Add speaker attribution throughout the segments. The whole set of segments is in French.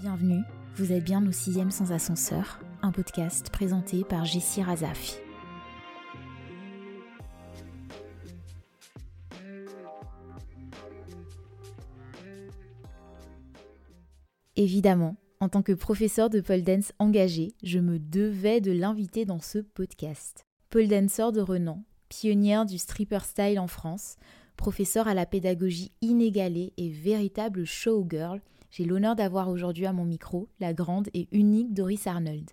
Speaker 1: Bienvenue, vous êtes bien au 6 sans ascenseur, un podcast présenté par Jessie Razafi. Évidemment, en tant que professeur de pole dance engagé, je me devais de l'inviter dans ce podcast. Pole dancer de renom, pionnière du stripper style en France, professeur à la pédagogie inégalée et véritable showgirl, j'ai l'honneur d'avoir aujourd'hui à mon micro la grande et unique Doris Arnold.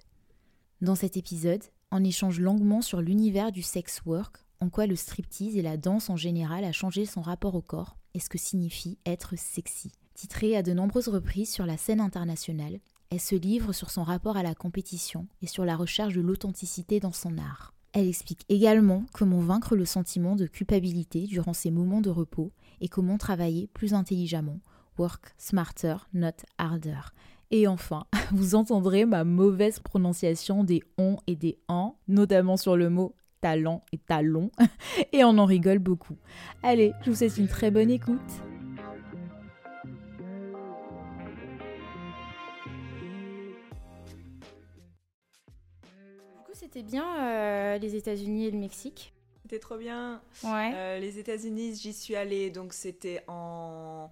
Speaker 1: Dans cet épisode, on échange longuement sur l'univers du sex work, en quoi le striptease et la danse en général a changé son rapport au corps et ce que signifie être sexy. Titrée à de nombreuses reprises sur la scène internationale, elle se livre sur son rapport à la compétition et sur la recherche de l'authenticité dans son art. Elle explique également comment vaincre le sentiment de culpabilité durant ces moments de repos et comment travailler plus intelligemment. Work smarter, not harder. Et enfin, vous entendrez ma mauvaise prononciation des on et des en, notamment sur le mot talent et talon, et on en rigole beaucoup. Allez, je vous souhaite une très bonne écoute. c'était bien euh, les États-Unis et le Mexique.
Speaker 2: C'était trop bien.
Speaker 1: Ouais.
Speaker 2: Euh, les États-Unis, j'y suis allée, donc c'était en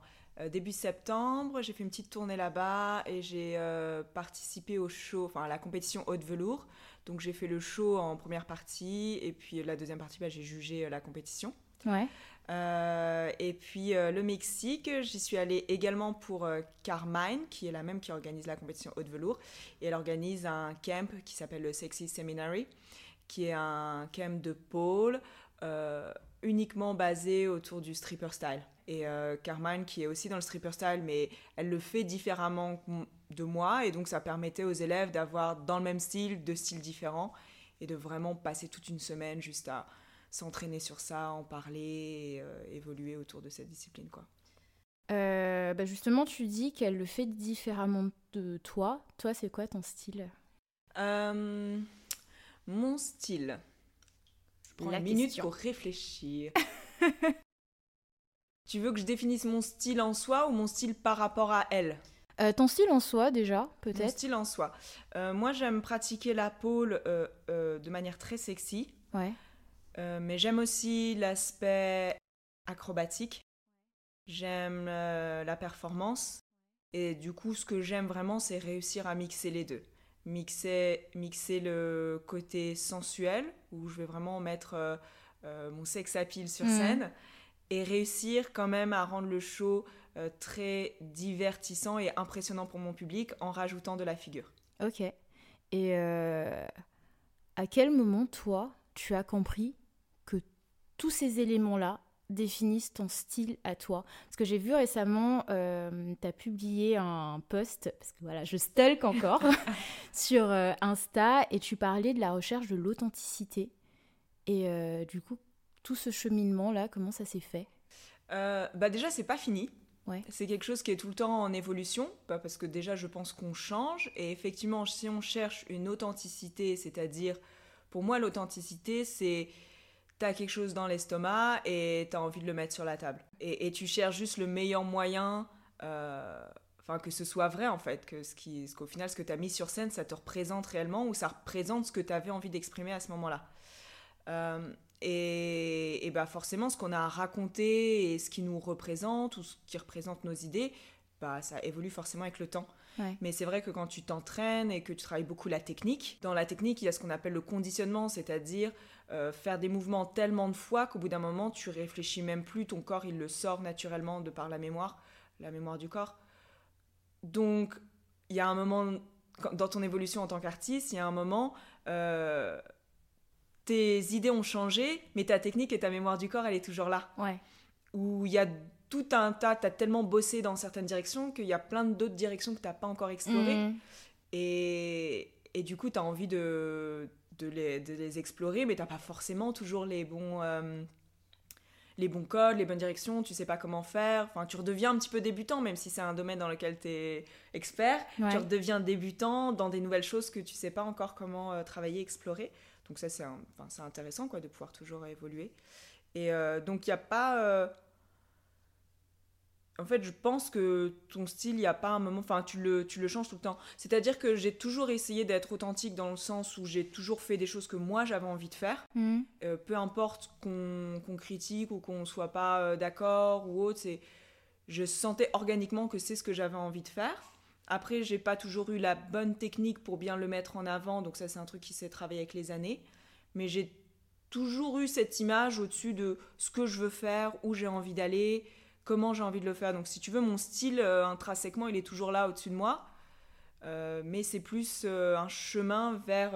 Speaker 2: début septembre. J'ai fait une petite tournée là-bas et j'ai participé au show, enfin à la compétition haute velours. Donc j'ai fait le show en première partie et puis la deuxième partie, bah, j'ai jugé la compétition.
Speaker 1: Ouais.
Speaker 2: Euh, et puis euh, le Mexique, j'y suis allée également pour euh, Carmine, qui est la même qui organise la compétition haute velours. Et elle organise un camp qui s'appelle le Sexy Seminary, qui est un camp de pôle uniquement basé autour du stripper style. Et Carmine, qui est aussi dans le stripper style, mais elle le fait différemment de moi. Et donc ça permettait aux élèves d'avoir dans le même style, deux styles différents, et de vraiment passer toute une semaine juste à s'entraîner sur ça, en parler, euh, évoluer autour de cette discipline. quoi.
Speaker 1: Euh, bah justement, tu dis qu'elle le fait différemment de toi. Toi, c'est quoi ton style?
Speaker 2: Euh, Mon style. Je prends une minute pour réfléchir. tu veux que je définisse mon style en soi ou mon style par rapport à elle?
Speaker 1: Ton style en soi déjà, peut-être Mon
Speaker 2: style en soi. moi, j'aime pratiquer la pole de manière très sexy.
Speaker 1: Ouais.
Speaker 2: Euh, mais j'aime aussi l'aspect acrobatique. J'aime euh, la performance. Et du coup, ce que j'aime vraiment, c'est réussir à mixer les deux. Mixer, mixer le côté sensuel, où je vais vraiment mettre euh, mon sex appeal sur mhm. scène, et réussir quand même à rendre le show très divertissant et impressionnant pour mon public en rajoutant de la figure.
Speaker 1: Ok. Et à quel moment, toi, tu as compris tous ces éléments-là définissent ton style à toi? Parce que j'ai vu récemment, euh, tu as publié un post, parce que voilà, je stalk encore, sur euh, Insta, et tu parlais de la recherche de l'authenticité. Et euh, du coup, tout ce cheminement-là, comment ça s'est fait?
Speaker 2: Bah Déjà, c'est pas fini.
Speaker 1: Ouais.
Speaker 2: C'est quelque chose qui est tout le temps en évolution, parce que déjà, je pense qu'on change. Et effectivement, si on cherche une authenticité, c'est-à-dire, pour moi, l'authenticité, c'est t'as quelque chose dans l'estomac et t'as envie de le mettre sur la table. Et, tu cherches juste le meilleur moyen, euh, enfin que ce soit vrai en fait, que ce qui, qu'au final ce que t'as mis sur scène, ça te représente réellement ou ça représente ce que t'avais envie d'exprimer à ce moment-là. Euh, et, et, bah forcément, ce qu'on a raconté et ce qui nous représente ou ce qui représente nos idées, bah ça évolue forcément avec le temps. Mais c'est vrai que quand tu t'entraînes et que tu travailles beaucoup la technique, dans la technique, il y a ce qu'on appelle le conditionnement, c'est-à-dire euh, faire des mouvements tellement de fois qu'au bout d'un moment, tu réfléchis même plus, ton corps, il le sort naturellement de par la mémoire, la mémoire du corps. Donc, il y a un moment, dans ton évolution en tant qu'artiste, il y a un moment, euh, tes idées ont changé, mais ta technique et ta mémoire du corps, elle est toujours là.
Speaker 1: Ouais.
Speaker 2: Où il y a tout un tas, tu as tellement bossé dans certaines directions qu'il y a plein d'autres directions que tu n'as pas encore explorées. Mmh. Et, et, du coup, tu as envie de, de les, de les explorer, mais t'as pas forcément toujours les bons, euh, les bons codes, les bonnes directions, tu sais pas comment faire. Enfin, tu redeviens un petit peu débutant, même si c'est un domaine dans lequel tu es expert. Tu redeviens débutant dans des nouvelles choses que tu sais pas encore comment euh, travailler, explorer. Donc ça, c'est enfin, intéressant quoi, de pouvoir toujours évoluer. Et euh, donc, il n'y a pas... en fait, je pense que ton style, il n'y a pas un moment, enfin, tu le, tu le changes tout le temps. C'est-à-dire que j'ai toujours essayé d'être authentique dans le sens où j'ai toujours fait des choses que moi j'avais envie de faire.
Speaker 1: Hmm.
Speaker 2: Euh, peu importe qu'on critique ou qu'on soit pas euh, d'accord ou autre, je sentais organiquement que c'est ce que j'avais envie de faire. Après, j'ai pas toujours eu la bonne technique pour bien le mettre en avant, donc ça c'est un truc qui s'est travaillé avec les années. Mais j'ai toujours eu cette image au-dessus de ce que je veux faire, où j'ai envie d'aller, comment j'ai envie de le faire. Donc si tu veux, mon style euh, intrinsèquement, il est toujours là au-dessus de moi. Euh, mais c'est plus euh, un chemin vers,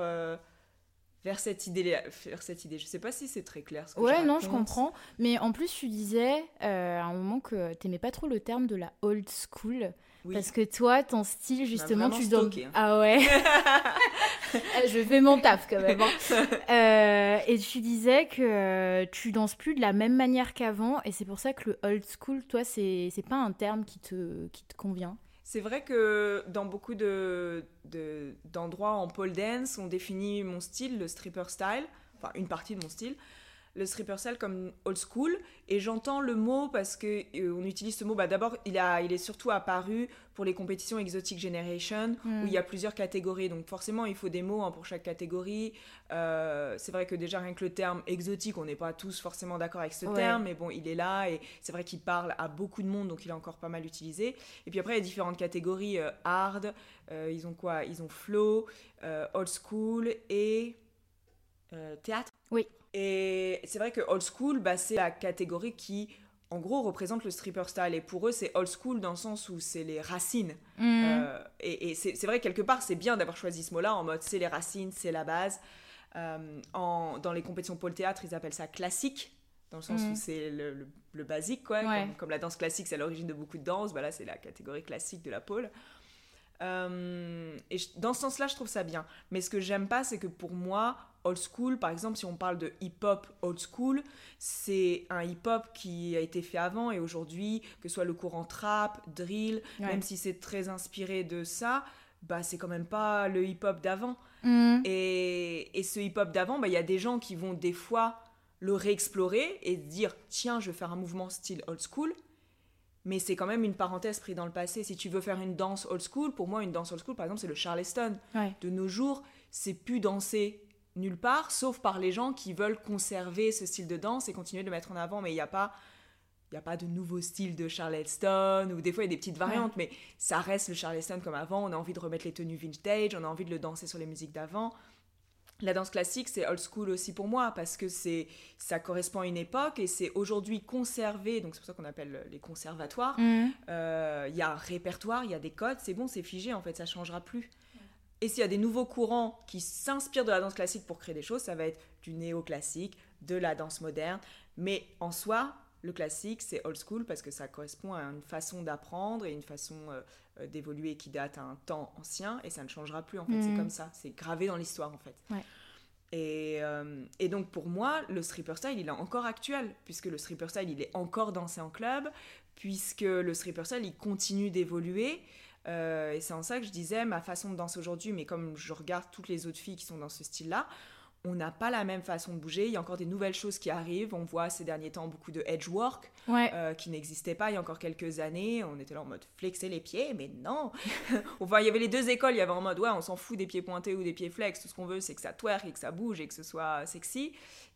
Speaker 2: vers cette idée. Vers cette idée. Je sais pas si c'est très clair. Ce que
Speaker 1: Ouais,
Speaker 2: je
Speaker 1: non, je comprends. Mais en plus, tu disais à un moment que t'aimais pas trop le terme de la old school.
Speaker 2: Oui.
Speaker 1: Parce que toi, ton style, justement, tu donnes. Ah ouais Je fais mon taf quand même. hein. Euh, et tu disais que euh, tu danses plus de la même manière qu'avant. Et c'est pour ça que le old school, toi, c'est pas un terme qui te, qui te convient.
Speaker 2: C'est vrai que dans beaucoup de, de- d'endroits en pole dance, on définit mon style, le stripper style, enfin une partie de mon style, le stripper comme old school. Et j'entends le mot parce que euh, on utilise ce mot. Bah, d'abord, il, a, il est surtout apparu pour les compétitions Exotic Generation
Speaker 1: Mm.
Speaker 2: où il y a plusieurs catégories. Donc forcément, il faut des mots hein, pour chaque catégorie. Euh, c'est vrai que déjà rien que le terme exotique, on n'est pas tous forcément d'accord avec ce
Speaker 1: Ouais.
Speaker 2: terme, mais bon, il est là et c'est vrai qu'il parle à beaucoup de monde, donc il est encore pas mal utilisé. Et puis après, il y a différentes catégories euh, hard. ils ont quoi? Ils ont flow, old school et théâtre?
Speaker 1: Oui.
Speaker 2: Et c'est vrai que old school, bah, c'est la catégorie qui, en gros, représente le stripper style. Et pour eux, c'est old school dans le sens où c'est les racines.
Speaker 1: Mm.
Speaker 2: Euh, et et c'est c'est vrai, quelque part, c'est bien d'avoir choisi ce mot-là en mode c'est les racines, c'est la base. Euh, en, dans les compétitions pôle théâtre, ils appellent ça classique, dans le sens
Speaker 1: Mhm.
Speaker 2: où c'est le, le- le basique, quoi.
Speaker 1: Ouais.
Speaker 2: Comme, comme la danse classique, c'est à l'origine de beaucoup de danses, bah là, c'est la catégorie classique de la pôle. Euh, et je- dans ce sens-là, je trouve ça bien. Mais ce que j'aime pas, c'est que pour moi, old school, par exemple, si on parle de hip-hop old school, c'est un hip-hop qui a été fait avant et aujourd'hui, que ce soit le courant trap, drill,
Speaker 1: Ouais.
Speaker 2: même si c'est très inspiré de ça, bah c'est quand même pas le hip-hop d'avant.
Speaker 1: Mm.
Speaker 2: Et, et ce hip-hop d'avant, bah, il y a des gens qui vont des fois le réexplorer et dire tiens, je vais faire un mouvement style old school. Mais c'est quand même une parenthèse prise dans le passé. Si tu veux faire une danse old school, pour moi, une danse old school, par exemple, c'est le Charleston.
Speaker 1: Ouais.
Speaker 2: De nos jours, c'est plus dansé nulle part, sauf par les gens qui veulent conserver ce style de danse et continuer de le mettre en avant. Mais il n'y a pas. Il n'y a pas de nouveau style de Charleston, ou des fois il y a des petites variantes, mais ça reste le Charleston comme avant. On a envie de remettre les tenues vintage, on a envie de le danser sur les musiques d'avant. La danse classique, c'est old school aussi pour moi, parce que c'est ça correspond à une époque et c'est aujourd'hui conservé, donc c'est pour ça qu'on appelle les conservatoires.
Speaker 1: Mm.
Speaker 2: Euh, Il y a un répertoire, il y a des codes, c'est bon, c'est figé, en fait, ça changera plus. Et s'il y a des nouveaux courants qui s'inspirent de la danse classique pour créer des choses, ça va être du néoclassique, de la danse moderne. Mais en soi, le classique, c'est old school parce que ça correspond à une façon d'apprendre et une façon euh, euh, d'évoluer qui date à un temps ancien et ça ne changera plus en fait. C'est
Speaker 1: Mhm.
Speaker 2: comme ça, c'est gravé dans l'histoire en fait.
Speaker 1: Ouais.
Speaker 2: Et, euh, et donc pour moi, le stripper style, il est encore actuel, puisque le stripper style, il est encore dansé en club, puisque le stripper style, il continue d'évoluer. Euh, et c'est en ça que je disais, ma façon de danser aujourd'hui, mais comme je regarde toutes les autres filles qui sont dans ce style-là, on n'a pas la même façon de bouger. Il y a encore des nouvelles choses qui arrivent. On voit ces derniers temps beaucoup de edge work
Speaker 1: Ouais.
Speaker 2: euh, qui n'existait pas il y a encore quelques années. On était là en mode flexer les pieds, mais non Enfin, il y avait les deux écoles. Il y avait en mode, ouais, on s'en fout des pieds pointés ou des pieds flex. Tout ce qu'on veut, c'est que ça twerk et que ça bouge et que ce soit sexy.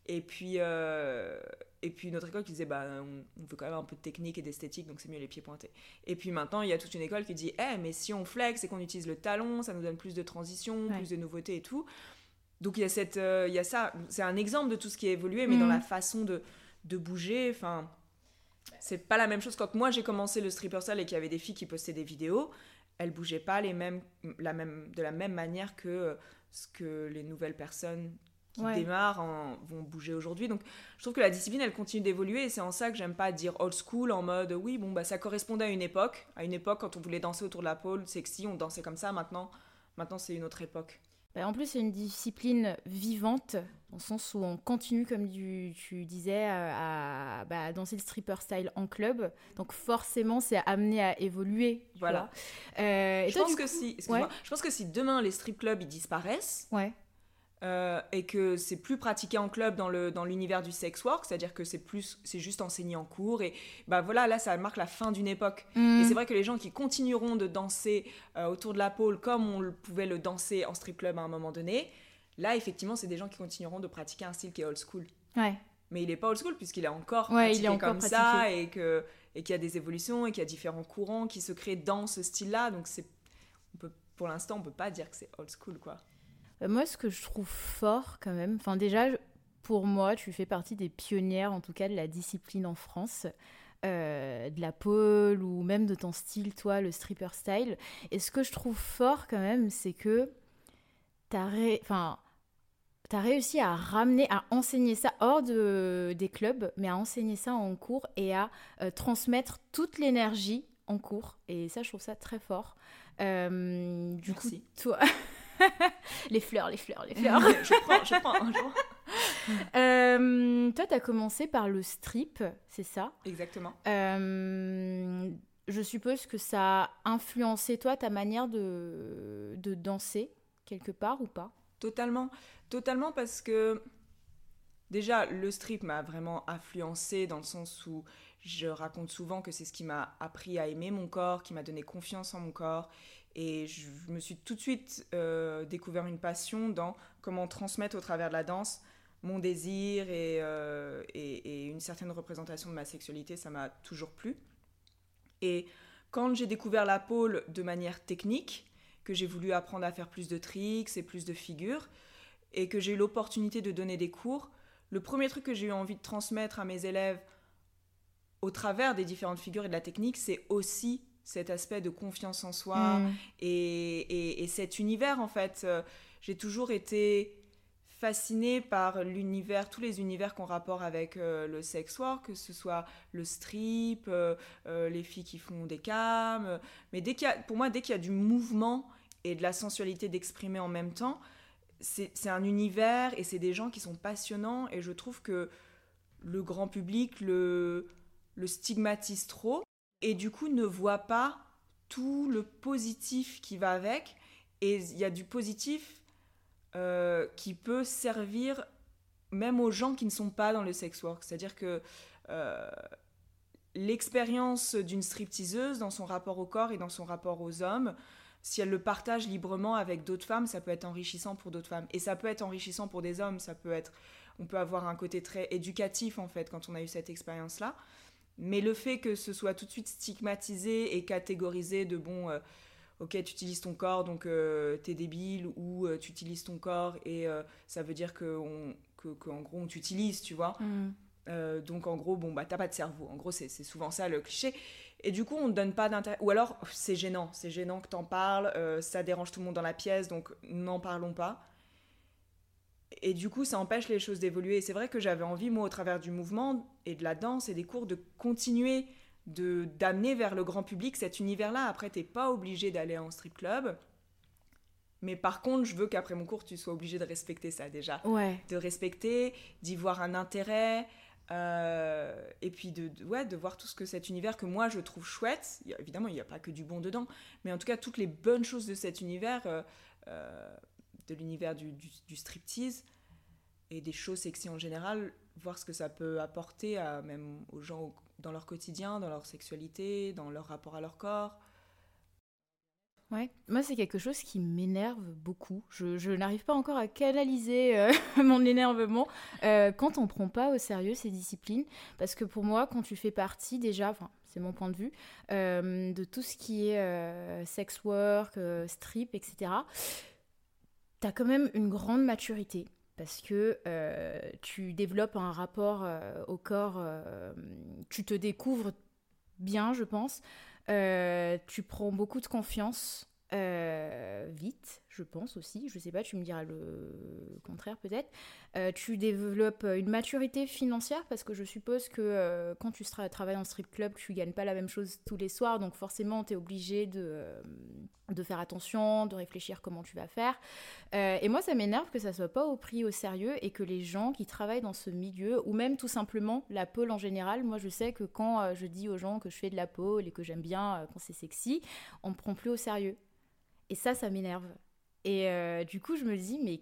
Speaker 2: Et puis, euh, et puis une autre école qui disait, bah, on, veut quand même un peu de technique et d'esthétique, donc c'est mieux les pieds pointés. Et puis maintenant, il y a toute une école qui dit, eh, mais si on flex et qu'on utilise le talon, ça nous donne plus de transition,
Speaker 1: Ouais.
Speaker 2: plus de nouveautés et tout. Donc il y a, cette, euh, il y a ça. C'est un exemple de tout ce qui a évolué, mais dans la façon de, de bouger, enfin c'est pas la même chose quand moi j'ai commencé le stripper style et qu'il y avait des filles qui postaient des vidéos elles bougeaient pas les mêmes, la même, de la même manière que euh, ce que les nouvelles personnes qui
Speaker 1: Ouais.
Speaker 2: démarrent en- vont bouger aujourd'hui donc je trouve que la discipline elle continue d'évoluer et c'est en ça que j'aime pas dire old school en mode oui bon bah ça correspondait à une époque à une époque quand on voulait danser autour de la pôle sexy on dansait comme ça maintenant maintenant c'est une autre époque
Speaker 1: Bah, en plus, c'est une discipline vivante, dans le sens où on continue, comme tu, tu disais, à, à- bah, à danser le stripper style en club. Donc forcément, c'est amené à évoluer.
Speaker 2: Voilà.
Speaker 1: Euh,
Speaker 2: je
Speaker 1: toi,
Speaker 2: pense
Speaker 1: coup-
Speaker 2: si je pense que si demain les strip clubs ils disparaissent
Speaker 1: Ouais.
Speaker 2: Euh, et que c'est plus pratiqué en club dans le dans l'univers du sex work, c'est-à-dire que c'est plus c'est juste enseigné en cours et bah voilà là ça marque la fin d'une époque.
Speaker 1: Mm.
Speaker 2: Et c'est vrai que les gens qui continueront de danser euh, autour de la pole comme on pouvait le danser en strip club à un moment donné, là effectivement c'est des gens qui continueront de pratiquer un style qui est old school.
Speaker 1: Ouais.
Speaker 2: Mais il est pas old school puisqu'il est encore
Speaker 1: Ouais,
Speaker 2: pratiqué
Speaker 1: il est encore
Speaker 2: comme ça et que et qu'il y a des évolutions et qu'il y a différents courants qui se créent dans ce style-là. Donc c'est on peut pour l'instant on peut pas dire que c'est old school quoi.
Speaker 1: Euh, Moi, ce que je trouve fort quand même, enfin déjà, pour moi, tu fais partie des pionnières, en tout cas, de la discipline en France, euh, de la pole ou même de ton style, toi, le stripper style. Et ce que je trouve fort quand même, c'est que t'as ré... enfin, t'as réussi à ramener, à enseigner ça hors de, des clubs, mais à enseigner ça en cours et à euh, transmettre toute l'énergie en cours. Et ça, je trouve ça très fort. Euh, du
Speaker 2: Merci.
Speaker 1: coup, toi... les fleurs, les fleurs, les fleurs.
Speaker 2: je prends, je prends, je prends.
Speaker 1: Euh, toi, tu as commencé par le strip, c'est ça?
Speaker 2: Exactement.
Speaker 1: Euh, Je suppose que ça a influencé, toi, ta manière de, de danser, quelque part ou pas?
Speaker 2: Totalement, totalement parce que déjà le strip m'a vraiment influencé dans le sens où je raconte souvent que c'est ce qui m'a appris à aimer mon corps, qui m'a donné confiance en mon corps et je me suis tout de suite euh, découvert une passion dans comment transmettre au travers de la danse mon désir et, euh, et- et une certaine représentation de ma sexualité, ça m'a toujours plu. Et quand j'ai découvert la pole de manière technique, que j'ai voulu apprendre à faire plus de tricks et plus de figures, et que j'ai eu l'opportunité de donner des cours, le premier truc que j'ai eu envie de transmettre à mes élèves au travers des différentes figures et de la technique, c'est aussi cet aspect de confiance en soi
Speaker 1: Mm.
Speaker 2: et, et- et cet univers en fait. Euh, J'ai toujours été fascinée par l'univers, tous les univers qu'on rapport avec euh, le sex work, que ce soit le strip, euh, euh, les filles qui font des cams. mais dès qu'il y a, pour moi, dès qu'il y a du mouvement et de la sensualité d'exprimer en même temps, c'est c'est un univers et c'est des gens qui sont passionnants et je trouve que le grand public le, le stigmatise trop et du coup ne voit pas tout le positif qui va avec et il y a du positif euh, qui peut servir même aux gens qui ne sont pas dans le sex work. C'est-à-dire que euh, l'expérience d'une stripteaseuse dans son rapport au corps et dans son rapport aux hommes, si elle le partage librement avec d'autres femmes, ça peut être enrichissant pour d'autres femmes. Et ça peut être enrichissant pour des hommes, ça peut être... On peut avoir un côté très éducatif en fait quand on a eu cette expérience-là. Mais le fait que ce soit tout de suite stigmatisé et catégorisé de bon, euh, ok, tu utilises ton corps donc euh, t'es débile ou euh, tu utilises ton corps et euh, ça veut dire que on, que, que, en gros on t'utilise, tu vois.
Speaker 1: Mm.
Speaker 2: Donc en gros, bon bah t'as pas de cerveau. En gros, c'est souvent ça le cliché. Et du coup, on ne donne pas d'intérêt. Ou alors, c'est gênant, c'est gênant que t'en parles, ça dérange tout le monde dans la pièce, donc n'en parlons pas. Et du coup, ça empêche les choses d'évoluer. Et c'est vrai que j'avais envie, moi, au travers du mouvement et de la danse et des cours, de continuer de d'amener vers le grand public cet univers-là. Après, t'es pas obligé d'aller en strip club. Mais par contre, je veux qu'après mon cours, tu sois obligé de respecter ça déjà
Speaker 1: Ouais.
Speaker 2: de respecter, d'y voir un intérêt, euh, et puis de, de- ouais, de voir tout ce que cet univers que moi je trouve chouette. Évidemment, il n'y a pas que du bon dedans, mais en tout cas, toutes les bonnes choses de cet univers, euh, euh, de l'univers du, du, striptease et des choses sexy en général, voir ce que ça peut apporter à, même aux gens dans leur quotidien, dans leur sexualité, dans leur rapport à leur corps.
Speaker 1: Ouais. Moi, c'est quelque chose qui m'énerve beaucoup. Je, n'arrive pas encore à canaliser euh, mon énervement euh, quand on prend pas au sérieux ces disciplines. Parce que pour moi, quand tu fais partie déjà, c'est mon point de vue, euh, de tout ce qui est sex work, strip, etc., tu as quand même une grande maturité. Parce que euh, tu développes un rapport euh, au corps, euh, tu te découvres bien, je pense. Tu prends beaucoup de confiance vite, je pense aussi. Je sais pas, tu me diras le contraire peut-être. Euh, tu développes une maturité financière parce que je suppose que euh, quand tu tra- travailles en strip club, tu gagnes pas la même chose tous les soirs. Donc forcément, tu es obligé de, euh, de faire attention, de réfléchir comment tu vas faire. Et moi, ça m'énerve que ça soit pas au prix au sérieux et que les gens qui travaillent dans ce milieu, ou même tout simplement la pole en général, moi je sais que quand je dis aux gens que je fais de la pole et que j'aime bien quand c'est sexy, on me prend plus au sérieux. Et ça, ça m'énerve. Et euh, du coup, je me dis, mais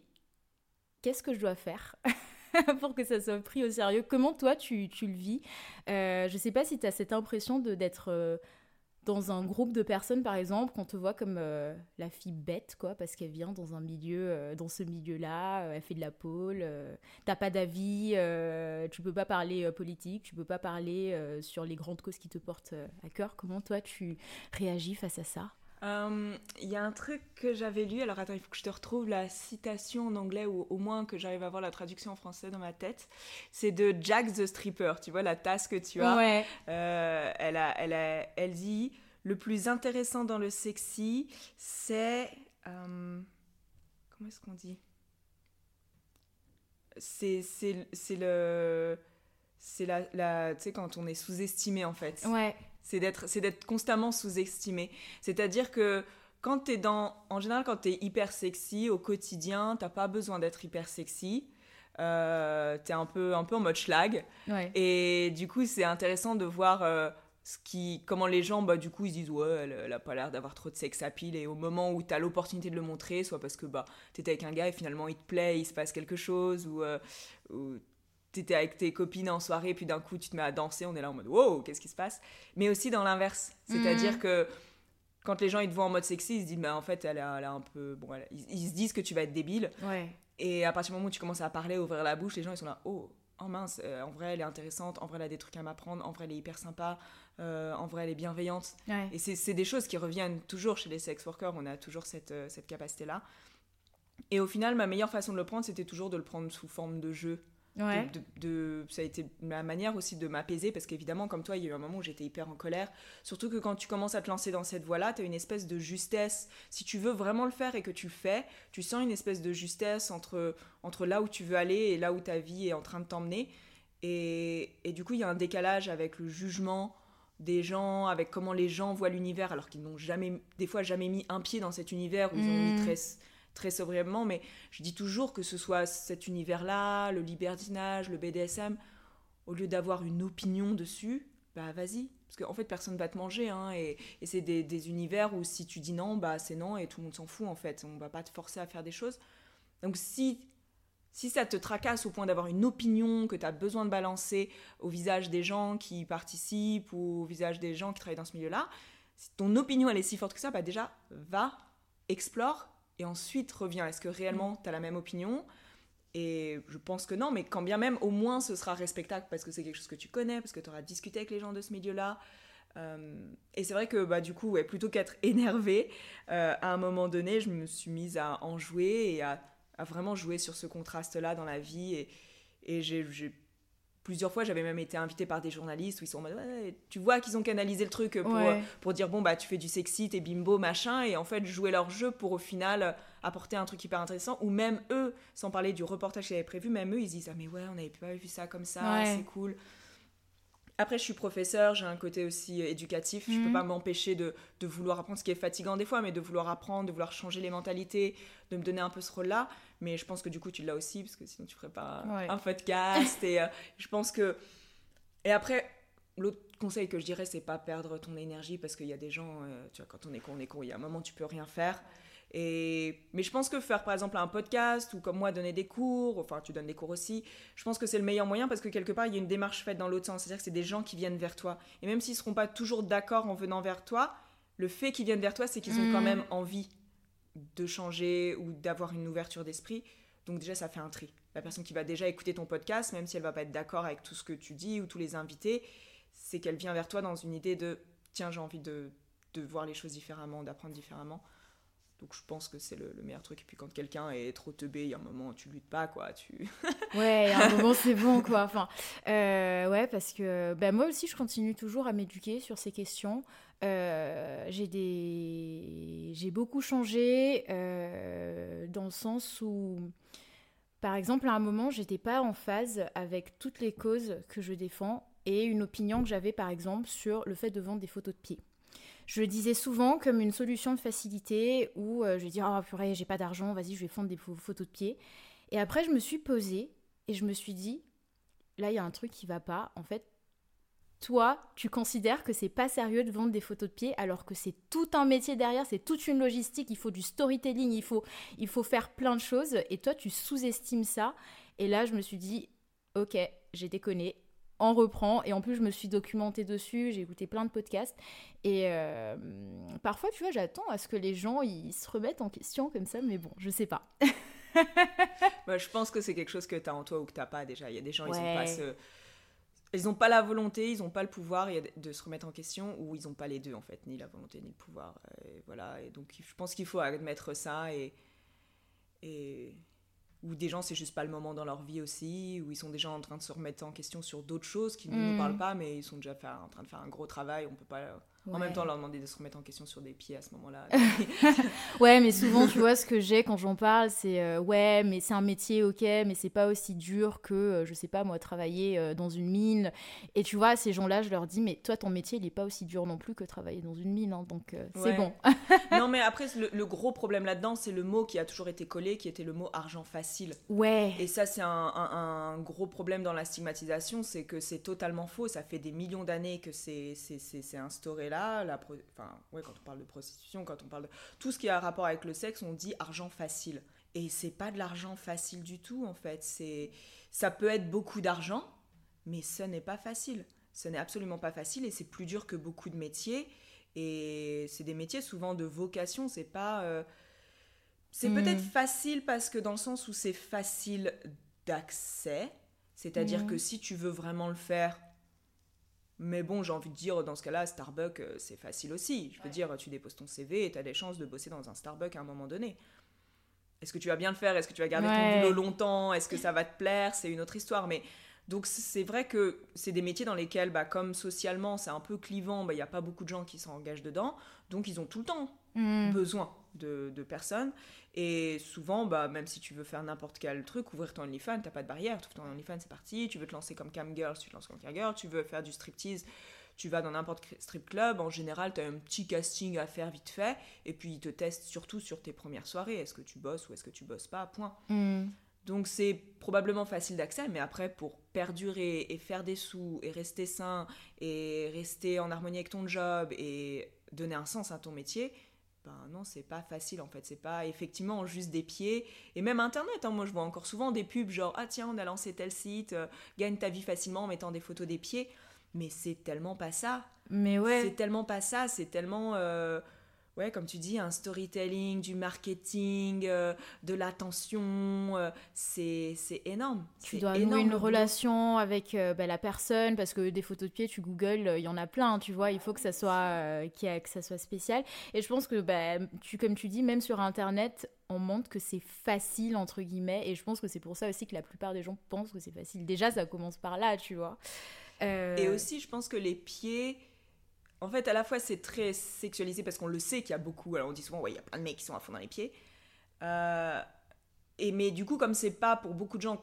Speaker 1: qu'est-ce que je dois faire pour que ça soit pris au sérieux? Comment toi, tu, le vis? Euh, Je sais pas si tu as cette impression d'être dans un groupe de personnes, par exemple, qu'on te voit comme euh, la fille bête, quoi, parce qu'elle vient dans un milieu, euh, dans ce milieu-là, euh, elle fait de la pôle, t'as pas d'avis, tu peux pas parler politique, tu peux pas parler sur les grandes causes qui te portent à cœur. Comment toi tu réagis face à ça?
Speaker 2: Il y a un truc que j'avais lu, alors attends, il faut que je te retrouve la citation en anglais ou au moins que j'arrive à voir la traduction en français dans ma tête. C'est de Jack the Stripper, tu vois, la tasse que tu as.
Speaker 1: Ouais.
Speaker 2: Euh, elle, a, elle, a, elle dit Le plus intéressant dans le sexy, c'est. Euh, comment est-ce qu'on dit? C'est le. C'est la, la tu sais, quand on est sous-estimé en fait.
Speaker 1: Ouais
Speaker 2: c'est d'être c'est d'être constamment sous-estimé. C'est-à-dire que quand tu es dans en général quand tu es hyper sexy au quotidien, t'as pas besoin d'être hyper sexy. Euh, tu es un peu un peu en mode schlag. Et du coup, c'est intéressant de voir euh, ce qui comment les gens bah du coup ils disent ouais, elle, a pas l'air d'avoir trop de sex appeal et au moment où tu as l'opportunité de le montrer, soit parce que bah tu avec un gars et finalement il te plaît, il se passe quelque chose ou, euh, ou t'étais avec tes copines en soirée, puis d'un coup tu te mets à danser, on est là en mode wow, qu'est-ce qui se passe? Mais aussi dans l'inverse, c'est-à-dire mhm. que quand les gens ils te voient en mode sexy, ils se disent bah en fait elle a, un peu bon, ils, se disent que tu vas être débile. Et à partir du moment où tu commences à parler, ouvrir la bouche, les gens ils sont là oh oh mince, euh, en vrai elle est intéressante, en vrai elle a des trucs à m'apprendre, en vrai elle est hyper sympa, euh, en vrai elle est bienveillante. Et c'est des choses qui reviennent toujours chez les sex workers, on a toujours cette, euh, cette capacité là. Et au final, ma meilleure façon de le prendre, c'était toujours de le prendre sous forme de jeu. De, ça a été ma manière aussi de m'apaiser parce qu'évidemment, comme toi, il y a eu un moment où j'étais hyper en colère. Surtout que quand tu commences à te lancer dans cette voie-là, tu as une espèce de justesse. Si tu veux vraiment le faire et que tu le fais, tu sens une espèce de justesse entre, entre là où tu veux aller et là où ta vie est en train de t'emmener. Et, et, du coup, il y a un décalage avec le jugement des gens, avec comment les gens voient l'univers, alors qu'ils n'ont jamais, des fois, jamais mis un pied dans cet univers où ils ont mis mmh. Très sobrièmement, mais je dis toujours que ce soit cet univers-là, le libertinage, le BDSM, au lieu d'avoir une opinion dessus, bah vas-y. Parce qu'en fait, personne va te manger, hein, et, c'est des, univers où si tu dis non, bah c'est non, et tout le monde s'en fout, en fait. On va pas te forcer à faire des choses. Donc si, si ça te tracasse au point d'avoir une opinion que tu as besoin de balancer au visage des gens qui participent ou au visage des gens qui travaillent dans ce milieu-là, si ton opinion elle est si forte que ça, bah déjà, va, explore, et ensuite reviens. Est-ce que réellement tu as la même opinion? Et je pense que non, mais quand bien même, au moins ce sera respectable parce que c'est quelque chose que tu connais, parce que tu auras discuté avec les gens de ce milieu-là. Euh, et c'est vrai que bah, du coup, ouais, plutôt qu'être énervée, euh, à un moment donné, je me suis mise à en jouer et à, à vraiment jouer sur ce contraste-là dans la vie. Et, et j'ai plusieurs fois j'avais même été invitée par des journalistes où ils sont en mode tu vois qu'ils ont canalisé le truc pour, pour dire bon bah tu fais du sexy t'es bimbo machin et en fait jouer leur jeu pour au final apporter un truc hyper intéressant ou même eux sans parler du reportage qu'ils avaient prévu même eux ils disent ah mais ouais on n'avait pas vu ça comme ça c'est cool après, je suis professeur, j'ai un côté aussi euh, éducatif. Je peux mhm. pas m'empêcher de, de, vouloir apprendre, ce qui est fatigant des fois, mais de vouloir apprendre, de vouloir changer les mentalités, de me donner un peu ce rôle-là. Mais je pense que du coup, tu l'as aussi, parce que sinon, tu ferais pas un podcast. et euh, je pense que. Et après, l'autre conseil que je dirais, c'est pas perdre ton énergie, parce qu'il y a des gens, euh, tu vois, quand on est con, on est con. Il y a un moment, tu peux rien faire. Et... Mais je pense que faire par exemple un podcast ou comme moi donner des cours, enfin tu donnes des cours aussi, je pense que c'est le meilleur moyen parce que quelque part il y a une démarche faite dans l'autre sens. C'est-à-dire que c'est des gens qui viennent vers toi. Et même s'ils ne seront pas toujours d'accord en venant vers toi, le fait qu'ils viennent vers toi, c'est qu'ils ont quand mmh. même envie de changer ou d'avoir une ouverture d'esprit. Donc déjà ça fait un tri. La personne qui va déjà écouter ton podcast, même si elle va pas être d'accord avec tout ce que tu dis ou tous les invités, c'est qu'elle vient vers toi dans une idée de tiens j'ai envie de, de voir les choses différemment, d'apprendre différemment. Donc je pense que c'est le, meilleur truc. Et puis quand quelqu'un est trop teubé, il y a un moment, tu luttes pas, quoi. Tu...
Speaker 1: ouais, à un moment, c'est bon, quoi. Enfin, euh, ouais, parce que ben, moi aussi, je continue toujours à m'éduquer sur ces questions. Euh, j'ai des... j'ai beaucoup changé euh, dans le sens où, par exemple, à un moment, j'étais pas en phase avec toutes les causes que je défends et une opinion que j'avais, par exemple, sur le fait de vendre des photos de pieds. Je le disais souvent comme une solution de facilité où euh, je dis oh purée j'ai pas d'argent vas-y je vais fondre des photos de pied et après je me suis posée et je me suis dit là il y a un truc qui va pas. En fait toi, tu considères que c'est pas sérieux de vendre des photos de pied alors que c'est tout un métier derrière, c'est toute une logistique, il faut du storytelling, il faut, il faut faire plein de choses. Et toi tu sous-estimes ça. Et là, je me suis dit, ok, j'ai déconné, on reprend et en plus je me suis documentée dessus, j'ai écouté plein de podcasts et euh, parfois tu vois j'attends à ce que les gens ils se remettent en question comme ça mais bon je sais pas.
Speaker 2: bah, je pense que c'est quelque chose que tu as en toi ou que tu pas déjà. Il y a des gens, ils ont pas Ils n'ont pas la volonté, ils n'ont pas le pouvoir de se remettre en question, ou ils n'ont pas les deux en fait, ni la volonté ni le pouvoir. Et voilà, et donc je pense qu'il faut admettre ça et, et, ou des gens c'est juste pas le moment dans leur vie aussi, ou ils sont déjà en train de se remettre en question sur d'autres choses qui ne nous mm. parlent pas, mais ils sont déjà en train de faire un gros travail, on peut pas en même temps leur demander de se remettre en question sur des pieds à ce moment-là.
Speaker 1: ouais, mais souvent tu vois ce que j'ai quand j'en parle, c'est euh, ouais, mais c'est un métier ok, mais c'est pas aussi dur que euh, je sais pas moi travailler euh, dans une mine. Et tu vois ces gens-là, je leur dis mais toi ton métier il est pas aussi dur non plus que travailler dans une mine, hein, donc c'est bon.
Speaker 2: non mais après le, le gros problème là-dedans c'est le mot qui a toujours été collé, qui était le mot argent facile.
Speaker 1: Ouais.
Speaker 2: Et ça c'est un, un, gros problème dans la stigmatisation, c'est que c'est totalement faux. Ça fait des millions d'années que c'est instauré là, la enfin, ouais, quand on parle de prostitution, quand on parle de tout ce qui a rapport avec le sexe, on dit argent facile. Et c'est pas de l'argent facile du tout, en fait. C'est, ça peut être beaucoup d'argent, mais ce n'est pas facile. Ce n'est absolument pas facile et c'est plus dur que beaucoup de métiers. Et c'est des métiers souvent de vocation, c'est pas. Euh, c'est hmm. peut-être facile parce que dans le sens où c'est facile d'accès, c'est-à-dire hmm. que si tu veux vraiment le faire, mais bon, j'ai envie de dire, dans ce cas-là, Starbucks, euh, c'est facile aussi. Je veux dire, tu déposes ton CV et tu as des chances de bosser dans un Starbucks à un moment donné. Est-ce que tu vas bien le faire? Est-ce que tu vas garder ton boulot longtemps? Est-ce que ça va te plaire? C'est une autre histoire. Mais donc, c'est vrai que c'est des métiers dans lesquels, bah, comme socialement, c'est un peu clivant, bah, il n'y a pas beaucoup de gens qui s'engagent dedans. Donc, ils ont tout le temps hmm. besoin de, de, personnes. Et souvent, bah, même si tu veux faire n'importe quel truc, ouvrir ton OnlyFans, t'as pas de barrière. Tu ton OnlyFans, c'est parti. Tu veux te lancer comme cam girl, tu te lances comme cam girl. Tu veux faire du striptease, tu vas dans n'importe quel strip club. En général, tu as un petit casting à faire vite fait. Et puis, ils te testent surtout sur tes premières soirées. Est-ce que tu bosses ou est-ce que tu bosses pas? Point.
Speaker 1: Hmm.
Speaker 2: Donc, c'est probablement facile d'accès. Mais après, pour perdurer et faire des sous et rester sain et rester en harmonie avec ton job et donner un sens à ton métier, ben non, c'est pas facile en fait. C'est pas effectivement juste des pieds. Et même Internet, hein, moi je vois encore souvent des pubs genre Ah tiens, on a lancé tel site, euh, gagne ta vie facilement en mettant des photos des pieds. Mais c'est tellement pas ça.
Speaker 1: Mais ouais.
Speaker 2: C'est tellement pas ça. C'est tellement. Euh, ouais, comme tu dis, un storytelling, du marketing, euh, de l'attention, euh, c'est énorme.
Speaker 1: Tu dois nouer une relation avec euh, bah, la personne parce que des photos de pied, tu googles, il y en a plein, tu vois, il faut que ça soit, que ça soit spécial. Et je pense que, bah, tu, comme tu dis, même sur Internet, on montre que c'est facile, entre guillemets, et je pense que c'est pour ça aussi que la plupart des gens pensent que c'est facile. Déjà, ça commence par là, tu vois.
Speaker 2: Et aussi, je pense que les pieds en fait, à la fois, c'est très sexualisé parce qu'on le sait qu'il y a beaucoup. Alors, on dit souvent, ouais, il y a plein de mecs qui sont à fond dans les pieds. Euh, et, mais du coup, comme c'est pas pour beaucoup de gens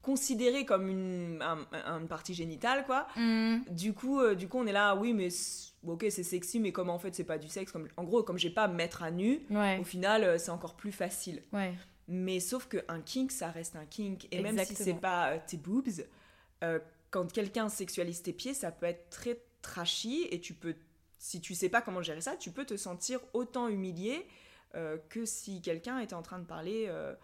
Speaker 2: considéré comme une, partie génitale, quoi,
Speaker 1: mm.
Speaker 2: du, coup, euh, du coup, on est là, oui, mais ok, c'est sexy, mais comme en fait, c'est pas du sexe? Comme, en gros, comme j'ai pas à me mettre à nu, au final, euh, c'est encore plus facile. Mais sauf qu'un kink, ça reste un kink. Et même si c'est pas tes boobs, quand quelqu'un sexualise tes pieds, ça peut être très trashy et tu peux, si tu sais pas comment gérer ça, tu peux te sentir autant humilié euh, que si quelqu'un était en train de parler euh,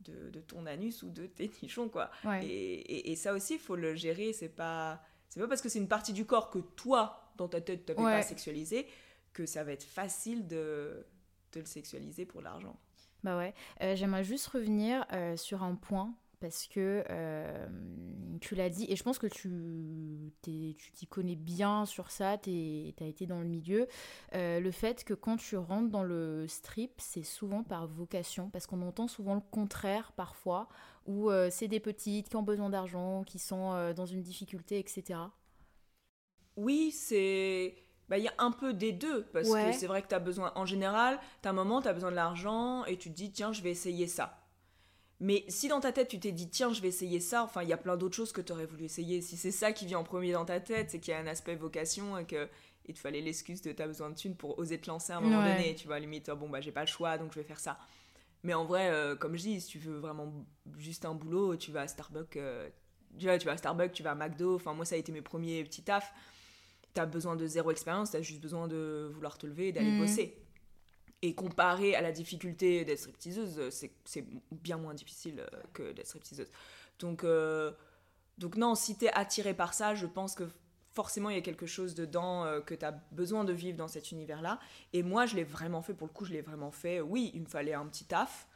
Speaker 2: de, ton anus ou de tes nichons, quoi. Et, ça aussi, il faut le gérer. C'est pas, c'est pas parce que c'est une partie du corps que toi, dans ta tête, tu n'avais pas sexualisé, que ça va être facile de, de le sexualiser pour l'argent.
Speaker 1: Bah ouais. Euh, j'aimerais juste revenir sur un point parce que euh, tu l'as dit, et je pense que tu t'y connais bien sur ça, tu as été dans le milieu, euh, le fait que quand tu rentres dans le strip, c'est souvent par vocation, parce qu'on entend souvent le contraire parfois, où euh, c'est des petites qui ont besoin d'argent, qui sont dans une difficulté, etc.
Speaker 2: Oui, c'est... Bah, il y a un peu des deux, parce que c'est vrai que tu as besoin, en général, tu as un moment, tu as besoin de l'argent, et tu te dis, tiens, je vais essayer ça mais si dans ta tête tu t'es dit tiens je vais essayer ça, enfin il y a plein d'autres choses que tu aurais voulu essayer. Si c'est ça qui vient en premier dans ta tête, c'est qu'il y a un aspect vocation et que il te fallait l'excuse de t'as besoin de thunes pour oser te lancer à un moment donné. Tu vois limite bon bah j'ai pas le choix donc je vais faire ça. Mais en vrai, euh, comme je dis, si tu veux vraiment juste un boulot, tu vas à Starbucks, euh, tu vois, tu vas à Starbucks, tu vas à McDo, enfin moi ça a été mes premiers petits tafs. T'as besoin de zéro expérience, t'as juste besoin de vouloir te lever et d'aller
Speaker 1: Mhm.
Speaker 2: bosser. Et comparé à la difficulté d'être stripteaseuse, c'est bien moins difficile euh, que d'être stripteaseuse. Donc, euh, donc non, si t'es attiré par ça, je pense que forcément il y a quelque chose dedans euh, que t'as besoin de vivre dans cet univers-là. Et moi, je l'ai vraiment fait, pour le coup, je l'ai vraiment fait. Oui, il me fallait un petit taf,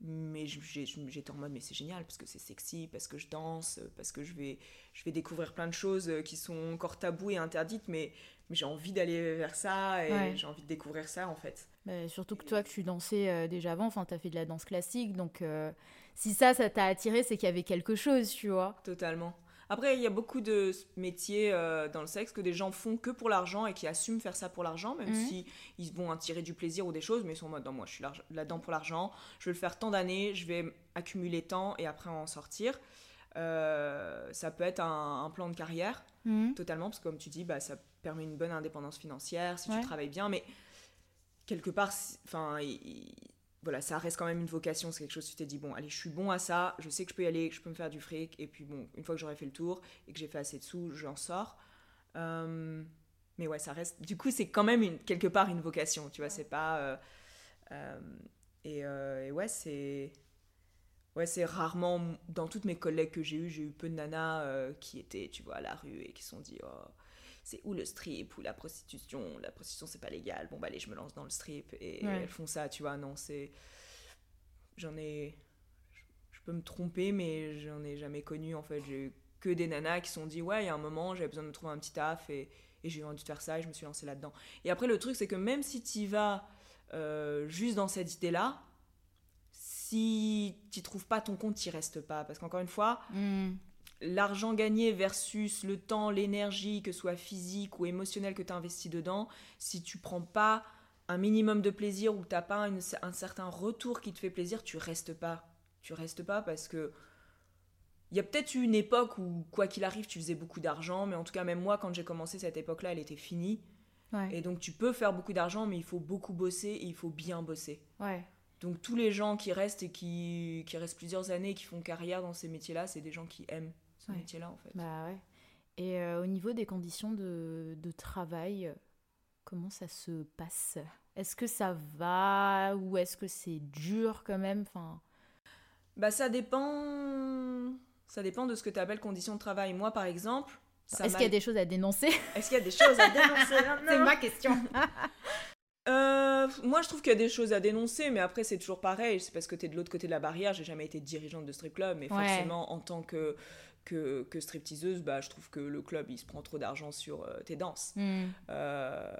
Speaker 2: mais j'étais en mode, mais c'est génial, parce que c'est sexy, parce que je danse, parce que je vais, je vais découvrir plein de choses qui sont encore taboues et interdites, mais, mais j'ai envie d'aller vers ça, et
Speaker 1: Ouais.
Speaker 2: j'ai envie de découvrir ça, en fait.
Speaker 1: Bah, surtout que toi, que tu dansais euh, déjà avant, enfin, t'as fait de la danse classique, donc euh, si ça, ça t'a attiré, c'est qu'il y avait quelque chose, tu vois.
Speaker 2: Totalement. Après, il y a beaucoup de métiers euh, dans le sexe que des gens font que pour l'argent et qui assument faire ça pour l'argent, même
Speaker 1: Mhm.
Speaker 2: si ils vont en tirer du plaisir ou des choses, mais ils sont en mode non, moi je suis là-dedans pour l'argent, je vais le faire tant d'années, je vais accumuler tant et après en sortir. Euh, ça peut être un, un plan de carrière,
Speaker 1: Mhm.
Speaker 2: totalement, parce que comme tu dis, bah, ça permet une bonne indépendance financière si
Speaker 1: Ouais.
Speaker 2: tu travailles bien, mais quelque part, enfin, il- il- voilà, ça reste quand même une vocation, c'est quelque chose, tu t'es dit, bon, allez, je suis bon à ça, je sais que je peux y aller, que je peux me faire du fric, et puis bon, une fois que j'aurai fait le tour et que j'ai fait assez de sous, j'en sors. Euh, mais ouais, ça reste, du coup, c'est quand même une, quelque part une vocation, tu vois, c'est pas... et, euh, et ouais, c'est... Ouais, c'est rarement, dans toutes mes collègues que j'ai eu, j'ai eu peu de nanas euh, qui étaient, tu vois, à la rue et qui se sont dit, oh, c'est où le strip ou la prostitution La prostitution, c'est pas légal. Bon, bah, allez, je me lance dans le strip. Et
Speaker 1: Ouais.
Speaker 2: elles font ça, tu vois. Non, c'est. J'en ai. je- Je peux me tromper, mais j'en ai jamais connu, en fait. J'ai eu que des nanas qui se sont dit, ouais, il y a un moment, j'avais besoin de me trouver un petit taf et, et j'ai eu envie de faire ça et je me suis lancée là-dedans. Et après, le truc, c'est que même si tu vas euh, juste dans cette idée-là, si tu trouves pas ton compte, tu restes pas. Parce qu'encore une fois,
Speaker 1: Mhm.
Speaker 2: l'argent gagné versus le temps, l'énergie, que ce soit physique ou émotionnel que tu as investi dedans, si tu prends pas un minimum de plaisir ou t'as pas une- un certain retour qui te fait plaisir, tu restes pas. Tu restes pas parce que il y a peut-être eu une époque où quoi qu'il arrive, tu faisais beaucoup d'argent, mais en tout cas même moi quand j'ai commencé cette époque-là, elle était finie.
Speaker 1: Ouais.
Speaker 2: Et donc tu peux faire beaucoup d'argent, mais il faut beaucoup bosser et il faut bien bosser.
Speaker 1: ouais.
Speaker 2: Donc tous les gens qui restent et qui, qui restent plusieurs années et qui font carrière dans ces métiers-là, c'est des gens qui aiment ce
Speaker 1: Ouais.
Speaker 2: métier-là en fait.
Speaker 1: Bah ouais. Et euh, au niveau des conditions de, de travail, comment ça se passe? Est-ce que ça va ou est-ce que c'est dur quand même? Enfin,
Speaker 2: Bah ça dépend ça dépend de ce que tu appelles conditions de travail. Moi par exemple,
Speaker 1: Est-ce
Speaker 2: m'a-
Speaker 1: qu'il y a des choses à dénoncer?
Speaker 2: Est-ce qu'il y a des choses à dénoncer maintenant?
Speaker 1: Question.
Speaker 2: Euh, moi, je trouve qu'il y a des choses à dénoncer, mais après, c'est toujours pareil. C'est parce que tu es de l'autre côté de la barrière. J'ai jamais été dirigeante de strip club, mais
Speaker 1: Ouais.
Speaker 2: forcément, en tant que, que, que stripteaseuse, bah, je trouve que le club, il se prend trop d'argent sur euh, tes danses.
Speaker 1: Mhm.
Speaker 2: Euh,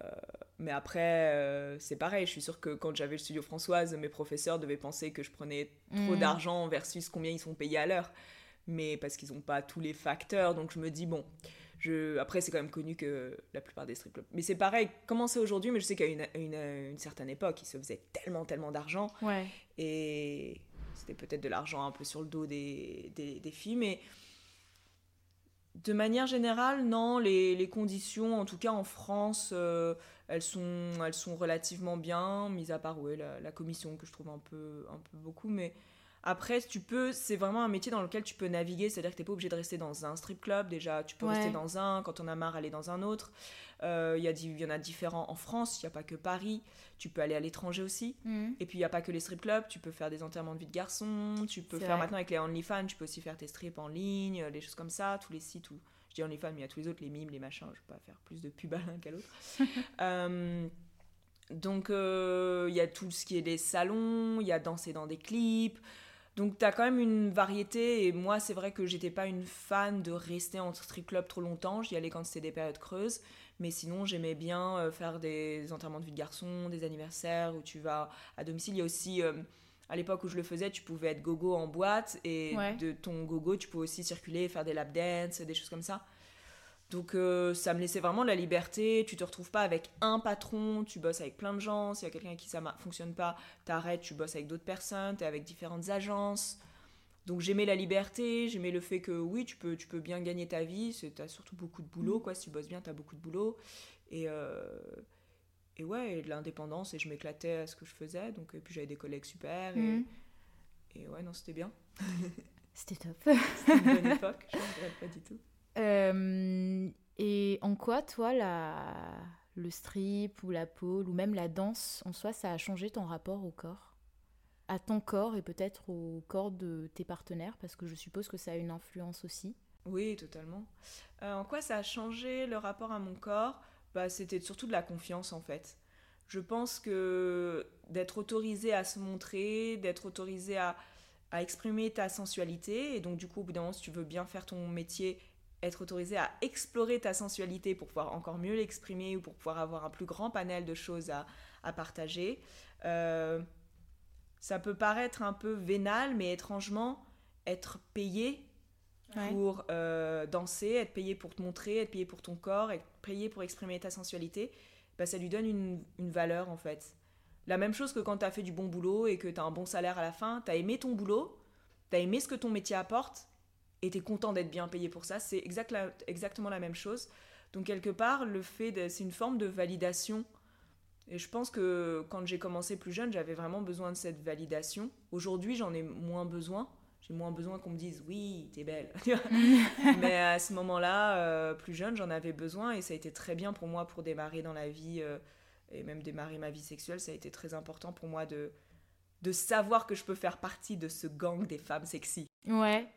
Speaker 2: mais après, c'est pareil. Je suis sûre que quand j'avais le studio Françoise, mes professeurs devaient penser que je prenais trop
Speaker 1: Mhm.
Speaker 2: d'argent versus combien ils sont payés à l'heure. Mais parce qu'ils n'ont pas tous les facteurs, donc je me dis, bon, je... après c'est quand même connu que la plupart des strip clubs. Mais c'est pareil, comment c'est aujourd'hui, mais je sais qu'à une, une, une certaine époque, ils se faisaient tellement, tellement d'argent.
Speaker 1: Ouais.
Speaker 2: Et c'était peut-être de l'argent un peu sur le dos des, des, des filles, mais de manière générale, non, les, les conditions, en tout cas en France, euh, elles, sont, elles sont relativement bien, mis à part ouais, la, la commission que je trouve un peu, un peu beaucoup, mais après, tu peux, c'est vraiment un métier dans lequel tu peux naviguer, c'est-à-dire que tu n'es pas obligé de rester dans un strip club, déjà, tu peux
Speaker 1: Ouais.
Speaker 2: rester dans un, quand on a marre, aller dans un autre. Euh, Il y, en a différents en France, il n'y a pas que Paris, tu peux aller à l'étranger aussi.
Speaker 1: Mhm.
Speaker 2: Et puis il n'y a pas que les strip clubs, tu peux faire des enterrements de vie de garçon, tu peux faire
Speaker 1: vrai.
Speaker 2: maintenant avec les OnlyFans, tu peux aussi faire tes strips en ligne, les choses comme ça, tous les sites où je dis OnlyFans, mais il y a tous les autres, les mimes, les machins, je vais pas faire plus de pub à l'un qu'à l'autre. Euh, donc euh, il y a tout ce qui est des salons, il y a danser dans des clips. Donc tu as quand même une variété et moi c'est vrai que j'étais pas une fan de rester en strip club trop longtemps, j'y allais quand c'était des périodes creuses, mais sinon j'aimais bien euh, faire des enterrements de vie de garçon, des anniversaires où tu vas à domicile. Il y a aussi euh, à l'époque où je le faisais, tu pouvais être gogo en boîte et
Speaker 1: Ouais.
Speaker 2: de ton gogo tu pouvais aussi circuler, faire des lap dance, des choses comme ça. Donc euh, ça me laissait vraiment la liberté, tu te retrouves pas avec un patron, tu bosses avec plein de gens, s'il y a quelqu'un avec qui ça ne fonctionne pas, t'arrêtes, tu bosses avec d'autres personnes, t'es avec différentes agences. Donc j'aimais la liberté, j'aimais le fait que oui, tu peux, tu peux bien gagner ta vie, t'as surtout beaucoup de boulot, quoi, si tu bosses bien, t'as beaucoup de boulot. Et, euh, et ouais, et de l'indépendance, et je m'éclatais à ce que je faisais, donc et puis j'avais des collègues super, et,
Speaker 1: Mhm.
Speaker 2: et ouais, non, c'était bien.
Speaker 1: C'était top.
Speaker 2: C'était une bonne époque, je ne regrette pas du tout.
Speaker 1: Euh, et en quoi, toi, la... le strip ou la pole ou même la danse en soi, ça a changé ton rapport au corps? À ton corps et peut-être au corps de tes partenaires Parce que je suppose que ça a une influence aussi.
Speaker 2: Oui, totalement. Euh, en quoi ça a changé le rapport à mon corps? Bah, C'était surtout de la confiance en fait. Je pense que d'être autorisé à se montrer, d'être autorisé à, à exprimer ta sensualité, et donc du coup au bout d'un moment si tu veux bien faire ton métier, être autorisé à explorer ta sensualité pour pouvoir encore mieux l'exprimer ou pour pouvoir avoir un plus grand panel de choses à, à partager. Euh, ça peut paraître un peu vénal, mais étrangement, être payé pour euh, danser, être payé pour te montrer, être payé pour ton corps, être payé pour exprimer ta sensualité, bah, ça lui donne une, une, valeur en fait. La même chose que quand tu as fait du bon boulot et que tu as un bon salaire à la fin, tu as aimé ton boulot, tu as aimé ce que ton métier apporte et tu es content d'être bien payé pour ça, c'est exact la, exactement la même chose. Donc quelque part, le fait, c'est une forme de validation. Et je pense que quand j'ai commencé plus jeune, j'avais vraiment besoin de cette validation. Aujourd'hui, j'en ai moins besoin j'ai moins besoin qu'on me dise oui, t'es belle. Mais à ce moment-là, euh, plus jeune, j'en avais besoin et ça a été très bien pour moi pour démarrer dans la vie euh, et même démarrer ma vie sexuelle. Ça a été très important pour moi de, de savoir que je peux faire partie de ce gang des femmes sexy.
Speaker 1: Ouais.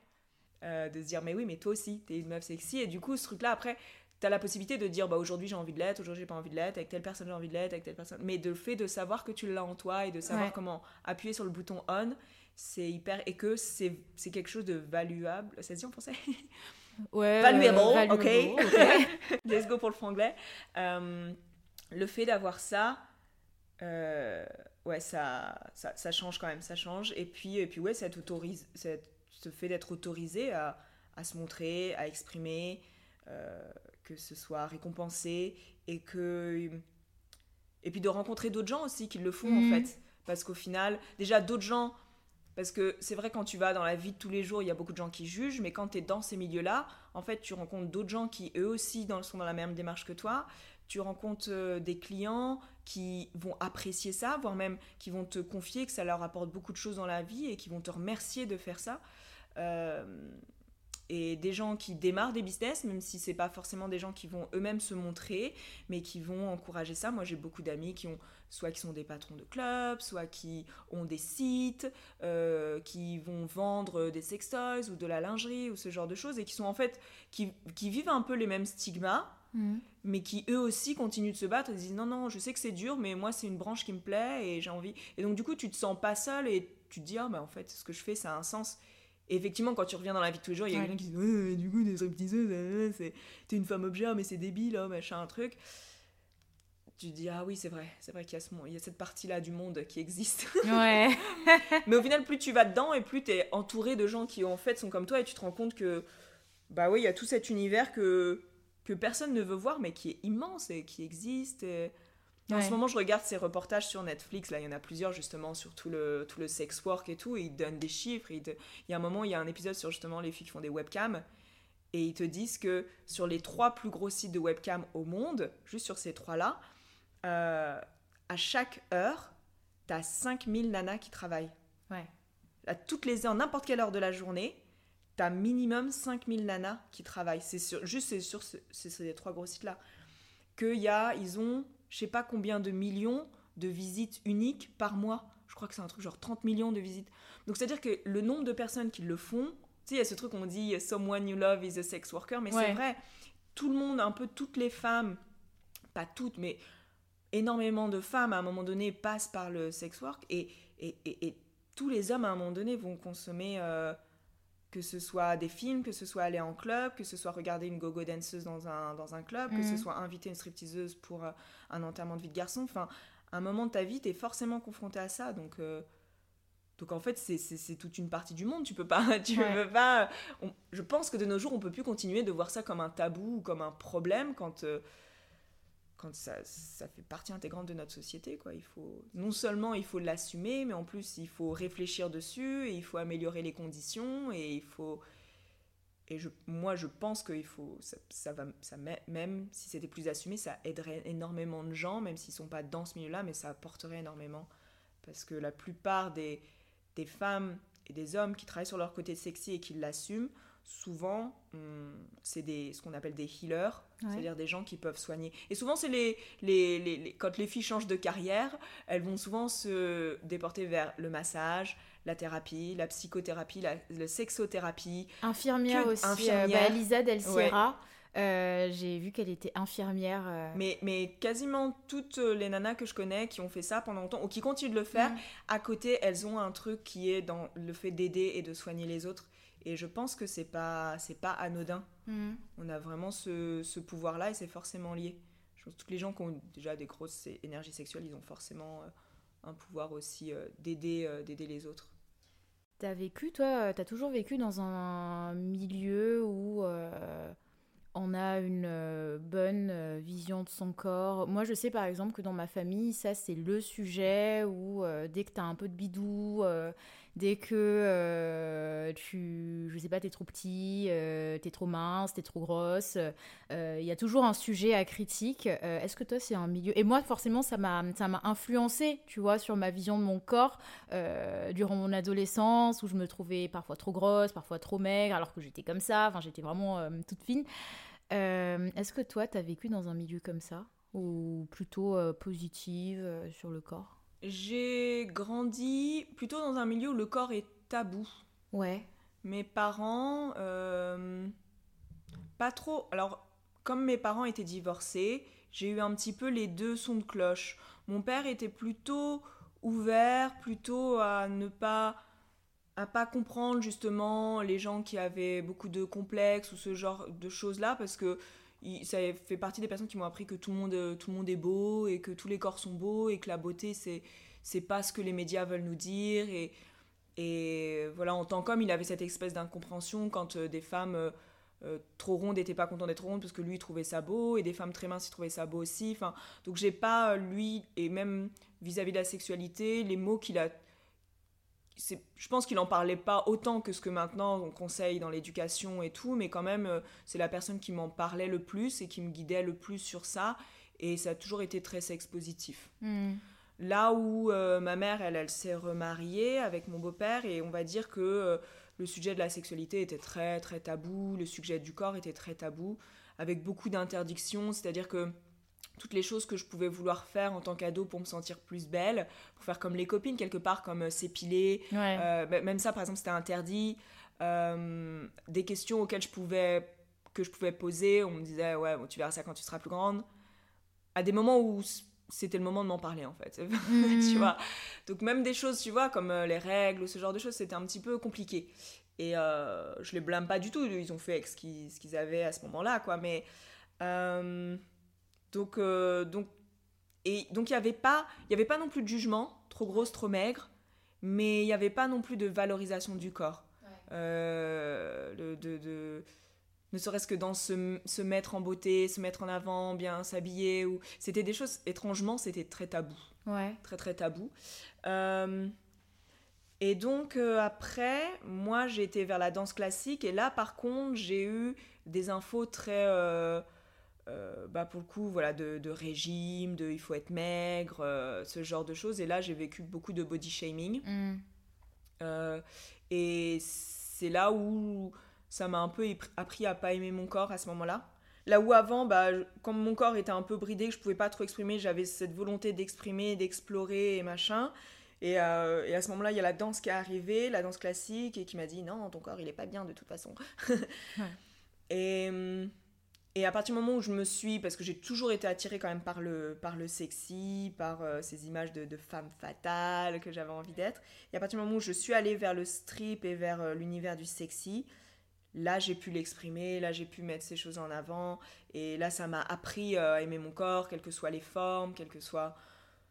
Speaker 2: Euh, de se dire, mais oui, mais toi aussi, t'es une meuf sexy. Et du coup, ce truc-là, après, t'as la possibilité de dire, bah aujourd'hui j'ai envie de l'être, aujourd'hui j'ai pas envie de l'être, avec telle personne j'ai envie de l'être, avec telle personne. Mais de le fait de savoir que tu l'as en toi et de savoir comment appuyer sur le bouton on c'est hyper et que c'est quelque chose de valuable. Ça se dit en français?
Speaker 1: Ouais
Speaker 2: valuable, ok, let's go pour le franglais. Euh, le fait d'avoir ça euh, ouais ça, ça, ça change quand même ça change. Et puis et puis ouais ça autorise ce fait d'être autorisé à, à, se montrer à exprimer euh, que ce soit récompensé et que et puis de rencontrer d'autres gens aussi qui le font en mhm. fait parce qu'au final déjà d'autres gens parce que c'est vrai, quand tu vas dans la vie de tous les jours, il y a beaucoup de gens qui jugent, mais quand tu es dans ces milieux-là, en fait, tu rencontres d'autres gens qui, eux aussi, sont dans la même démarche que toi. Tu rencontres euh, des clients qui vont apprécier ça, voire même qui vont te confier que ça leur apporte beaucoup de choses dans la vie et qui vont te remercier de faire ça. Euh, et des gens qui démarrent des business, même si c'est pas forcément des gens qui vont eux-mêmes se montrer, mais qui vont encourager ça. Moi, j'ai beaucoup d'amis qui ont soit qui sont des patrons de clubs, soit qui ont des sites, euh, qui vont vendre des sextoys ou de la lingerie ou ce genre de choses, et qui sont en fait qui, qui vivent un peu les mêmes stigmas. Mm. mais qui eux aussi continuent de se battre et disent non non je sais que c'est dur mais moi c'est une branche qui me plaît et j'ai envie et donc du coup tu te sens pas seul et tu te dis ah bah en fait ce que je fais ça a un sens et effectivement, quand tu reviens dans la vie de tous les jours, il y a quelqu'un qui dit ouais, du coup, des stripteaseuses, c'est t'es une femme objet, mais c'est débile, oh, machin, un truc. Tu te dis ah oui, c'est vrai, c'est vrai qu'il y, a ce, il y a cette partie-là du monde qui existe.
Speaker 1: Ouais.
Speaker 2: mais au final, plus tu vas dedans et plus tu es entouré de gens qui en fait sont comme toi et tu te rends compte que bah oui, il y a tout cet univers que que personne ne veut voir mais qui est immense et qui existe. Et... En ce moment, je regarde ces reportages sur Netflix. Là, il y en a plusieurs justement sur tout le, tout le sex work et tout. Et ils donnent des chiffres. Il y a un moment, il y a un épisode sur justement les filles qui font des webcams. Et ils te disent que sur les trois plus gros sites de webcam au monde, juste sur ces trois-là, euh, à chaque heure, tu as 5000 nanas qui travaillent.
Speaker 1: Ouais.
Speaker 2: À toutes les heures, n'importe quelle heure de la journée, tu as minimum 5000 nanas qui travaillent. C'est sur, juste sur ces trois gros sites-là. Qu'il y a, ils ont je sais pas combien de millions de visites uniques par mois. Je crois que c'est un truc genre 30 millions de visites. Donc c'est-à-dire que le nombre de personnes qui le font, tu sais, il y a ce truc on dit someone you love is a sex worker, mais c'est vrai. Tout le monde, un peu toutes les femmes, pas toutes, mais énormément de femmes à un moment donné passent par le sex work et, et, et, tous les hommes à un moment donné vont consommer euh, que ce soit des films, que ce soit aller en club, que ce soit regarder une go-go danseuse dans un, dans un club, que ce mhm. soit inviter une stripteaseuse pour euh, un enterrement de vie de garçon. Enfin, à un moment de ta vie, tu es forcément confronté à ça. Donc, euh, donc en fait, c'est toute une partie du monde. Tu peux pas. Tu peux pas je pense que de nos jours, on peut plus continuer de voir ça comme un tabou ou comme un problème quand. Euh, quand ça, ça, fait partie intégrante de notre société. Quoi. Il faut, non seulement il faut l'assumer, mais en plus il faut réfléchir dessus, et il faut améliorer les conditions, et il faut... Et je, moi, je pense faut, ça, va, ça même si c'était plus assumé, ça aiderait énormément de gens, même s'ils sont pas dans ce milieu-là, mais ça apporterait énormément, parce que la plupart des, des femmes et des hommes qui travaillent sur leur côté sexy et qui l'assument, souvent, c'est ce qu'on appelle des healers, c'est-à-dire des gens qui peuvent soigner. Et souvent, c'est les, les, les, quand les filles changent de carrière, elles vont souvent se déporter vers le massage, la thérapie, la psychothérapie, la, sexothérapie.
Speaker 1: Infirmière aussi, euh, infirmière. Bah, Lisa Del Sierra. Euh, j'ai vu qu'elle était infirmière. Euh.
Speaker 2: Mais, mais quasiment toutes les nanas que je connais qui ont fait ça pendant longtemps ou qui continuent de le faire, mm. à côté, elles ont un truc qui est dans le fait d'aider et de soigner les autres. Et je pense que c'est pas c'est pas anodin. Mm. On a vraiment ce, ce pouvoir-là et c'est forcément lié. Je pense que tous les gens qui ont déjà des grosses énergies sexuelles, ils ont forcément un pouvoir aussi d'aider d'aider les autres.
Speaker 1: T'as vécu, toi, t'as toujours vécu dans un milieu où on a une euh, bonne euh, vision de son corps? Moi, je sais par exemple que dans ma famille, ça c'est le sujet où euh, dès que tu as un peu de bidou, dès que tu, je sais pas, t'es trop petit, t'es trop mince, t'es trop grosse, il y a toujours un sujet à critique. Est-ce que toi c'est un milieu Et moi, forcément, ça m'a, ça m'a influencé, tu vois, sur ma vision de mon corps durant mon adolescence où je me trouvais parfois trop grosse, parfois trop maigre, alors que j'étais comme ça. Enfin, j'étais vraiment toute fine. Euh, est-ce que toi, tu as vécu dans un milieu comme ça Ou plutôt euh, positive euh, sur le corps?
Speaker 2: J'ai grandi plutôt dans un milieu où le corps est tabou.
Speaker 1: Ouais.
Speaker 2: Mes parents, pas trop. Alors, comme mes parents étaient divorcés, j'ai eu un petit peu les deux sons de cloche. Mon père était plutôt ouvert, plutôt à ne pas à pas comprendre justement les gens qui avaient beaucoup de complexes ou ce genre de choses là parce que ça fait partie des personnes qui m'ont appris que tout le monde tout le monde est beau et que tous les corps sont beaux et que la beauté c'est c'est pas ce que les médias veulent nous dire. Et et voilà en tant qu'homme il avait cette espèce d'incompréhension quand euh, des femmes euh, euh, trop rondes n'étaient pas contentes d'être rondes parce que lui trouvait ça beau et des femmes très minces il trouvait ça beau aussi. Enfin donc j'ai pas lui et même vis à -vis de la sexualité les mots qu'il a je pense qu'il en parlait pas autant que ce que maintenant on conseille dans l'éducation et tout, mais quand même, euh, c'est la personne qui m'en parlait le plus et qui me guidait le plus sur ça, et ça a toujours été très sex positif. Hmm. Là où euh, ma mère, elle, elle s'est remariée avec mon beau-père, et on va dire que euh, le sujet de la sexualité était très très tabou, le sujet du corps était très tabou, avec beaucoup d'interdictions, c'est-à-dire que toutes les choses que je pouvais vouloir faire en tant qu'ado pour me sentir plus belle, pour faire comme les copines quelque part, comme euh, s'épiler. Euh, même ça, par exemple, c'était interdit. Euh, des questions auxquelles je pouvais que je pouvais poser, on me disait ouais, tu verras ça quand tu seras plus grande. À des moments où c'était le moment de m'en parler en fait, tu mm. vois? Donc même des choses, tu vois, comme les règles ou ce genre de choses, c'était un petit peu compliqué. Et je les blâme pas du tout, ils ont fait avec ce qu'ils avaient à ce moment-là, quoi. Mais donc, euh, donc, et donc il n'y avait pas, il y avait pas non plus de jugement, trop grosse, trop maigre, mais il n'y avait pas non plus de valorisation du corps. Euh, de, de, ne serait-ce que dans se, se, mettre en beauté, se mettre en avant, bien s'habiller, ou c'était des choses étrangement, c'était très tabou,
Speaker 1: ouais.
Speaker 2: très très tabou. Euh, et donc après, moi j'ai été vers la danse classique et là par contre j'ai eu des infos très euh, bah pour le coup, voilà, de, régime, de il faut être maigre, euh, ce genre de choses. Et là, j'ai vécu beaucoup de body shaming. Mm. Euh, et c'est là où ça m'a un peu appris à pas aimer mon corps à ce moment-là. Là où avant, bah, quand mon corps était un peu bridé, que je pouvais pas trop exprimer, j'avais cette volonté d'exprimer, d'explorer et machin. Et, et, à ce moment-là, il y a la danse qui est arrivée, la danse classique, et qui m'a dit non, ton corps il est pas bien de toute façon. Et hum, et à partir du moment où je me suis, parce que j'ai toujours été attirée quand même par le, par le sexy, par euh, ces images de, femmes fatales que j'avais envie d'être, et à partir du moment où je suis allée vers le strip et vers euh, l'univers du sexy, là j'ai pu l'exprimer, là j'ai pu mettre ces choses en avant, et là ça m'a appris euh, à aimer mon corps, quelles que soient les formes, quelles que soient,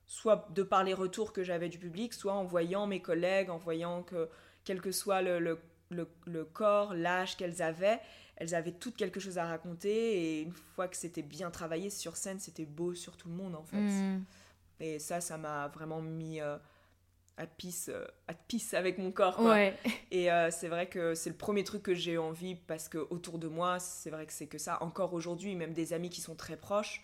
Speaker 2: soit de par les retours que j'avais du public, soit en voyant mes collègues, en voyant que quel que soit le, le, le corps, l'âge qu'elles avaient, elles avaient toutes quelque chose à raconter et une fois que c'était bien travaillé sur scène, c'était beau sur tout le monde en fait. Mm. Et ça, ça m'a vraiment mis euh, à pisse, euh, à pisse avec mon corps. Quoi. Et euh, c'est vrai que c'est le premier truc que j'ai envie parce que autour de moi, c'est vrai que c'est que ça. Encore aujourd'hui, même des amis qui sont très proches,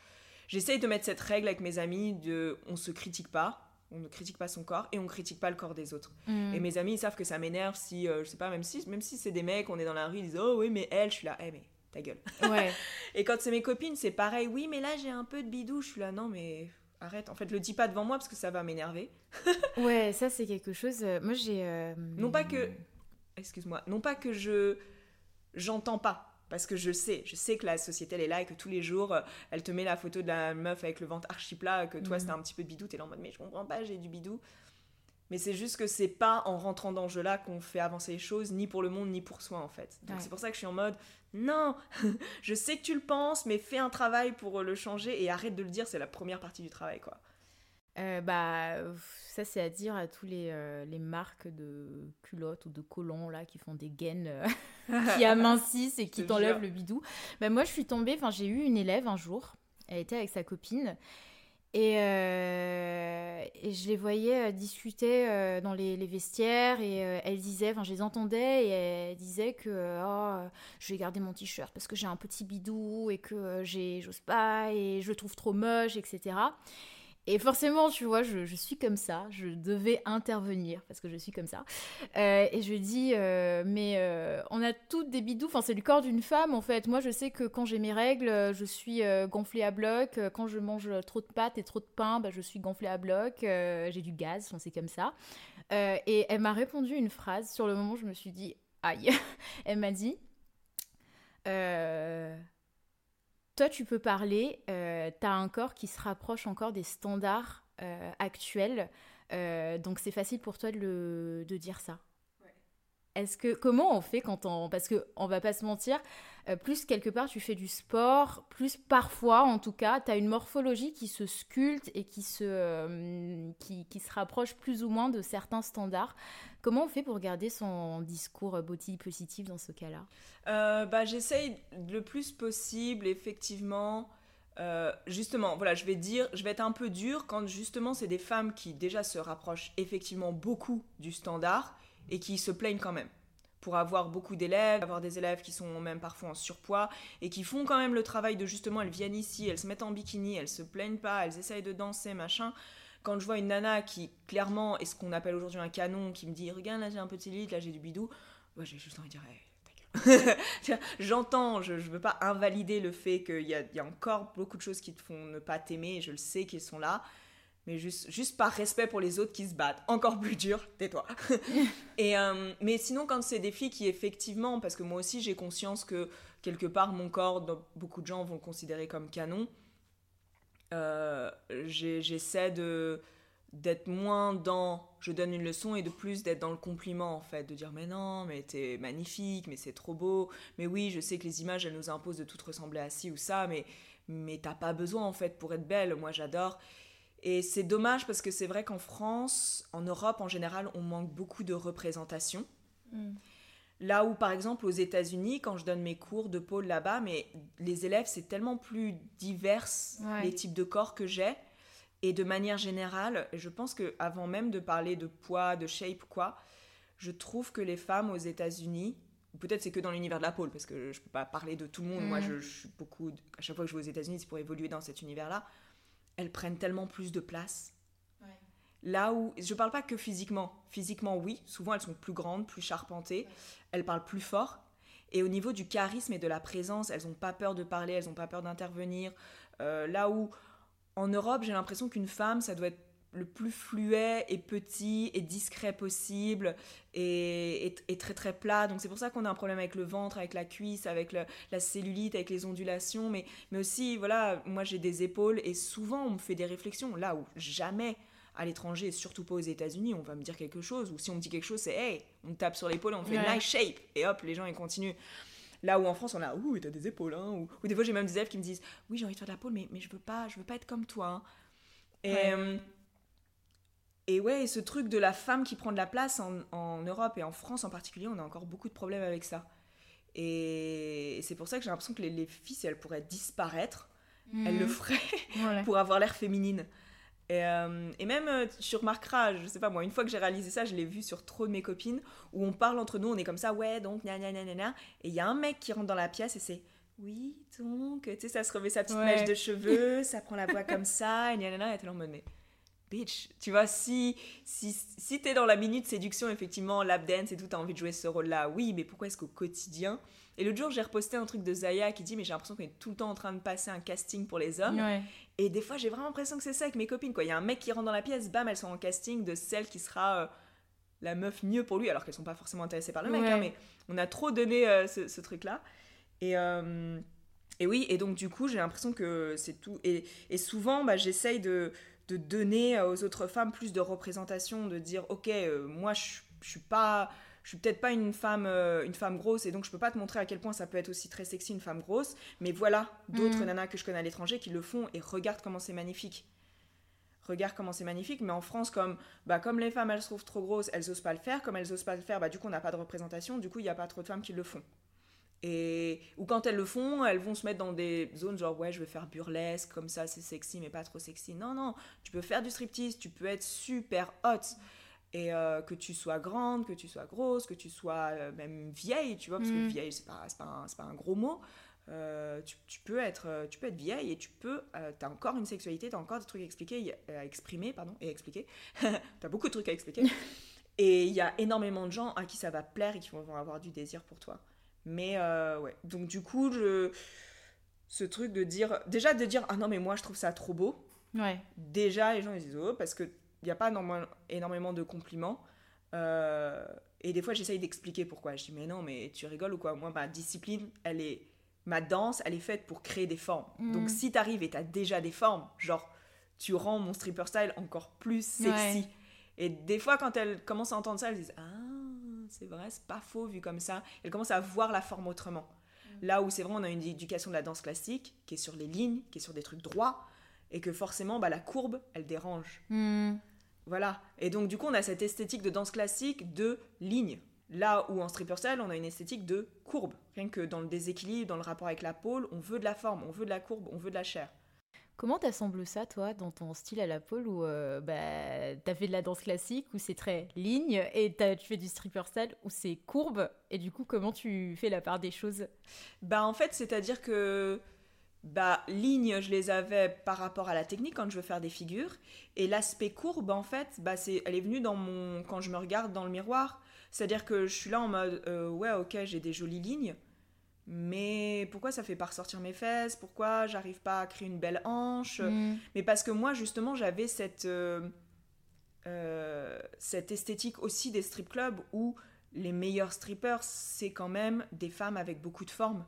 Speaker 2: j'essaye de mettre cette règle avec mes amis de on se critique pas. On ne critique pas son corps et on ne critique pas le corps des autres.
Speaker 1: Mm.
Speaker 2: Et mes amis, ils savent que ça m'énerve si, euh, je sais pas, même si, même si c'est des mecs, on est dans la rue, ils disent Oh oui, mais elle, je suis là, eh, mais ta gueule.
Speaker 1: Ouais.
Speaker 2: Et quand c'est mes copines, c'est pareil. Oui, mais là, j'ai un peu de bidou. Je suis là, non, mais arrête. En fait, le dis pas devant moi parce que ça va m'énerver.
Speaker 1: ouais, ça c'est quelque chose. euh, moi j'ai. euh,
Speaker 2: Non pas que. Excuse-moi. Non pas que je. J'entends pas. Parce que je sais. Je sais que la société, elle est là et que tous les jours, euh, elle te met la photo de la meuf avec le ventre archi plat. Que toi,
Speaker 1: Mhm.
Speaker 2: c'était un petit peu de bidou. T'es là en mode, mais je comprends pas, j'ai du bidou. Mais c'est juste que c'est pas en rentrant dans ce jeu-là qu'on fait avancer les choses, ni pour le monde, ni pour soi, en fait. Donc
Speaker 1: Ouais.
Speaker 2: c'est pour ça que je suis en mode, non, je sais que tu le penses, mais fais un travail pour le changer et arrête de le dire, c'est la première partie du travail, quoi.
Speaker 1: Euh, bah, ça c'est à dire à tous les, euh, les marques de culottes ou de collants là qui font des gaines euh, qui amincissent et qui
Speaker 2: te
Speaker 1: t'enlèvent le bidou. Bah, moi je suis tombée, enfin j'ai eu une élève un jour, elle était avec sa copine et, euh, et je les voyais discuter dans les, les vestiaires et euh, elle disait, enfin je les entendais et elle disait que Oh, je vais garder mon t-shirt parce que j'ai un petit bidou et que j'ose pas et je le trouve trop moche, etc. Et forcément, tu vois, je, suis comme ça, je devais intervenir parce que je suis comme ça. Euh, et je dis, euh, mais euh, on a toutes des bidous, enfin c'est le corps d'une femme en fait. Moi je sais que quand j'ai mes règles, je suis gonflée à bloc. Quand je mange trop de pâtes et trop de pain, bah, je suis gonflée à bloc. J'ai du gaz, enfin, c'est comme ça. Et elle m'a répondu une phrase, sur le moment je me suis dit, aïe. elle m'a dit, toi, tu peux parler, euh, tu as un corps qui se rapproche encore des standards euh, actuels, euh, donc c'est facile pour toi de, dire ça. Est-ce que comment on fait quand on parce que on va pas se mentir, euh, plus quelque part tu fais du sport, plus parfois en tout cas, tu as une morphologie qui se sculpte et qui se euh, qui, qui se rapproche plus ou moins de certains standards. Comment on fait pour garder son discours body positif dans ce cas-là?
Speaker 2: Euh, bah, J'essaye le plus possible, effectivement. Euh, justement, voilà, je vais dire, je vais être un peu dure quand justement c'est des femmes qui déjà se rapprochent effectivement beaucoup du standard et qui se plaignent quand même. Pour avoir beaucoup d'élèves, avoir des élèves qui sont même parfois en surpoids et qui font quand même le travail de justement, elles viennent ici, elles se mettent en bikini, elles se plaignent pas, elles essayent de danser, machin. Quand je vois une nana qui clairement est ce qu'on appelle aujourd'hui un canon, qui me dit regarde là j'ai un petit lit, là j'ai du bidou, bah, j'ai juste envie de dire Hey. J'entends, je ne veux pas invalider le fait qu'il y, y a encore beaucoup de choses qui te font ne pas t'aimer, je le sais qu'ils sont là, mais juste, juste par respect pour les autres qui se battent. Encore plus dur, tais-toi. et, euh, mais sinon, quand c'est des filles qui effectivement, parce que moi aussi j'ai conscience que quelque part mon corps, beaucoup de gens vont le considérer comme canon, euh, j'essaie de d'être moins dans je donne une leçon et de plus d'être dans le compliment en fait de dire mais non mais t'es magnifique mais c'est trop beau mais oui je sais que les images elles nous imposent de toutes ressembler à ci ou ça mais mais t'as pas besoin en fait pour être belle moi j'adore et c'est dommage parce que c'est vrai qu'en France en Europe en général on manque beaucoup de représentation Là où, par exemple, aux États-Unis, quand je donne mes cours de pôle là-bas, mais les élèves, c'est tellement plus divers
Speaker 1: Ouais.
Speaker 2: les types de corps que j'ai. Et de manière générale, je pense que avant même de parler de poids, de shape, quoi, je trouve que les femmes aux États-Unis, peut-être c'est que dans l'univers de la pôle, parce que je peux pas parler de tout le monde. Moi, je, je suis beaucoup. À chaque fois que je vais aux États-Unis, c'est pour évoluer dans cet univers-là. Elles prennent tellement plus de place. Là où, je parle pas que physiquement. Physiquement, oui, souvent elles sont plus grandes, plus charpentées, elles parlent plus fort. Et au niveau du charisme et de la présence, elles n'ont pas peur de parler, elles n'ont pas peur d'intervenir. Euh, là où, en Europe, j'ai l'impression qu'une femme, ça doit être le plus fluet et petit et discret possible et, et- et très très plat. Donc c'est pour ça qu'on a un problème avec le ventre, avec la cuisse, avec le- la cellulite, avec les ondulations. Mais, mais aussi, voilà, moi j'ai des épaules et souvent on me fait des réflexions. Là où jamais à l'étranger, surtout pas aux États-Unis, on va me dire quelque chose. Ou si on me dit quelque chose, c'est hey, on me tape sur l'épaule et on fait
Speaker 1: Ouais.
Speaker 2: nice shape. Et hop, les gens ils continuent. Là où en France, on a ouh, t'as des épaules, hein. Ou, ou des fois, j'ai même des élèves qui me disent oui, j'ai envie de faire de la pôle, mais, mais je veux pas, je veux pas être comme toi. hein. Et,
Speaker 1: Ouais.
Speaker 2: Et ouais, et ce truc de la femme qui prend de la place en, en Europe et en France en particulier, on a encore beaucoup de problèmes avec ça. Et c'est pour ça que j'ai l'impression que les, les filles, si elles pourraient disparaître, elles le feraient pour avoir l'air féminine. Et, euh, et même, euh, tu remarqueras, je sais pas moi, une fois que j'ai réalisé ça, je l'ai vu sur trop de mes copines, où on parle entre nous, on est comme ça, ouais, donc, gna gna gna gna. Et il y a un mec qui rentre dans la pièce et c'est, oui, donc, tu sais, ça se remet sa petite
Speaker 1: Ouais.
Speaker 2: mèche de cheveux, ça prend la voix comme ça, et gna gna gna, et là en bitch. Tu vois, si, si, si t'es dans la minute séduction, effectivement, lap dance et tout, t'as envie de jouer ce rôle-là, oui, mais pourquoi est-ce qu'au quotidien? Et l'autre jour, j'ai reposté un truc de Zaya qui dit, mais j'ai l'impression qu'on est tout le temps en train de passer un casting pour les hommes. Et des fois, j'ai vraiment l'impression que c'est ça avec mes copines, quoi. Il y a un mec qui rentre dans la pièce, bam, elles sont en casting de celle qui sera euh, la meuf mieux pour lui, alors qu'elles sont pas forcément intéressées par le mec, hein, mais on a trop donné euh, ce, truc-là. Et. Euh, et oui, et donc du coup, j'ai l'impression que c'est tout. Et, et souvent, bah, j'essaye de, de donner aux autres femmes plus de représentation, de dire ok, euh, moi je, je suis pas, je suis peut-être pas une femme, euh, une femme grosse et donc je peux pas te montrer à quel point ça peut être aussi très sexy une femme grosse, mais voilà d'autres mm. nanas que je connais à l'étranger qui le font et regarde comment c'est magnifique. Regarde comment c'est magnifique, mais en France, comme, bah, comme les femmes elles se trouvent trop grosses, elles osent pas le faire. Comme elles osent pas le faire, bah, du coup on n'a pas de représentation, du coup il n'y a pas trop de femmes qui le font. Et, ou quand elles le font, elles vont se mettre dans des zones genre ouais, je vais faire burlesque, comme ça c'est sexy mais pas trop sexy. Non, non, tu peux faire du striptease, tu peux être super hot. Et euh, que tu sois grande, que tu sois grosse, que tu sois euh, même vieille, tu vois, parce que mm. vieille c'est pas, pas, pas, un gros mot. Euh, tu, tu, peux être, tu peux être vieille et tu peux, tu as encore une sexualité, tu as encore des trucs à expliquer, à exprimer, pardon, et expliquer. tu as beaucoup de trucs à expliquer. et il y a énormément de gens à qui ça va plaire et qui vont avoir du désir pour toi. Mais euh, ouais, donc du coup, je... ce truc de dire, déjà de dire, ah non, mais moi je trouve ça trop beau. Ouais. Déjà, les gens ils disent, oh, parce qu'il n'y a pas énormément de compliments. Euh, et des fois, j'essaye d'expliquer pourquoi. Je dis, mais non, mais tu rigoles ou quoi? Moi, ma discipline, elle est. Ma danse, elle est faite pour créer des formes. Mm. Donc, si t'arrives et t'as déjà des formes, genre, tu rends mon stripper style encore plus sexy. Et des fois, quand elles commencent à entendre ça, elles disent, ah c'est vrai, c'est pas faux vu comme ça. Elle commence à voir la forme autrement. Mm. Là où c'est vrai, on a une éducation de la danse classique qui est sur les lignes, qui est sur des trucs droits, et que forcément, bah, la courbe, elle dérange. Mm. Voilà. Et donc, du coup, on a cette esthétique de danse classique de lignes. Là où en stripper style, on a une esthétique de courbe. Rien que dans le déséquilibre, dans le rapport avec la pôle, on veut de la forme, on veut de la courbe, on veut de la chair.
Speaker 1: Comment t'assembles ça, toi, dans ton style à la pole où euh, bah, t'as fait de la danse classique, où c'est très ligne, et tu fais du stripper style où c'est courbe, et du coup, comment tu fais la part des choses?
Speaker 2: Bah, en fait, c'est-à-dire que bah, ligne, je les avais par rapport à la technique quand je veux faire des figures, et l'aspect courbe, en fait, bah, c'est, elle est venue dans mon, quand je me regarde dans le miroir. C'est-à-dire que je suis là en mode, euh, ouais, ok, j'ai des jolies lignes, mais pourquoi ça fait pas ressortir mes fesses? Pourquoi j'arrive pas à créer une belle hanche? Mm. Mais parce que moi, justement, j'avais cette, euh, euh, cette esthétique aussi des strip clubs où les meilleurs strippers, c'est quand même des femmes avec beaucoup de forme.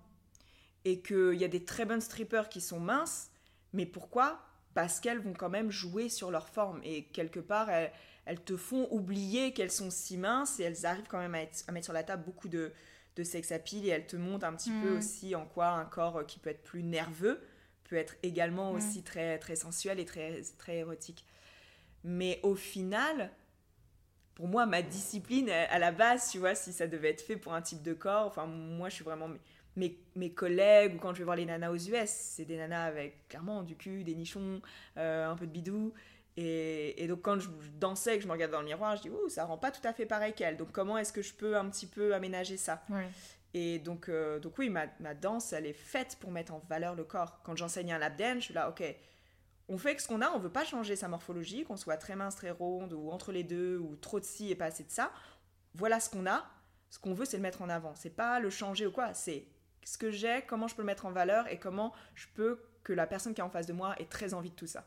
Speaker 2: Et qu'il y a des très bonnes strippers qui sont minces, mais pourquoi? Parce qu'elles vont quand même jouer sur leur forme. Et quelque part, elles, elles te font oublier qu'elles sont si minces et elles arrivent quand même à mettre sur la table beaucoup de de sex appeal et elle te montre un petit peu mm. aussi en quoi un corps euh, qui peut être plus nerveux peut être également mm. aussi très, très sensuel et très, très érotique. Mais au final, pour moi, ma discipline, à la base, tu vois, si ça devait être fait pour un type de corps, enfin, moi, je suis vraiment. Mes, mes collègues, ou quand je vais voir les nanas aux US, c'est des nanas avec clairement du cul, des nichons, euh, un peu de bidou. Et, donc quand je dansais, que je me regardais dans le miroir, je dis, ouh, ça rend pas tout à fait pareil qu'elle. Donc comment est-ce que je peux un petit peu aménager ça? Et donc, euh, donc oui, ma, ma, danse, elle est faite pour mettre en valeur le corps. Quand j'enseigne un lap dance, je suis là, ok, on fait ce qu'on a, on veut pas changer sa morphologie, qu'on soit très mince, très ronde, ou entre les deux, ou trop de ci et pas assez de ça. Voilà ce qu'on a. Ce qu'on veut, c'est le mettre en avant. C'est pas le changer ou quoi. C'est ce que j'ai, comment je peux le mettre en valeur et comment je peux que la personne qui est en face de moi ait très envie de tout ça.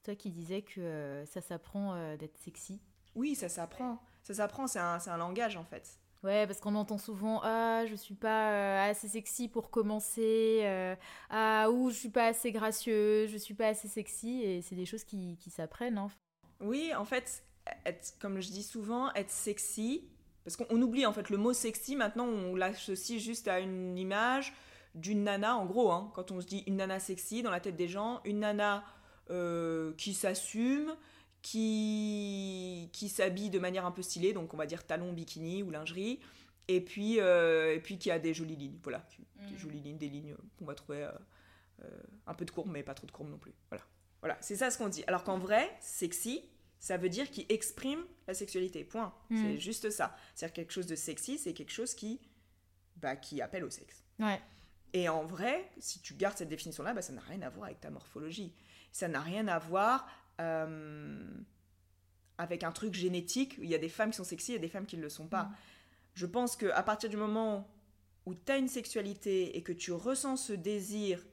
Speaker 1: C'est toi qui disais que euh, ça s'apprend euh, d'être sexy.
Speaker 2: Oui, ça s'apprend. Ça s'apprend, c'est un, un, langage en fait.
Speaker 1: Ouais, parce qu'on entend souvent Ah, je suis pas euh, assez sexy pour commencer. ah, ou je suis pas assez gracieuse, je suis pas assez sexy. Et c'est des choses qui, qui s'apprennent. Hein.
Speaker 2: Oui, en fait, être, comme je dis souvent, être sexy. Parce qu'on oublie en fait le mot sexy, maintenant on l'associe juste à une image d'une nana, en gros, hein, quand on se dit une nana sexy dans la tête des gens, une nana euh, qui s'assume, qui, qui s'habille de manière un peu stylée, donc on va dire talons, bikini ou lingerie, et puis, euh, et puis qui a des jolies lignes, voilà, des mm. jolies lignes, des lignes qu'on va trouver euh, un peu de courbe, mais pas trop de courbe non plus, voilà. Voilà, c'est ça ce qu'on dit. Alors qu'en vrai, sexy, ça veut dire qu'il exprime la sexualité, point. Mm. C'est juste ça. C'est-à-dire quelque chose de sexy, c'est quelque chose qui, bah, qui appelle au sexe. Ouais. Et en vrai, si tu gardes cette définition-là, bah, ça n'a rien à voir avec ta morphologie. Ça n'a rien à voir euh, avec un truc génétique. Il y a des femmes qui sont sexy et des femmes qui ne le sont pas. Mm. Je pense qu'à partir du moment où tu as une sexualité et que tu ressens ce désir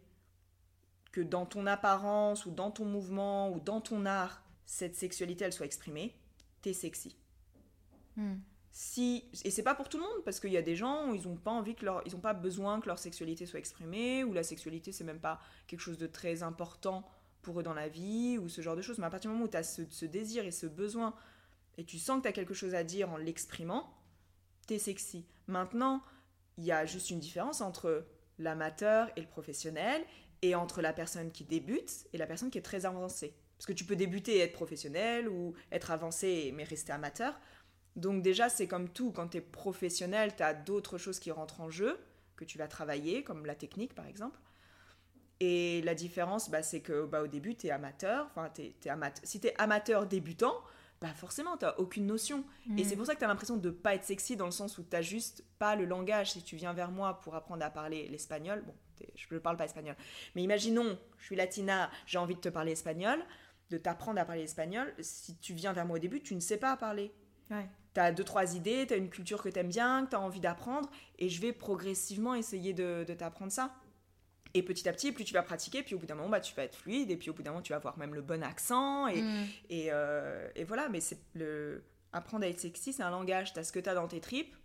Speaker 2: que dans ton apparence ou dans ton mouvement ou dans ton art, cette sexualité elle soit exprimée, t'es sexy. Mm. Si, et c'est pas pour tout le monde parce qu'il y a des gens où ils ont pas envie que leur, ils ont pas besoin que leur sexualité soit exprimée ou la sexualité c'est même pas quelque chose de très important pour eux dans la vie ou ce genre de choses. Mais à partir du moment où tu as ce, désir et ce besoin et tu sens que tu as quelque chose à dire en l'exprimant, tu es sexy. Maintenant, il y a juste une différence entre l'amateur et le professionnel et entre la personne qui débute et la personne qui est très avancée. Parce que tu peux débuter et être professionnel ou être avancé mais rester amateur. Donc déjà, c'est comme tout, quand tu es professionnel, tu as d'autres choses qui rentrent en jeu, que tu vas travailler, comme la technique par exemple. Et la différence, bah, c'est que bah, au début, tu es amateur. Enfin, es, Si tu es amateur débutant, bah forcément, tu n'as aucune notion. Et c'est mm. pour ça que tu as l'impression de ne pas être sexy dans le sens où tu juste pas le langage. Si tu viens vers moi pour apprendre à parler l'espagnol, bon, je ne parle pas espagnol, mais imaginons, je suis latina, j'ai envie de te parler espagnol, de t'apprendre à parler espagnol. Si tu viens vers moi au début, tu ne sais pas parler. Tu as deux, trois idées, tu as une culture que tu aimes bien, que tu as envie d'apprendre, et je vais progressivement essayer de t'apprendre ça. Et petit à petit, plus tu vas pratiquer, puis au bout d'un moment, bah, tu vas être fluide, et puis au bout d'un moment, tu vas avoir même le bon accent. Et, mm. et, euh, et, voilà, mais c'est le... apprendre à être sexy, c'est un langage. Tu as ce que tu as dans tes tripes,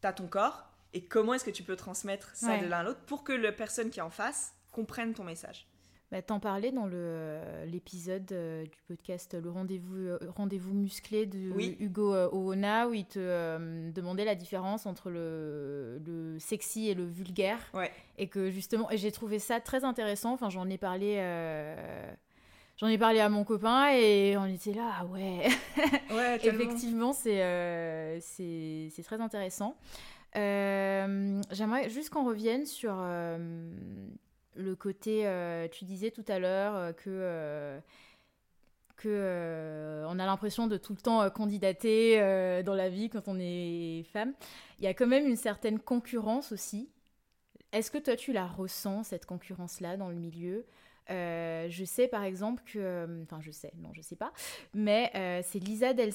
Speaker 2: tu as ton corps, et comment est-ce que tu peux transmettre ça de l'un à l'autre pour que la personne qui est en face comprenne ton message?
Speaker 1: Bah, T'en parlais dans l'épisode euh, du podcast Le rendez-vous euh, rendez musclé de Hugo euh, Oona où il te demandait la différence entre le, le, sexy et le vulgaire. Et que justement, j'ai trouvé ça très intéressant. Enfin, j'en ai parlé. J'en ai parlé à mon copain et on était là, ah ouais, ouais effectivement, c'est c'est très intéressant. J'aimerais juste qu'on revienne sur le côté, euh, tu disais tout à l'heure euh, que euh, on a l'impression de tout le temps candidater dans la vie quand on est femme. Il y a quand même une certaine concurrence aussi. Est-ce que toi tu la ressens cette concurrence là dans le milieu? Euh, je sais par exemple que, euh, enfin je sais, non je sais pas, mais euh, c'est Lisa Del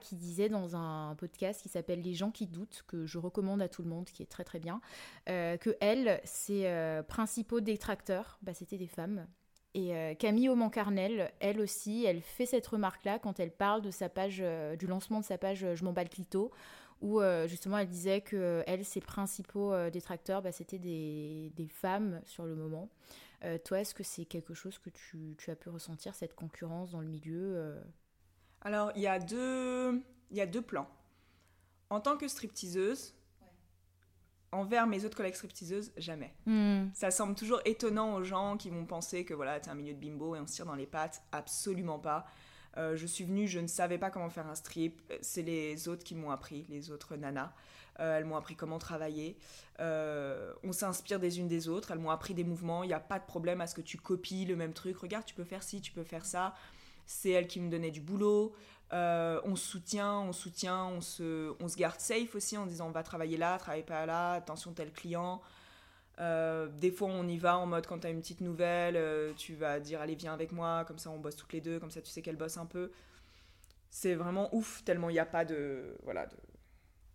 Speaker 1: qui disait dans un podcast qui s'appelle Les gens qui doutent, que je recommande à tout le monde, qui est très très bien, que elle, ses principaux détracteurs, bah, c'était des femmes. Et Camille Aumancarnel, elle aussi, elle fait cette remarque-là quand elle parle de sa page, du lancement de sa page Je m'en bats le clito, où justement elle disait que elle, ses principaux détracteurs, bah, c'était des, femmes sur le moment. Euh, toi, est-ce que c'est quelque chose que tu, as pu ressentir, cette concurrence dans le milieu euh
Speaker 2: Alors, il y, a deux, il y a deux plans. En tant que stripteaseuse, envers mes autres collègues stripteaseuses, jamais. Hmm. Ça semble toujours étonnant aux gens qui vont penser que voilà, es un milieu de bimbo et on se tire dans les pattes. Absolument pas. Euh, je suis venue, je ne savais pas comment faire un strip. C'est les autres qui m'ont appris, les autres nanas. Euh, elles m'ont appris comment travailler. Euh, on s'inspire des unes des autres. Elles m'ont appris des mouvements. Il n'y a pas de problème à ce que tu copies le même truc. Regarde, tu peux faire ci, tu peux faire ça. C'est elles qui me donnaient du boulot. Euh, on se soutient, on soutient, on se, on se garde safe aussi en disant on va travailler là, travaille pas là, attention tel client. Des fois on y va en mode quand tu as une petite nouvelle, tu vas dire allez viens avec moi, comme ça on bosse toutes les deux, comme ça tu sais qu'elle bosse un peu. C'est vraiment ouf tellement il n'y a pas de voilà de,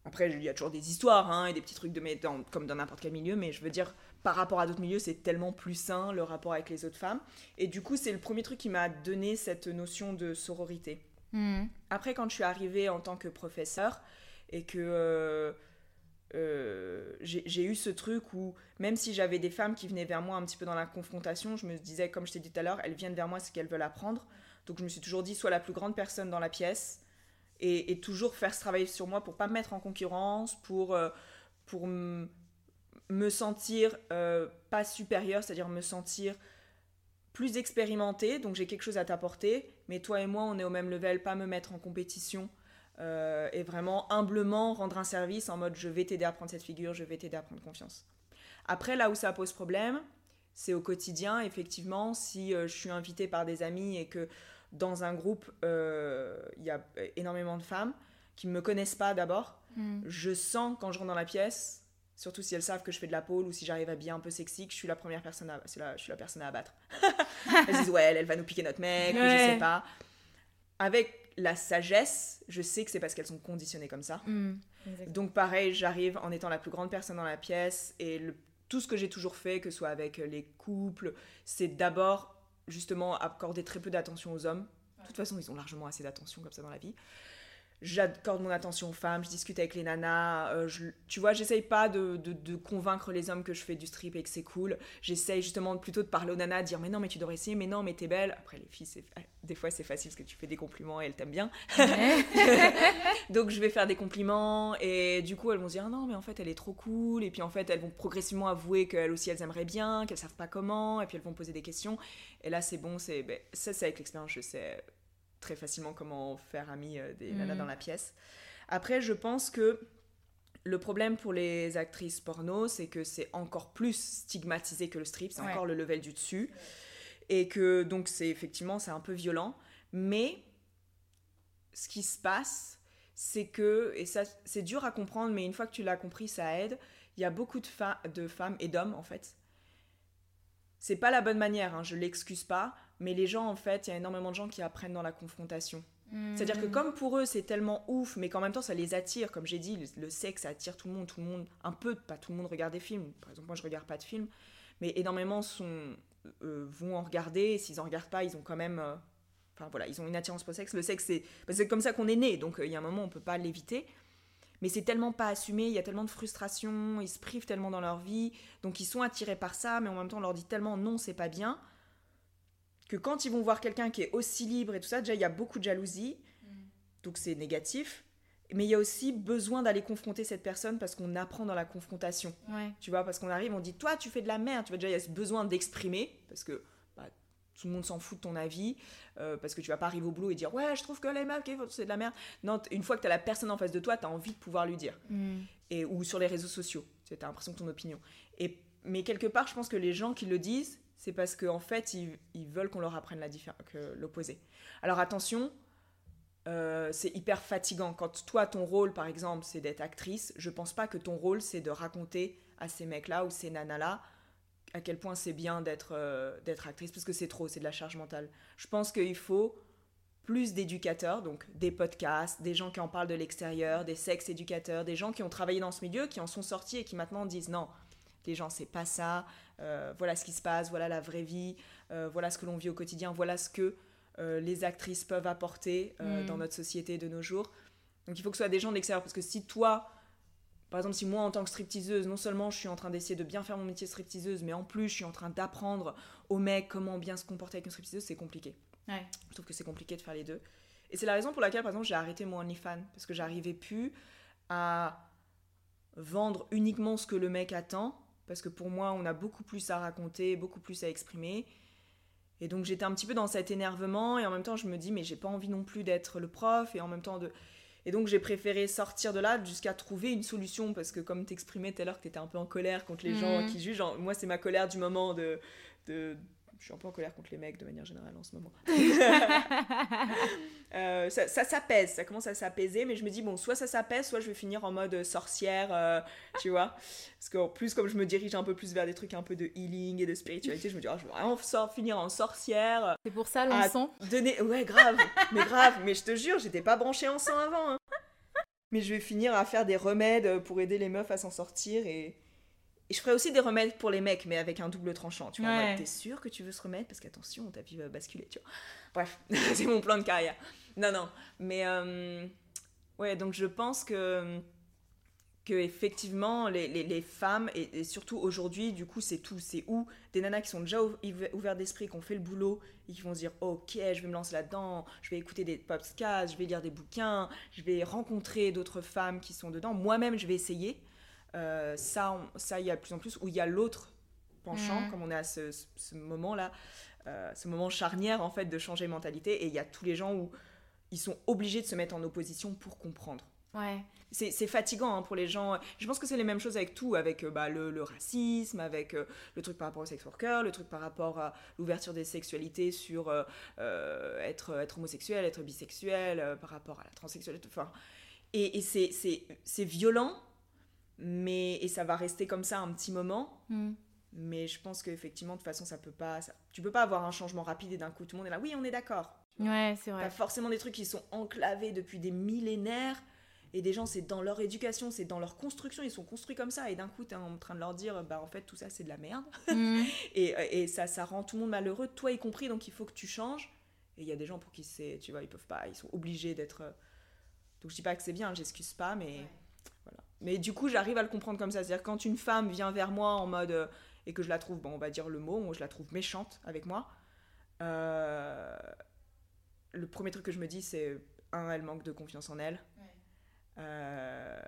Speaker 2: après, il y a toujours des histoires hein, et des petits trucs de dans, comme dans n'importe quel milieu, mais je veux dire, par rapport à d'autres milieux, c'est tellement plus sain le rapport avec les autres femmes. Et du coup, c'est le premier truc qui m'a donné cette notion de sororité. Hmm. Après, quand je suis arrivée en tant que professeur et que euh, euh, j'ai eu ce truc où, même si j'avais des femmes qui venaient vers moi un petit peu dans la confrontation, je me disais, comme je t'ai dit tout à l'heure, elles viennent vers moi, c'est qu'elles veulent apprendre. Donc je me suis toujours dit, soit la plus grande personne dans la pièce, et, toujours faire ce travail sur moi pour pas me mettre en concurrence, pour, euh, pour me sentir euh, pas supérieur, c'est-à-dire me sentir plus expérimenté, donc j'ai quelque chose à t'apporter, mais toi et moi on est au même level, pas me mettre en compétition euh, et vraiment humblement rendre un service en mode je vais t'aider à prendre cette figure, je vais t'aider à prendre confiance. Après là où ça pose problème, c'est au quotidien, effectivement, si je suis invitée par des amis et que dans un groupe, euh, il y a énormément de femmes qui ne me connaissent pas d'abord. Hmm. Je sens quand je rentre dans la pièce Surtout si elles savent que je fais de la pole ou si j'arrive à bien un peu sexy, que je suis la première personne à, la, je suis la personne à abattre. elles disent ouais, elle, va nous piquer notre mec, ou je sais pas. Avec la sagesse, je sais que c'est parce qu'elles sont conditionnées comme ça. Mm, Donc pareil, j'arrive en étant la plus grande personne dans la pièce et tout ce que j'ai toujours fait, que ce soit avec les couples, c'est d'abord justement accorder très peu d'attention aux hommes. De toute façon, ils ont largement assez d'attention comme ça dans la vie j'accorde mon attention aux femmes, je discute avec les nanas, euh, tu vois, j'essaye pas de, de, convaincre les hommes que je fais du strip et que c'est cool, j'essaye justement plutôt de parler aux nanas, de dire mais non mais tu devrais essayer, mais non mais t'es belle, après les filles des fois c'est facile parce que tu fais des compliments et elles t'aiment bien, donc je vais faire des compliments et du coup elles vont se dire ah non mais en fait elle est trop cool. Et puis en fait elles vont progressivement avouer qu'elles aussi elles aimeraient bien, qu'elles savent pas comment. Et puis elles vont poser des questions. Et là c'est bon, c'est ben, ça c'est avec l'expérience je sais très facilement comment faire ami euh, des nanas mm. dans la pièce. Après, je pense que le problème pour les actrices porno, c'est que c'est encore plus stigmatisé que le strip, c'est encore le level du dessus. Et que donc c'est effectivement, c'est un peu violent. Mais ce qui se passe, c'est que, et ça c'est dur à comprendre, mais une fois que tu l'as compris, ça aide. Il y a beaucoup de, de femmes et d'hommes en fait. C'est pas la bonne manière, hein, je l'excuse pas, mais les gens, en fait, il y a énormément de gens qui apprennent dans la confrontation. C'est-à-dire que hmm. comme pour eux c'est tellement ouf, mais qu'en même temps ça les attire, comme j'ai dit, le, sexe ça attire tout le monde, tout le monde, un peu, pas tout le monde regarde des films. Par exemple, moi je regarde pas de films, mais énormément sont, euh, vont en regarder. S'ils en regardent pas, ils ont quand même, euh, enfin voilà, ils ont une attirance pour le sexe. Le sexe c'est, bah, c'est comme ça qu'on est né, donc euh, il y a un moment on peut pas l'éviter. Mais c'est tellement pas assumé, il y a tellement de frustration, ils se privent tellement dans leur vie, donc ils sont attirés par ça, mais en même temps on leur dit tellement non c'est pas bien que quand ils vont voir quelqu'un qui est aussi libre et tout ça, déjà il y a beaucoup de jalousie, mm. donc c'est négatif. Mais il y a aussi besoin d'aller confronter cette personne parce qu'on apprend dans la confrontation. Tu vois, parce qu'on arrive, on dit Toi, tu fais de la merde. Tu vois, déjà, il y a ce besoin d'exprimer parce que bah, tout le monde s'en fout de ton avis. Euh, parce que tu vas pas arriver au boulot et dire Ouais, je trouve que les meufs, c'est de la merde. Non, une fois que tu as la personne en face de toi, tu as envie de pouvoir lui dire. Mm. Et, ou sur les réseaux sociaux. Tu as l'impression que ton opinion. Et, mais quelque part, je pense que les gens qui le disent, c'est parce qu'en fait, ils, veulent qu'on leur apprenne l'opposé. Alors attention, euh, c'est hyper fatigant. Quand toi, ton rôle, par exemple, c'est d'être actrice, je pense pas que ton rôle, c'est de raconter à ces mecs-là ou ces nanas-là à quel point c'est bien d'être euh, actrice, parce que c'est trop, c'est de la charge mentale. Je pense qu'il faut plus d'éducateurs, donc des podcasts, des gens qui en parlent de l'extérieur, des sex-éducateurs, des gens qui ont travaillé dans ce milieu, qui en sont sortis et qui maintenant disent non, les gens, c'est pas ça, euh, voilà ce qui se passe, voilà la vraie vie, euh, voilà ce que l'on vit au quotidien, voilà ce que euh, les actrices peuvent apporter mm. dans notre société de nos jours. Donc il faut que ce soit des gens de l'extérieur, parce que si toi, par exemple, si moi en tant que stripteaseuse, non seulement je suis en train d'essayer de bien faire mon métier de stripteaseuse, mais en plus je suis en train d'apprendre aux mecs comment bien se comporter avec une stripteaseuse, c'est compliqué. Je trouve que c'est compliqué de faire les deux. Et c'est la raison pour laquelle, par exemple, j'ai arrêté mon OnlyFans, parce que j'arrivais plus à vendre uniquement ce que le mec attend, parce que pour moi, on a beaucoup plus à raconter, beaucoup plus à exprimer. Et donc j'étais un petit peu dans cet énervement, et en même temps, je me dis, mais j'ai pas envie non plus d'être le prof, et en même temps de. Et donc j'ai préféré sortir de là jusqu'à trouver une solution, parce que comme t'exprimais tout à l'heure que t'étais un peu en colère contre les gens mmh. qui jugent, moi c'est ma colère du moment de, de, je suis un peu en colère contre les mecs de manière générale en ce moment. Euh, ça, s'apaise, ça commence à s'apaiser, mais je me dis, bon, soit ça s'apaise, soit je vais finir en mode sorcière, euh, tu vois. Parce qu'en plus, comme je me dirige un peu plus vers des trucs un peu de healing et de spiritualité, je me dis, oh, je vais vraiment finir en sorcière.
Speaker 1: C'est pour ça l'encens
Speaker 2: donner... Ouais, grave, mais grave, mais je te jure, j'étais pas branchée en sang avant. Hein. Mais je vais finir à faire des remèdes pour aider les meufs à s'en sortir et et je ferai aussi des remèdes pour les mecs, mais avec un double tranchant. Tu vois, t'es sûr que tu veux ce remède? Parce qu'attention, ta vie va basculer, tu vois. Bref, c'est mon plan de carrière. Non, non. Mais, euh, ouais, donc je pense que, que effectivement, les, les, les femmes, et, surtout aujourd'hui, du coup, c'est tout. C'est où Des nanas qui sont déjà ouvertes d'esprit, qui ont fait le boulot, et qui vont se dire Ok, je vais me lancer là-dedans, je vais écouter des podcasts, je vais lire des bouquins, je vais rencontrer d'autres femmes qui sont dedans. Moi-même, je vais essayer. Euh, ça, ça, il y a de plus en plus, où il y a l'autre penchant, mm. comme on est à ce, moment-là, euh, ce moment charnière, en fait, de changer mentalité, et il y a tous les gens où ils sont obligés de se mettre en opposition pour comprendre.
Speaker 1: Ouais.
Speaker 2: C'est fatigant hein, pour les gens. Je pense que c'est les mêmes choses avec tout, avec euh, bah, le, racisme, avec le truc par rapport au sex worker, le truc par rapport à l'ouverture des sexualités sur être, être homosexuel, être bisexuel, par rapport à la transsexualité. Enfin, et, et c'est violent Mais, et ça va rester comme ça un petit moment.
Speaker 1: Mm.
Speaker 2: Mais je pense qu'effectivement, de toute façon, ça peut pas. ça- tu peux pas avoir un changement rapide et d'un coup, tout le monde est là. Oui, on est d'accord.
Speaker 1: Ouais, c'est
Speaker 2: T'as
Speaker 1: vrai.
Speaker 2: forcément des trucs qui sont enclavés depuis des millénaires. Et des gens, c'est dans leur éducation, c'est dans leur construction, ils sont construits comme ça. Et d'un coup, t'es en train de leur dire, bah en fait, tout ça, c'est de la merde.
Speaker 1: Mm.
Speaker 2: Et, et ça, ça rend tout le monde malheureux, toi y compris, donc il faut que tu changes. Et il y a des gens pour qui c'est, tu vois, ils peuvent pas, ils sont obligés d'être. euh, Donc je dis pas que c'est bien, j'excuse pas, mais. Mais du coup, j'arrive à le comprendre comme ça. C'est-à-dire quand une femme vient vers moi en mode euh, et que je la trouve, bon, on va dire le mot, je la trouve méchante avec moi. euh, le premier truc que je me dis, c'est un, elle manque de confiance en elle. Euh,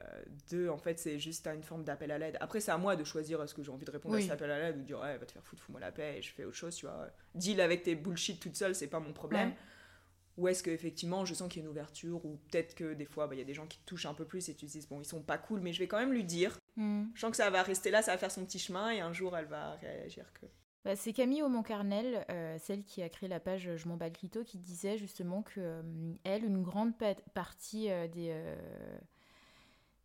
Speaker 2: deux, en fait, c'est juste une forme d'appel à l'aide. Après, c'est à moi de choisir est-ce que j'ai envie de répondre
Speaker 1: Oui.
Speaker 2: à cet appel à l'aide ou de dire ouais, va te faire foutre, fous-moi la paix et je fais autre chose, tu vois. Deal avec tes bullshit toute seule, c'est pas mon problème.
Speaker 1: Ouais.
Speaker 2: Ou est-ce qu'effectivement, je sens qu'il y a une ouverture ou peut-être que des fois, bah, il y a des gens qui te touchent un peu plus et tu te dis bon, ils sont pas cool, mais je vais quand même lui dire.
Speaker 1: Mm.
Speaker 2: Je sens que ça va rester là, ça va faire son petit chemin et un jour, elle va réagir que.
Speaker 1: Bah, c'est Camille Aumont-Carnel, euh, celle qui a créé la page Je m'en bats le clito, qui disait justement que euh, elle, une grande pa- partie euh, des, euh,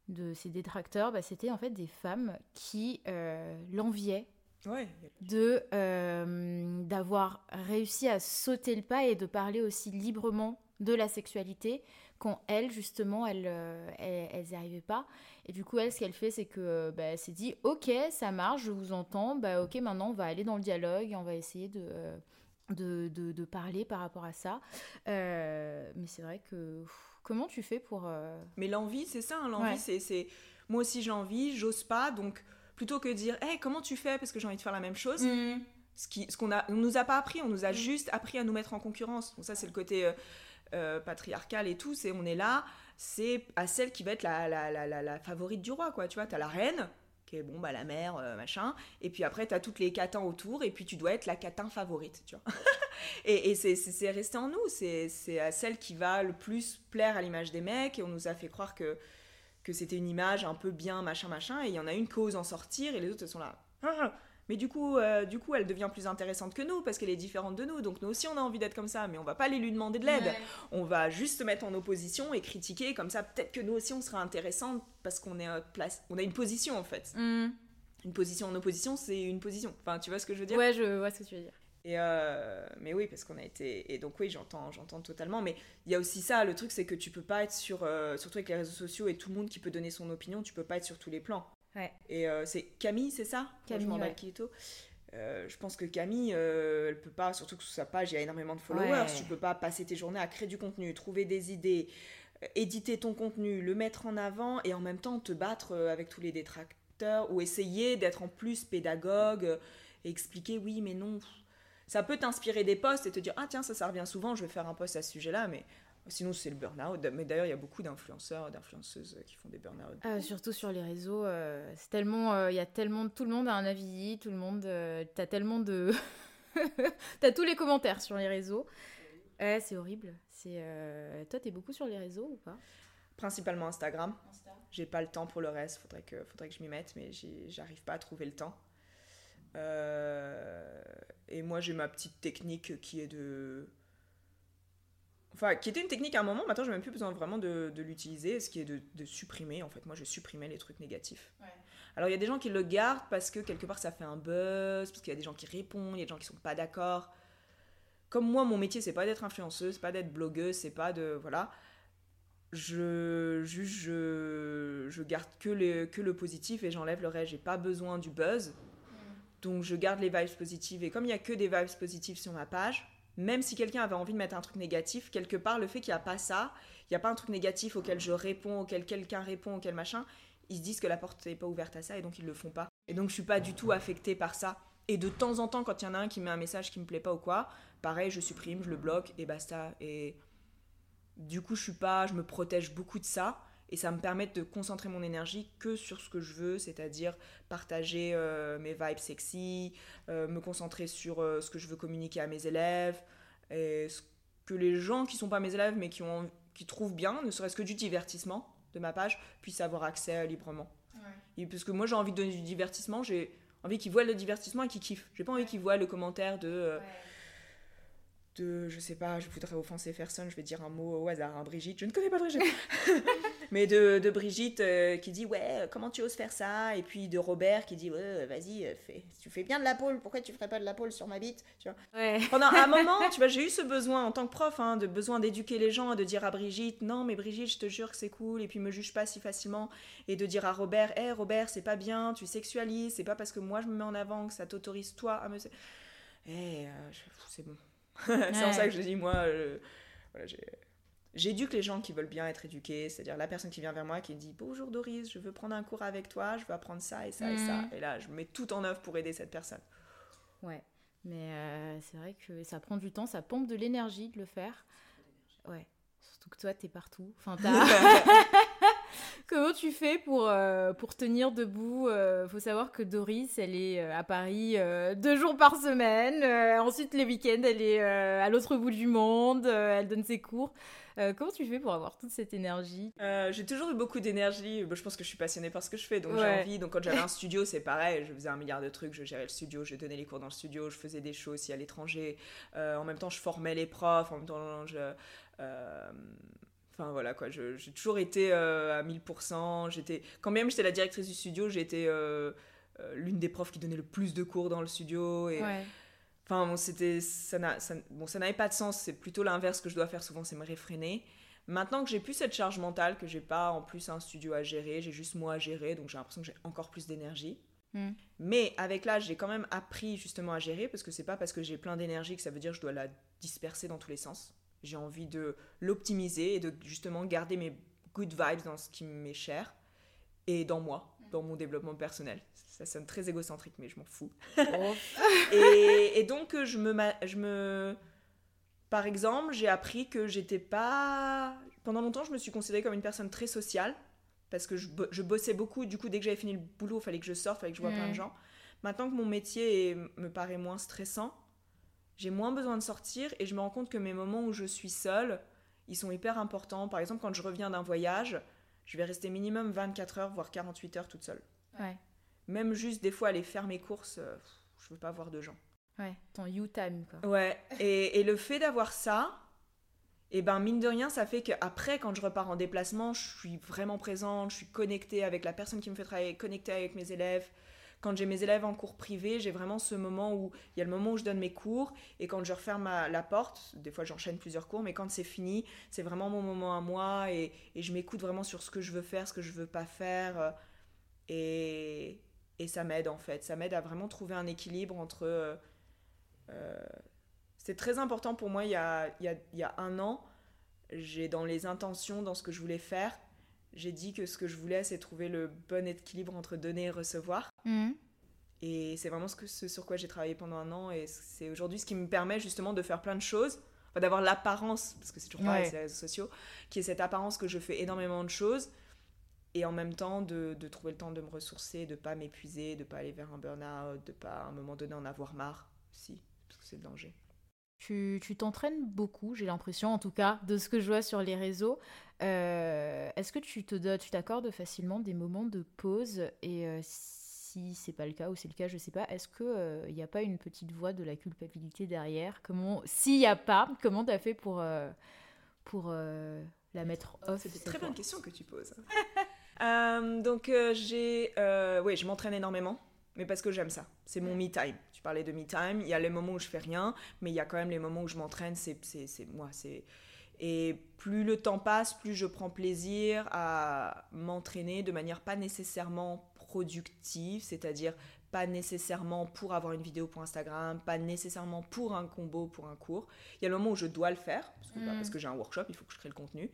Speaker 1: de ses détracteurs, bah, c'était en fait des femmes qui euh, l'enviaient
Speaker 2: Ouais,
Speaker 1: de euh, d'avoir réussi à sauter le pas et de parler aussi librement de la sexualité quand elle justement elle, euh, elle- n'y arrivaient pas et du coup elle ce qu'elle fait c'est que euh, bah, elle s'est dit ok ça marche je vous entends bah ok maintenant on va aller dans le dialogue et on va essayer de euh, de, de, de parler par rapport à ça Euh, mais c'est vrai que pff, comment tu fais pour euh,
Speaker 2: Mais l'envie, c'est ça, hein, l'envie,
Speaker 1: Ouais.
Speaker 2: c'est, c'est. Moi aussi, j'ai envie, j'ose pas, donc plutôt que de dire, hey, comment tu fais parce que j'ai envie de faire la même chose, ce qui, ce qu'on a, on nous a pas appris, on nous a
Speaker 1: Mm.
Speaker 2: juste appris à nous mettre en concurrence. Donc ça, c'est le côté euh, euh, patriarcal et tout. C'est on est là, c'est à celle qui va être la, la, la, favorite du roi, quoi. Tu vois, t'as la reine qui est bon bah la mère euh, machin et puis après t'as toutes les catins autour et puis tu dois être la catin favorite tu vois et, et c'est, c'est, c'est resté en nous c'est, c'est à celle qui va le plus plaire à l'image des mecs et on nous a fait croire que que c'était une image un peu bien machin machin et il y en a une qui ose en sortir et les autres elles sont là Ah mais du coup, euh, du coup, elle devient plus intéressante que nous parce qu'elle est différente de nous. Donc nous aussi, on a envie d'être comme ça, mais on va pas aller lui demander de l'aide. On va juste se mettre en opposition et critiquer. Comme ça, peut-être que nous aussi, on sera intéressante parce qu'on est notre place. On a une position en fait.
Speaker 1: hmm.
Speaker 2: Une position en opposition, c'est une position. Enfin, tu vois ce que je veux dire?
Speaker 1: Ouais je vois ce que tu veux dire
Speaker 2: Et euh, mais oui, parce qu'on a été. Et donc oui, j'entends, j'entends totalement. Mais il y a aussi ça. Le truc, c'est que tu peux pas être sur, euh, surtout avec les réseaux sociaux et tout le monde qui peut donner son opinion. Tu peux pas être sur tous les plans.
Speaker 1: Ouais.
Speaker 2: Et euh, c'est Camille, c'est ça? Moi,
Speaker 1: Camille,
Speaker 2: Je
Speaker 1: ouais.
Speaker 2: clito. Euh, je pense que Camille, elle peut pas, surtout que sur sa page, il y a énormément de followers.
Speaker 1: Ouais.
Speaker 2: Tu peux pas passer tes journées à créer du contenu, trouver des idées, éditer ton contenu, le mettre en avant et en même temps te battre avec tous les détracteurs ou essayer d'être en plus pédagogue et expliquer oui, mais non. Ça peut t'inspirer des posts et te dire ah tiens, ça, ça revient souvent, je vais faire un post à ce sujet-là, mais sinon c'est le burn-out. Mais d'ailleurs, il y a beaucoup d'influenceurs, d'influenceuses qui font des burn-out.
Speaker 1: Euh, surtout sur les réseaux, euh, c'est tellement, euh, il y a tellement, tout le monde a un avis, tout le monde, euh, t'as tellement de, t'as tous les commentaires sur les réseaux. Ouais, c'est horrible. C'est, euh, toi, t'es beaucoup sur les réseaux ou pas?
Speaker 2: Principalement Instagram. J'ai pas le temps pour le reste, faudrait que, faudrait que je m'y mette, mais j'arrive pas à trouver le temps. Et moi, j'ai ma petite technique qui est de. Enfin, qui était une technique à un moment, maintenant, j'ai même plus besoin vraiment de, de l'utiliser, ce qui est de, de supprimer. En fait, moi, je supprimais les trucs négatifs.
Speaker 1: Ouais.
Speaker 2: Alors, il y a des gens qui le gardent parce que quelque part, ça fait un buzz, parce qu'il y a des gens qui répondent, il y a des gens qui sont pas d'accord. Comme moi, mon métier, c'est pas d'être influenceuse, c'est pas d'être blogueuse, c'est pas de. Voilà je je, je garde que, les, que le positif et j'enlève le reste j'ai pas besoin du buzz donc je garde les vibes positives. Et comme il y a que des vibes positives sur ma page même si quelqu'un avait envie de mettre un truc négatif quelque part le fait qu'il n'y a pas ça il n'y a pas un truc négatif auquel je réponds auquel quelqu'un répond auquel machin ils se disent que la porte n'est pas ouverte à ça et donc ils le font pas. Et donc je suis pas du tout affectée par ça. Et de temps en temps quand il y en a un qui met un message qui me plaît pas ou quoi pareil je supprime je le bloque et basta. Et du coup, je suis pas, je me protège beaucoup de ça et ça me permet de concentrer mon énergie que sur ce que je veux, c'est-à-dire partager euh, mes vibes sexy, euh, me concentrer sur euh, ce que je veux communiquer à mes élèves et ce que les gens qui sont pas mes élèves mais qui ont qui trouvent bien, ne serait-ce que du divertissement de ma page, puissent avoir accès librement. Et parce que moi j'ai envie de donner du divertissement, j'ai envie qu'ils voient le divertissement et qu'ils kiffent. J'ai pas envie qu'ils voient le commentaire de de, je sais pas, je voudrais offenser personne, je vais dire un mot au hasard, hein, Brigitte, je ne connais pas Brigitte, mais de, de Brigitte euh, qui dit ouais, comment tu oses faire ça, et puis de Robert qui dit ouais, vas-y, euh, fais, tu fais bien de la pôle, pourquoi tu ferais pas de la pôle sur ma bite, tu vois? Pendant un moment, tu vois, j'ai eu ce besoin en tant que prof, hein, de besoin d'éduquer les gens, de dire à Brigitte non mais Brigitte, je te jure que c'est cool, et puis me juge pas si facilement, et de dire à Robert, hé Robert, c'est pas bien, tu sexualises, c'est pas parce que moi je me mets en avant que ça t'autorise toi à me, eh, c'est bon c'est en ça que je dis, moi, j'éduque les gens qui veulent bien être éduqués, c'est-à-dire la personne qui vient vers moi qui dit Bonjour Doris, je veux prendre un cours avec toi, je veux apprendre ça et ça et ça. Mhm. Et là, je mets tout en œuvre pour aider cette personne.
Speaker 1: Ouais, mais euh, c'est vrai que ça prend du temps, ça pompe de l'énergie de le faire. Ouais, surtout que toi, t'es partout. Enfin, Comment tu fais pour, euh, pour tenir debout euh, Faut savoir que Doris, elle est euh, à Paris deux jours par semaine. ensuite, les week-ends, elle est à l'autre bout du monde. elle donne ses cours. comment tu fais pour avoir toute cette énergie?
Speaker 2: J'ai toujours eu beaucoup d'énergie. je pense que je suis passionnée par ce que je fais, donc j'ai envie. Donc quand j'avais un studio, c'est pareil. Je faisais un milliard de trucs. Je gérais le studio, je donnais les cours dans le studio, je faisais des choses aussi à l'étranger. en même temps, je formais les profs. En même temps, je Enfin voilà quoi, j'ai toujours été euh, à 1000%. J'étais, quand même j'étais la directrice du studio, j'étais euh, euh, l'une des profs qui donnait le plus de cours dans le studio. Et, Enfin bon, c'était, ça, bon, ça n'avait pas de sens, c'est plutôt l'inverse que je dois faire souvent, c'est me réfréner. Maintenant que j'ai plus cette charge mentale, que j'ai pas en plus un studio à gérer, j'ai juste moi à gérer, donc j'ai l'impression que j'ai encore plus d'énergie. Hmm. Mais avec l'âge, j'ai quand même appris justement à gérer, parce que c'est pas parce que j'ai plein d'énergie que ça veut dire que je dois la disperser dans tous les sens. J'ai envie de l'optimiser et de justement garder mes good vibes dans ce qui m'est cher et dans moi, dans mon développement personnel. Ça sonne très égocentrique, mais je m'en fous. Oh. et, donc, je me, je me. Par exemple, j'ai appris que j'étais pas. Pendant longtemps, je me suis considérée comme une personne très sociale parce que je, je bossais beaucoup. Du coup, dès que j'avais fini le boulot, il fallait que je sorte, il fallait que je vois plein de mm. gens. Maintenant que mon métier me paraît moins stressant, j'ai moins besoin de sortir et je me rends compte que mes moments où je suis seule, ils sont hyper importants. Par exemple, quand je reviens d'un voyage, je vais rester minimum 24 heures, voire 48 heures toute seule. Ouais. Même juste des fois aller faire mes courses, euh, je veux pas voir de gens.
Speaker 1: Ouais, ton you time quoi.
Speaker 2: Ouais, et, et le fait d'avoir ça, et eh ben mine de rien, ça fait qu'après, quand je repars en déplacement, je suis vraiment présente, je suis connectée avec la personne qui me fait travailler, connectée avec mes élèves, quand j'ai mes élèves en cours privé, j'ai vraiment ce moment où il y a le moment où je donne mes cours et quand je referme la porte, des fois j'enchaîne plusieurs cours, mais quand c'est fini, c'est vraiment mon moment à moi et, je m'écoute vraiment sur ce que je veux faire, ce que je veux pas faire. Et, et ça m'aide en fait. Ça m'aide à vraiment trouver un équilibre entre. Euh, euh, c'est très important pour moi il y a, y a un an. J'ai dans les intentions, dans ce que je voulais faire, j'ai dit que ce que je voulais, c'est trouver le bon équilibre entre donner et recevoir. Mhm. Et c'est vraiment ce, que, ce sur quoi j'ai travaillé pendant un an. Et c'est aujourd'hui ce qui me permet justement de faire plein de choses. d'avoir l'apparence, parce que c'est toujours pareil, c'est les réseaux sociaux, qui est cette apparence que je fais énormément de choses. Et en même temps, de, de trouver le temps de me ressourcer, de pas m'épuiser, de pas aller vers un burn-out, de pas à un moment donné en avoir marre aussi, parce que c'est le danger.
Speaker 1: Tu t'entraînes beaucoup, j'ai l'impression, en tout cas, de ce que je vois sur les réseaux. Euh, est-ce que tu te tu t'accordes facilement des moments de pause et euh, si c'est pas le cas ou c'est le cas, je sais pas. Est-ce que il euh, n'y a pas une petite voix de la culpabilité derrière? Comment, s'il n'y a pas, comment tu as fait pour pour la mettre off
Speaker 2: C'est une très bonne question que tu poses. donc j'ai, oui, je m'entraîne énormément, mais parce que j'aime ça. C'est mon me time. Tu parlais de me time. Il y a les moments où je fais rien, mais il y a quand même les moments où je m'entraîne. C'est, moi, c'est et plus le temps passe, plus je prends plaisir à m'entraîner de manière pas nécessairement productive, c'est-à-dire pas nécessairement pour avoir une vidéo pour Instagram, pas nécessairement pour un combo, pour un cours. Il y a le moment où je dois le faire, parce que, bah, mm. parce que j'ai un workshop, il faut que je crée le contenu,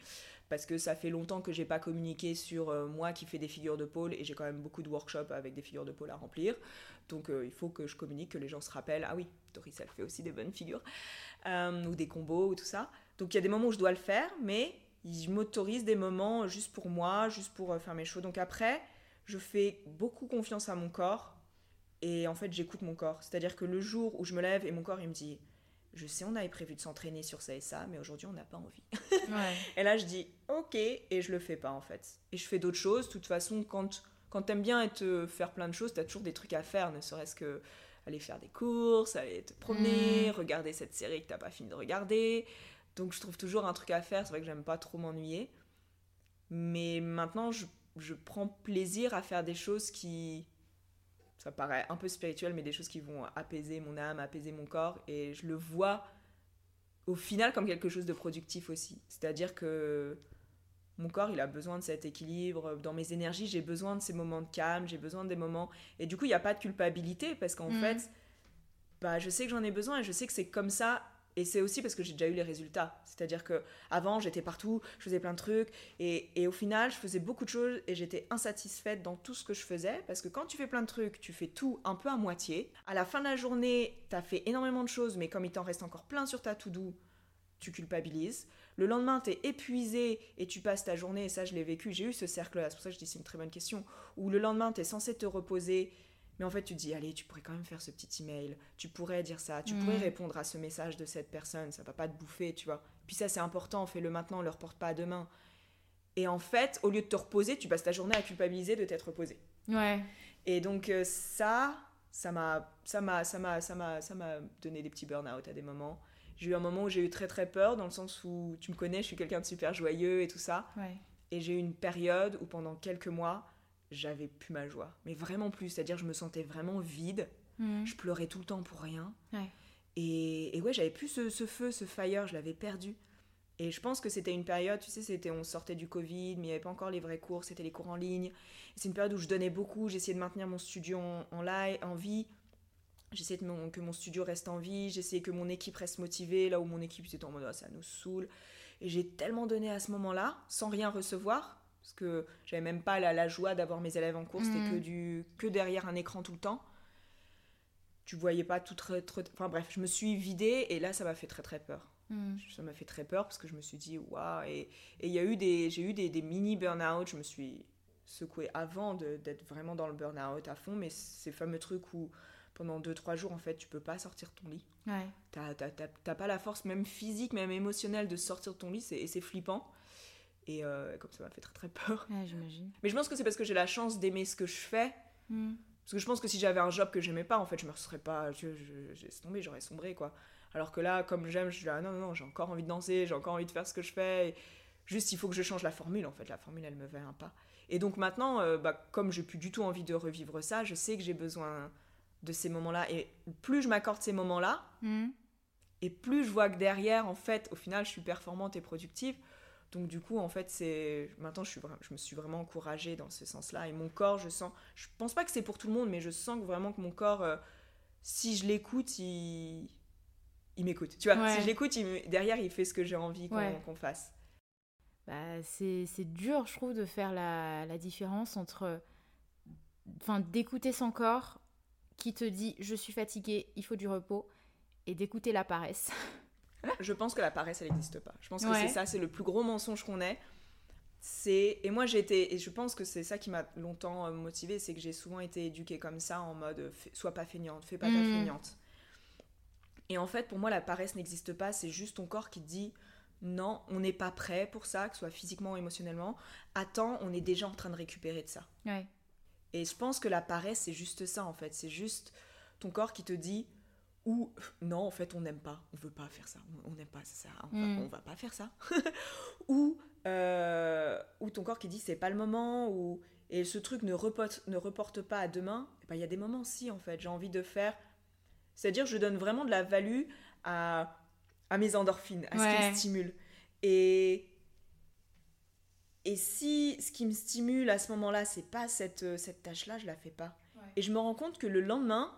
Speaker 2: parce que ça fait longtemps que j'ai pas communiqué sur euh, moi qui fais des figures de pôle, et j'ai quand même beaucoup de workshops avec des figures de pôle à remplir. Donc euh, il faut que je communique, que les gens se rappellent, ah oui, Doris, elle fait aussi des bonnes figures, euh, ou des combos, ou tout ça. Donc il y a des moments où je dois le faire, mais je m'autorise des moments juste pour moi, juste pour faire mes choses. Donc après, je fais beaucoup confiance à mon corps et en fait j'écoute mon corps. C'est-à-dire que le jour où je me lève et mon corps il me dit je sais on avait prévu de s'entraîner sur ça et ça, mais aujourd'hui on n'a pas envie. et là je dis ok et je le fais pas en fait. Et je fais d'autres choses. De toute façon quand quand t'aimes bien être, faire plein de choses, t'as toujours des trucs à faire, ne serait-ce que aller faire des courses, aller te promener,
Speaker 1: Mm.
Speaker 2: regarder cette série que t'as pas fini de regarder. Donc je trouve toujours un truc à faire. C'est vrai que j'aime pas trop m'ennuyer. Mais maintenant, je, je prends plaisir à faire des choses qui. Ça paraît un peu spirituel, mais des choses qui vont apaiser mon âme, apaiser mon corps. Et je le vois au final comme quelque chose de productif aussi. C'est-à-dire que mon corps, il a besoin de cet équilibre. Dans mes énergies, j'ai besoin de ces moments de calme, j'ai besoin des moments. Et du coup, il n'y a pas de culpabilité parce qu'en
Speaker 1: Mhm.
Speaker 2: fait, bah, je sais que j'en ai besoin et je sais que c'est comme ça. Et c'est aussi parce que j'ai déjà eu les résultats. C'est-à-dire que avant, j'étais partout, je faisais plein de trucs. Et, au final, je faisais beaucoup de choses et j'étais insatisfaite dans tout ce que je faisais. Parce que quand tu fais plein de trucs, tu fais tout un peu à moitié. À la fin de la journée, tu as fait énormément de choses, mais comme il t'en reste encore plein sur ta to-do, tu culpabilises. Le lendemain, tu es épuisé et tu passes ta journée, et ça je l'ai vécu, j'ai eu ce cercle-là, c'est pour ça que je dis c'est une très bonne question, où le lendemain, tu es censé te reposer, mais en fait tu te dis, allez, tu pourrais quand même faire ce petit email, tu pourrais dire ça, tu pourrais répondre à ce message de cette personne, ça va pas te bouffer, tu vois. Puis ça c'est important, fais-le maintenant, le reporte pas à demain. Et en fait, au lieu de te reposer, tu passes ta journée à culpabiliser de t'être reposé.
Speaker 1: Ouais.
Speaker 2: Et donc euh, ça, ça m'a, ça m'a, ça m'a, ça m'a, ça m'a donné des petits burn-out à des moments. J'ai eu un moment où j'ai eu très très peur dans le sens où tu me connais, je suis quelqu'un de super joyeux et tout ça.
Speaker 1: Ouais.
Speaker 2: Et j'ai eu une période où pendant quelques mois, j'avais plus ma joie, mais vraiment plus. C'est-à-dire je me sentais vraiment vide.
Speaker 1: Mhm.
Speaker 2: Je pleurais tout le temps pour rien.
Speaker 1: Ouais.
Speaker 2: Et, et ouais, j'avais plus ce, ce feu, ce fire, je l'avais perdu. Et je pense que c'était une période, tu sais, c'était on sortait du Covid, mais il n'y avait pas encore les vrais cours, c'était les cours en ligne. C'est une période où je donnais beaucoup, j'essayais de maintenir mon studio en, en live, en vie. J'essayais que mon studio reste en vie, j'essayais que mon équipe reste motivée, là où mon équipe était en mode Ah, ça nous saoule. Et j'ai tellement donné à ce moment-là, sans rien recevoir, parce que j'avais même pas la, la joie d'avoir mes élèves en cours, c'était
Speaker 1: Mhm.
Speaker 2: que, du, que derrière un écran tout le temps. Tu voyais pas tout très, très- Enfin bref, je me suis vidée et là ça m'a fait très très peur.
Speaker 1: Mhm.
Speaker 2: Ça m'a fait très peur parce que je me suis dit waouh et il y a eu des j'ai eu des, des mini burn-out, je me suis secouée avant d'être vraiment dans le burn-out à fond mais ces fameux trucs où pendant 2-3 jours en fait tu peux pas sortir ton lit.
Speaker 1: Ouais.
Speaker 2: T'as pas la force même physique même émotionnelle de sortir de ton lit et c'est flippant. Et euh, comme ça m'a fait très très peur.
Speaker 1: Ouais, j'imagine.
Speaker 2: Mais je pense que c'est parce que j'ai la chance d'aimer ce que je fais
Speaker 1: Mhm.
Speaker 2: parce que je pense que si j'avais un job que j'aimais pas, en fait, je me serais pas. Je, je, tombé, j'aurais sombré, quoi. Alors que là, comme j'aime, je suis là, non, non, non, j'ai encore envie de danser, j'ai encore envie de faire ce que je fais. et juste, il faut que je change la formule, en fait. La formule, elle me va un pas. Et donc maintenant, euh, bah, comme j'ai plus du tout envie de revivre ça, je sais que j'ai besoin de ces moments-là. Et plus je m'accorde ces moments-là,
Speaker 1: Mhm.
Speaker 2: et plus je vois que derrière, en fait, au final, je suis performante et productive. Donc du coup, en fait, c'est maintenant je suis vra- je me suis vraiment encouragée dans ce sens-là et mon corps, je sens je pense pas que c'est pour tout le monde, mais je sens vraiment que mon corps euh, si je l'écoute, il il m'écoute. Tu vois,
Speaker 1: Ouais.
Speaker 2: si je l'écoute, il derrière, il fait ce que j'ai envie qu'on
Speaker 1: Ouais.
Speaker 2: fasse.
Speaker 1: Bah, c'est c'est dur, je trouve, de faire la, la différence entre. Enfin, d'écouter son corps qui te dit je suis fatigué, il faut du repos, et d'écouter la paresse.
Speaker 2: Je pense que la paresse, elle n'existe pas. Je pense que c'est ça, c'est le plus gros mensonge qu'on ait. C'est et moi j'ai été et je pense que c'est ça qui m'a longtemps euh, motivée, c'est que j'ai souvent été éduquée comme ça en mode sois pas feignante, fais pas ta
Speaker 1: Mhm.
Speaker 2: feignante. Et en fait, pour moi, la paresse n'existe pas. C'est juste ton corps qui dit non, on n'est pas prêt pour ça, que ce soit physiquement ou émotionnellement. Attends, on est déjà en train de récupérer de ça.
Speaker 1: Ouais.
Speaker 2: Et je pense que la paresse, c'est juste ça en fait. C'est juste ton corps qui te dit ou non, en fait, on n'aime pas, on veut pas faire ça, on- n'aime pas, ça, à- on,
Speaker 1: Mm.
Speaker 2: va, on va pas faire ça. ou, euh, ou ton corps qui dit c'est pas le moment, ou et ce truc ne reporte, ne reporte pas à demain. Eh ben, Il y a des moments si en fait, j'ai envie de faire. C'est-à-dire, je donne vraiment de la value à, à mes endorphines, à ce qui me stimule. Et et si ce qui me stimule à ce moment-là, c'est pas cette, cette tâche-là, je la fais pas. Et je me rends compte que le lendemain,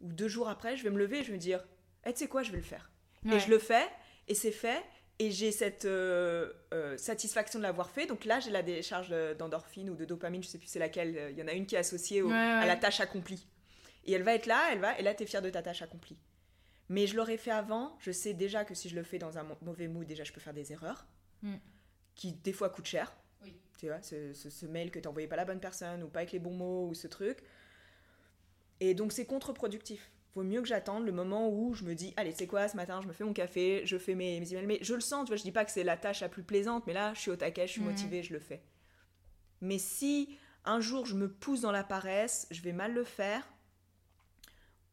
Speaker 2: ou deux jours après, je vais me lever et je vais me dire, eh, tu sais quoi, je vais le faire. Et je le fais, et c'est fait, et j'ai cette euh, euh, satisfaction de l'avoir fait. Donc là, j'ai la décharge de- d'endorphine ou de dopamine, je sais plus c'est laquelle. euh, Il y en a une qui est associée au-
Speaker 1: Ouais,
Speaker 2: à la tâche accomplie. Et elle va être là, elle va, et là, tu es fière de ta tâche accomplie. Mais je l'aurais fait avant, je sais déjà que si je le fais dans un mauvais mood, déjà, je peux faire des erreurs,
Speaker 1: Mm.
Speaker 2: qui des fois coûtent cher.
Speaker 1: Oui.
Speaker 2: Tu vois, ce, ce- ce mail que tu n'envoyais pas la bonne personne, ou pas avec les bons mots, ou ce truc. Et donc, c'est contre-productif. Vaut mieux que j'attende le moment où je me dis, allez, c'est quoi, ce matin, je me fais mon café, je fais mes, mes emails. Mais je le sens, tu vois, je dis pas que c'est la tâche la plus plaisante, mais là, je suis au taquet, je suis
Speaker 1: Mhm.
Speaker 2: motivée, je le fais. Mais si un jour je me pousse dans la paresse, je vais mal le faire.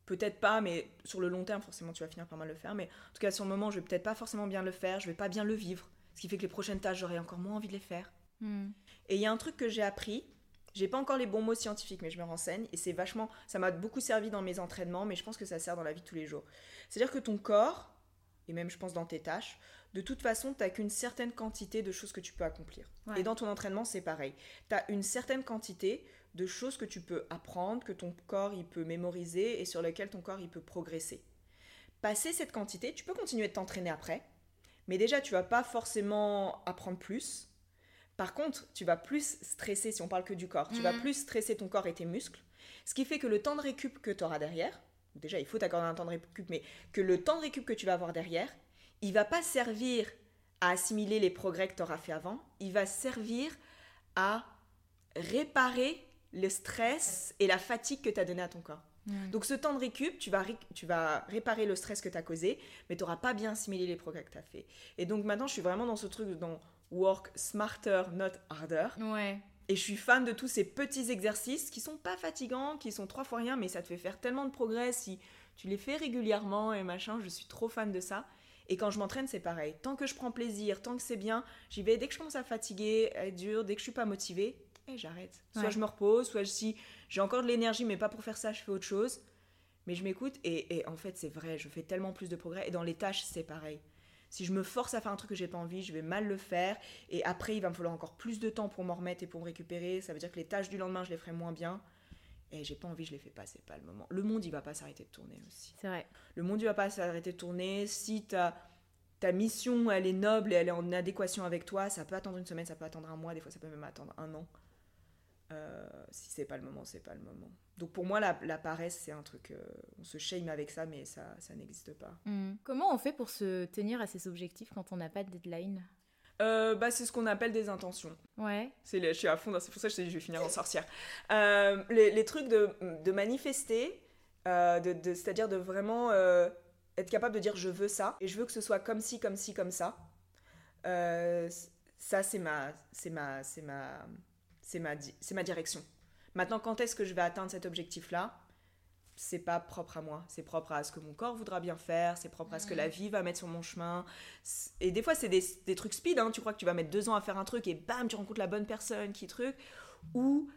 Speaker 2: peut-être pas, mais sur le long terme, forcément, tu vas finir par mal le faire. Mais en tout cas, sur le moment, je vais peut-être pas forcément bien le faire, je vais pas bien le vivre. Ce qui fait que les prochaines tâches, j'aurai encore moins envie de les faire.
Speaker 1: Hmm.
Speaker 2: Et il y a un truc que j'ai appris, j'ai pas encore les bons mots scientifiques, mais je me renseigne, et c'est vachement. Ça m'a beaucoup servi dans mes entraînements, mais je pense que ça sert dans la vie de tous les jours. C'est-à-dire que ton corps, et même je pense dans tes tâches, de toute façon, tu qu'une certaine quantité de choses que tu peux accomplir.
Speaker 1: Ouais.
Speaker 2: Et dans ton entraînement, c'est pareil. Tu as une certaine quantité de choses que tu peux apprendre, que ton corps il peut mémoriser et sur lesquelles ton corps il peut progresser. Passer cette quantité, tu peux continuer de t'entraîner après, mais déjà tu vas pas forcément apprendre plus. Par contre, tu vas plus stresser, si on parle que du corps, tu vas
Speaker 1: Mhm.
Speaker 2: plus stresser ton corps et tes muscles, ce qui fait que le temps de récup que tu auras derrière, déjà il faut t'accorder un temps de récup, mais que le temps de récup que tu vas avoir derrière, il va pas servir à assimiler les progrès que tu auras fait avant, il va servir à réparer le stress et la fatigue que tu as donné à ton corps. Donc ce temps de récup, tu vas, ré- tu vas réparer le stress que tu as causé, mais tu n'auras pas bien assimilé les progrès que tu as fait. Et donc maintenant, je suis vraiment dans ce truc dans work smarter, not harder.
Speaker 1: Ouais.
Speaker 2: Et je suis fan de tous ces petits exercices qui sont pas fatigants, qui sont trois fois rien, mais ça te fait faire tellement de progrès si tu les fais régulièrement et machin. Je suis trop fan de ça. Et quand je m'entraîne, c'est pareil. Tant que je prends plaisir, tant que c'est bien, j'y vais. Dès que je commence à fatiguer, à être dur, dès que je suis pas motivée, et j'arrête. Soit
Speaker 1: Ouais.
Speaker 2: je me repose, soit si j'ai encore de l'énergie, mais pas pour faire ça, je fais autre chose. Mais je m'écoute et, et en fait, c'est vrai, je fais tellement plus de progrès. Et dans les tâches, c'est pareil. Si je me force à faire un truc que j'ai pas envie, je vais mal le faire. Et après, il va me falloir encore plus de temps pour m'en remettre et pour me récupérer. Ça veut dire que les tâches du lendemain, je les ferai moins bien. Et j'ai pas envie, je les fais pas, c'est pas le moment. Le monde, il va pas s'arrêter de tourner aussi.
Speaker 1: C'est vrai.
Speaker 2: Le monde, il va pas s'arrêter de tourner. Si ta, ta mission, elle est noble et elle est en adéquation avec toi, ça peut attendre une semaine, ça peut attendre un mois, des fois, ça peut même attendre un an. Euh, si c'est pas le moment, c'est pas le moment. Donc pour moi, la, la paresse, c'est un truc. euh, on se shame avec ça, mais ça, ça n'existe pas.
Speaker 1: Mm. Comment on fait pour se tenir à ses objectifs quand on n'a pas de deadline?
Speaker 2: Euh, bah, c'est ce qu'on appelle des intentions.
Speaker 1: Ouais.
Speaker 2: C'est les- je suis à fond c'est pour ça que je dit je vais finir en sorcière. Les, les trucs de, de manifester, de, de- c'est-à-dire de vraiment être capable de dire je veux ça et je veux que ce soit comme ci, comme ci, comme ça. Ça c'est ma, c'est ma, c'est ma, c'est ma, di- ma direction. Maintenant, quand est-ce que je vais atteindre cet objectif-là? C'est pas propre à moi. C'est propre à ce que mon corps voudra bien faire. C'est propre à ce que la vie va mettre sur mon chemin. Et des fois, c'est des, des trucs speed. hein. Tu crois que tu vas mettre deux ans à faire un truc et bam, tu rencontres la bonne personne qui truc. Ou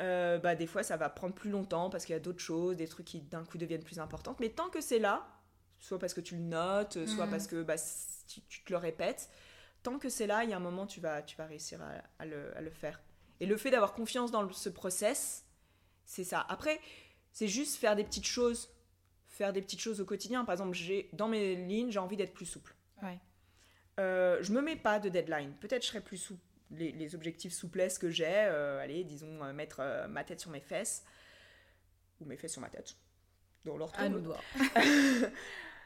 Speaker 2: euh, bah, des fois, ça va prendre plus longtemps parce qu'il y a d'autres choses, des trucs qui d'un coup deviennent plus importantes. Mais tant que c'est là, soit parce que tu le notes, soit parce que bah, tu, tu te le répètes, tant que c'est là, il y a un moment, tu vas, tu vas réussir à, à le, à le faire. Et le fait d'avoir confiance dans ce process, c'est ça. Après, c'est juste faire des petites choses. Faire des petites choses au quotidien. Par exemple, j'ai dans mes lignes, j'ai envie d'être plus souple.
Speaker 1: Ouais.
Speaker 2: Euh, je me mets pas de deadline. Peut-être je serai plus souple. Les, les objectifs souplesse que j'ai, euh, allez, disons, euh, mettre euh, ma tête sur mes fesses. Ou mes fesses sur ma tête. Dans l'ordre.
Speaker 1: À nous de voir.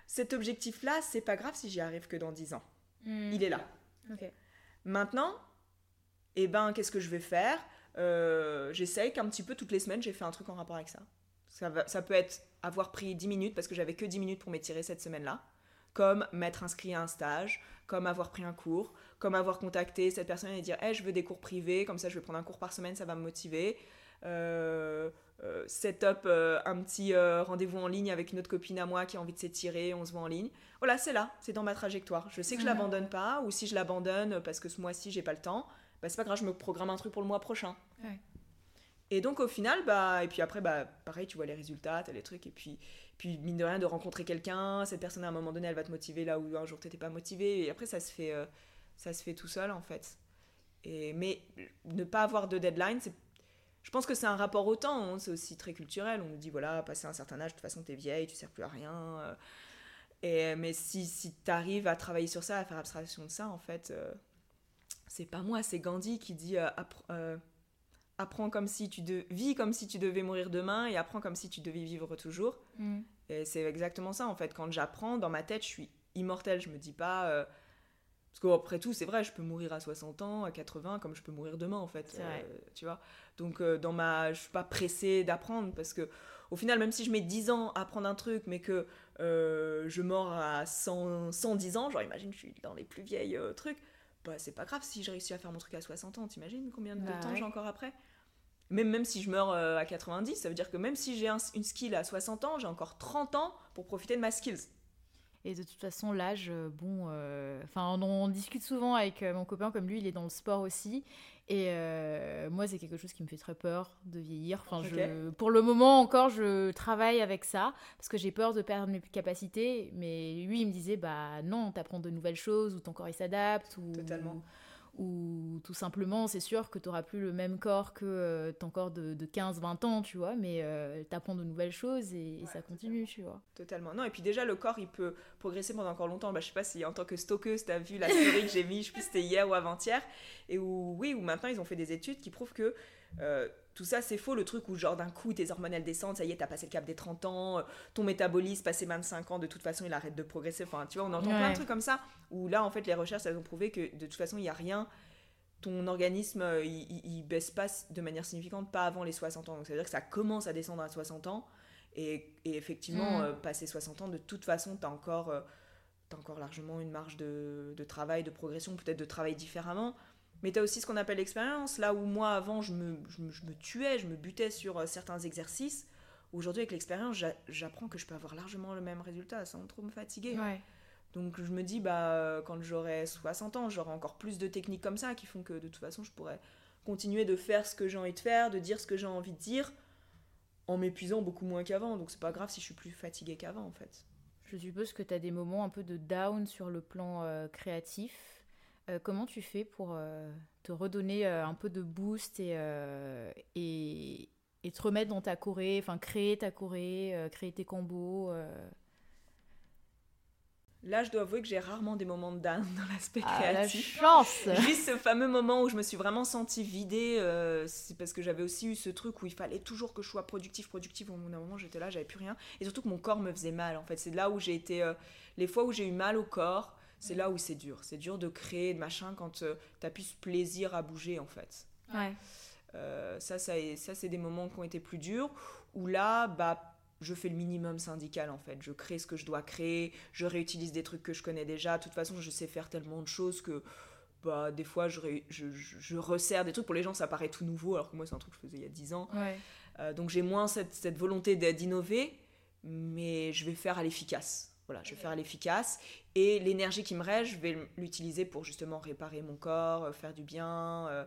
Speaker 2: Cet objectif-là, c'est pas grave si j'y arrive que dans 10 ans.
Speaker 1: Mm.
Speaker 2: Il est là.
Speaker 1: Ok.
Speaker 2: Maintenant, eh ben, qu'est-ce que je vais faire? Euh, J'essaye qu'un petit peu toutes les semaines, j'ai fait un truc en rapport avec ça. Ça, va- ça peut être avoir pris 10 minutes parce que j'avais que 10 minutes pour m'étirer cette semaine-là, comme m'être inscrit à un stage, comme avoir pris un cours, comme avoir contacté cette personne et dire hey, je veux des cours privés, comme ça je vais prendre un cours par semaine, ça va me motiver. Euh, euh, set up euh, un petit rendez-vous en ligne avec une autre copine à moi qui a envie de s'étirer, on se voit en ligne. Voilà, c'est là, c'est dans ma trajectoire. Je sais que je l'abandonne pas, ou si je l'abandonne parce que ce mois-ci j'ai pas le temps, bah c'est pas grave, je me programme un truc pour le mois prochain.
Speaker 1: Ouais.
Speaker 2: Et donc au final, bah, et puis après, bah, pareil, tu vois les résultats, t'as les trucs, et puis, puis mine de rien, de rencontrer quelqu'un, cette personne à un moment donné, elle va te motiver là où un jour t'étais pas motivé, et après ça se fait, euh, ça se fait tout seul en fait. Et, mais ne pas avoir de deadline, c'est je pense que c'est un rapport au temps, hein, c'est aussi très culturel. On nous dit, voilà, passé un certain âge, de toute façon, t'es vieille, tu sers plus à rien. euh. Et, mais si, si t'arrives à travailler sur ça, à faire abstraction de ça, en fait, euh, c'est pas moi, c'est Gandhi qui dit, euh, euh, apprends comme si tu de... vis comme si tu devais mourir demain et apprends comme si tu devais vivre toujours.
Speaker 1: Mm.
Speaker 2: Et c'est exactement ça, en fait. Quand j'apprends, dans ma tête, je suis immortelle. Je me dis pas. euh, Parce qu'après tout, c'est vrai, je peux mourir à 60 ans, à 80, comme je peux mourir demain, en fait.
Speaker 1: Vrai.
Speaker 2: Tu vois Donc, dans ma. Je suis pas pressée d'apprendre parce que, au final, même si je mets 10 ans à apprendre un truc, mais que je mors à 100, 110 ans, genre, imagine, je suis dans les plus vieilles trucs, bah, c'est pas grave si j'ai réussi à faire mon truc à 60 ans. T'imagines combien de
Speaker 1: Bah
Speaker 2: temps
Speaker 1: ouais.
Speaker 2: j'ai encore après? Même, même si je meurs à 90, ça veut dire que même si j'ai une skill à 60 ans, j'ai encore 30 ans pour profiter de ma skills.
Speaker 1: Et de toute façon, l'âge, bon, enfin, on, discute souvent avec mon copain, comme lui, il est dans le sport aussi. Et moi, c'est quelque chose qui me fait très peur de vieillir. Enfin, je, pour le moment encore, je travaille avec ça parce que j'ai peur de perdre mes capacités. Mais lui, il me disait, bah non, t'apprends de nouvelles choses ou ton corps il s'adapte. Ou,
Speaker 2: Totalement
Speaker 1: ou tout simplement, c'est sûr que tu n'auras plus le même corps que euh, ton corps de, 15-20 ans, tu vois, mais euh, tu apprends de nouvelles choses et, ça continue, tu vois.
Speaker 2: Totalement. Non, et puis déjà, le corps, il peut progresser pendant encore longtemps. Bah, je sais pas si en tant que stockeuse, tu as vu la story que j'ai mis, je sais plus c'était hier ou avant-hier, et où, oui, où maintenant ils ont fait des études qui prouvent que euh, tout ça, c'est faux, le truc où, genre, d'un coup, tes hormones, elles descendent, ça y est, t'as passé le cap des 30 ans, euh, ton métabolisme, passé 25 ans, de toute façon, il arrête de progresser. Enfin, tu vois, on entend plein de trucs comme ça, où là, en fait, les recherches, elles ont prouvé que, de toute façon, il n'y a rien ton organisme, euh, il, baisse pas de manière significante, pas avant les 60 ans. Donc ça veut dire que ça commence à descendre à 60 ans. Et, effectivement, mm. passé 60 ans, de toute façon, tu as encore, encore largement une marge de, de travail, de progression, peut-être de travail différemment. Mais tu as aussi ce qu'on appelle l'expérience. Là où moi, avant, je me, je, me, tuais, je me butais sur euh, certains exercices. Aujourd'hui, avec l'expérience, j'apprends que je peux avoir largement le même résultat sans trop me fatiguer. Donc je me dis, bah, quand j'aurai 60 ans, j'aurai encore plus de techniques comme ça qui font que de toute façon, je pourrais continuer de faire ce que j'ai envie de faire, de dire ce que j'ai envie de dire, en m'épuisant beaucoup moins qu'avant. Donc c'est pas grave si je suis plus fatiguée qu'avant, en fait.
Speaker 1: Je suppose que tu as des moments un peu de down sur le plan euh, créatif. Euh, comment tu fais pour euh, te redonner euh, un peu de boost et, et, et, te remettre dans ta Corée, enfin créer ta Corée, créer tes combos
Speaker 2: Là, je dois avouer que j'ai rarement des moments de down dans l'aspect
Speaker 1: ah,
Speaker 2: créatif.
Speaker 1: La chance
Speaker 2: Juste ce fameux moment où je me suis vraiment sentie vidée, c'est parce que j'avais aussi eu ce truc où il fallait toujours que je sois productif, productif. Au bout d'un moment, j'étais là, j'avais plus rien. Et surtout que mon corps me faisait mal, en fait. C'est là où j'ai été... les fois où j'ai eu mal au corps, c'est là où c'est dur. C'est dur de créer, de machin, quand euh, tu as plus ce plaisir à bouger, en fait.
Speaker 1: Ouais.
Speaker 2: Euh, ça, ça, ça c'est des moments qui ont été plus durs, où là, bah, je fais le minimum syndical, en fait. Je crée ce que je dois créer, je réutilise des trucs que je connais déjà. De toute façon, je sais faire tellement de choses que... Bah, des fois, je, je, je, resserre des trucs. Pour les gens, ça paraît tout nouveau, alors que moi, c'est un truc que je faisais il y a 10 ans.
Speaker 1: Ouais.
Speaker 2: Euh, donc, j'ai moins cette, cette volonté d'innover, mais je vais faire à l'efficace. Voilà, je vais faire l'efficace. Et l'énergie qui me reste, je vais l'utiliser pour justement réparer mon corps, euh, faire du bien. Euh,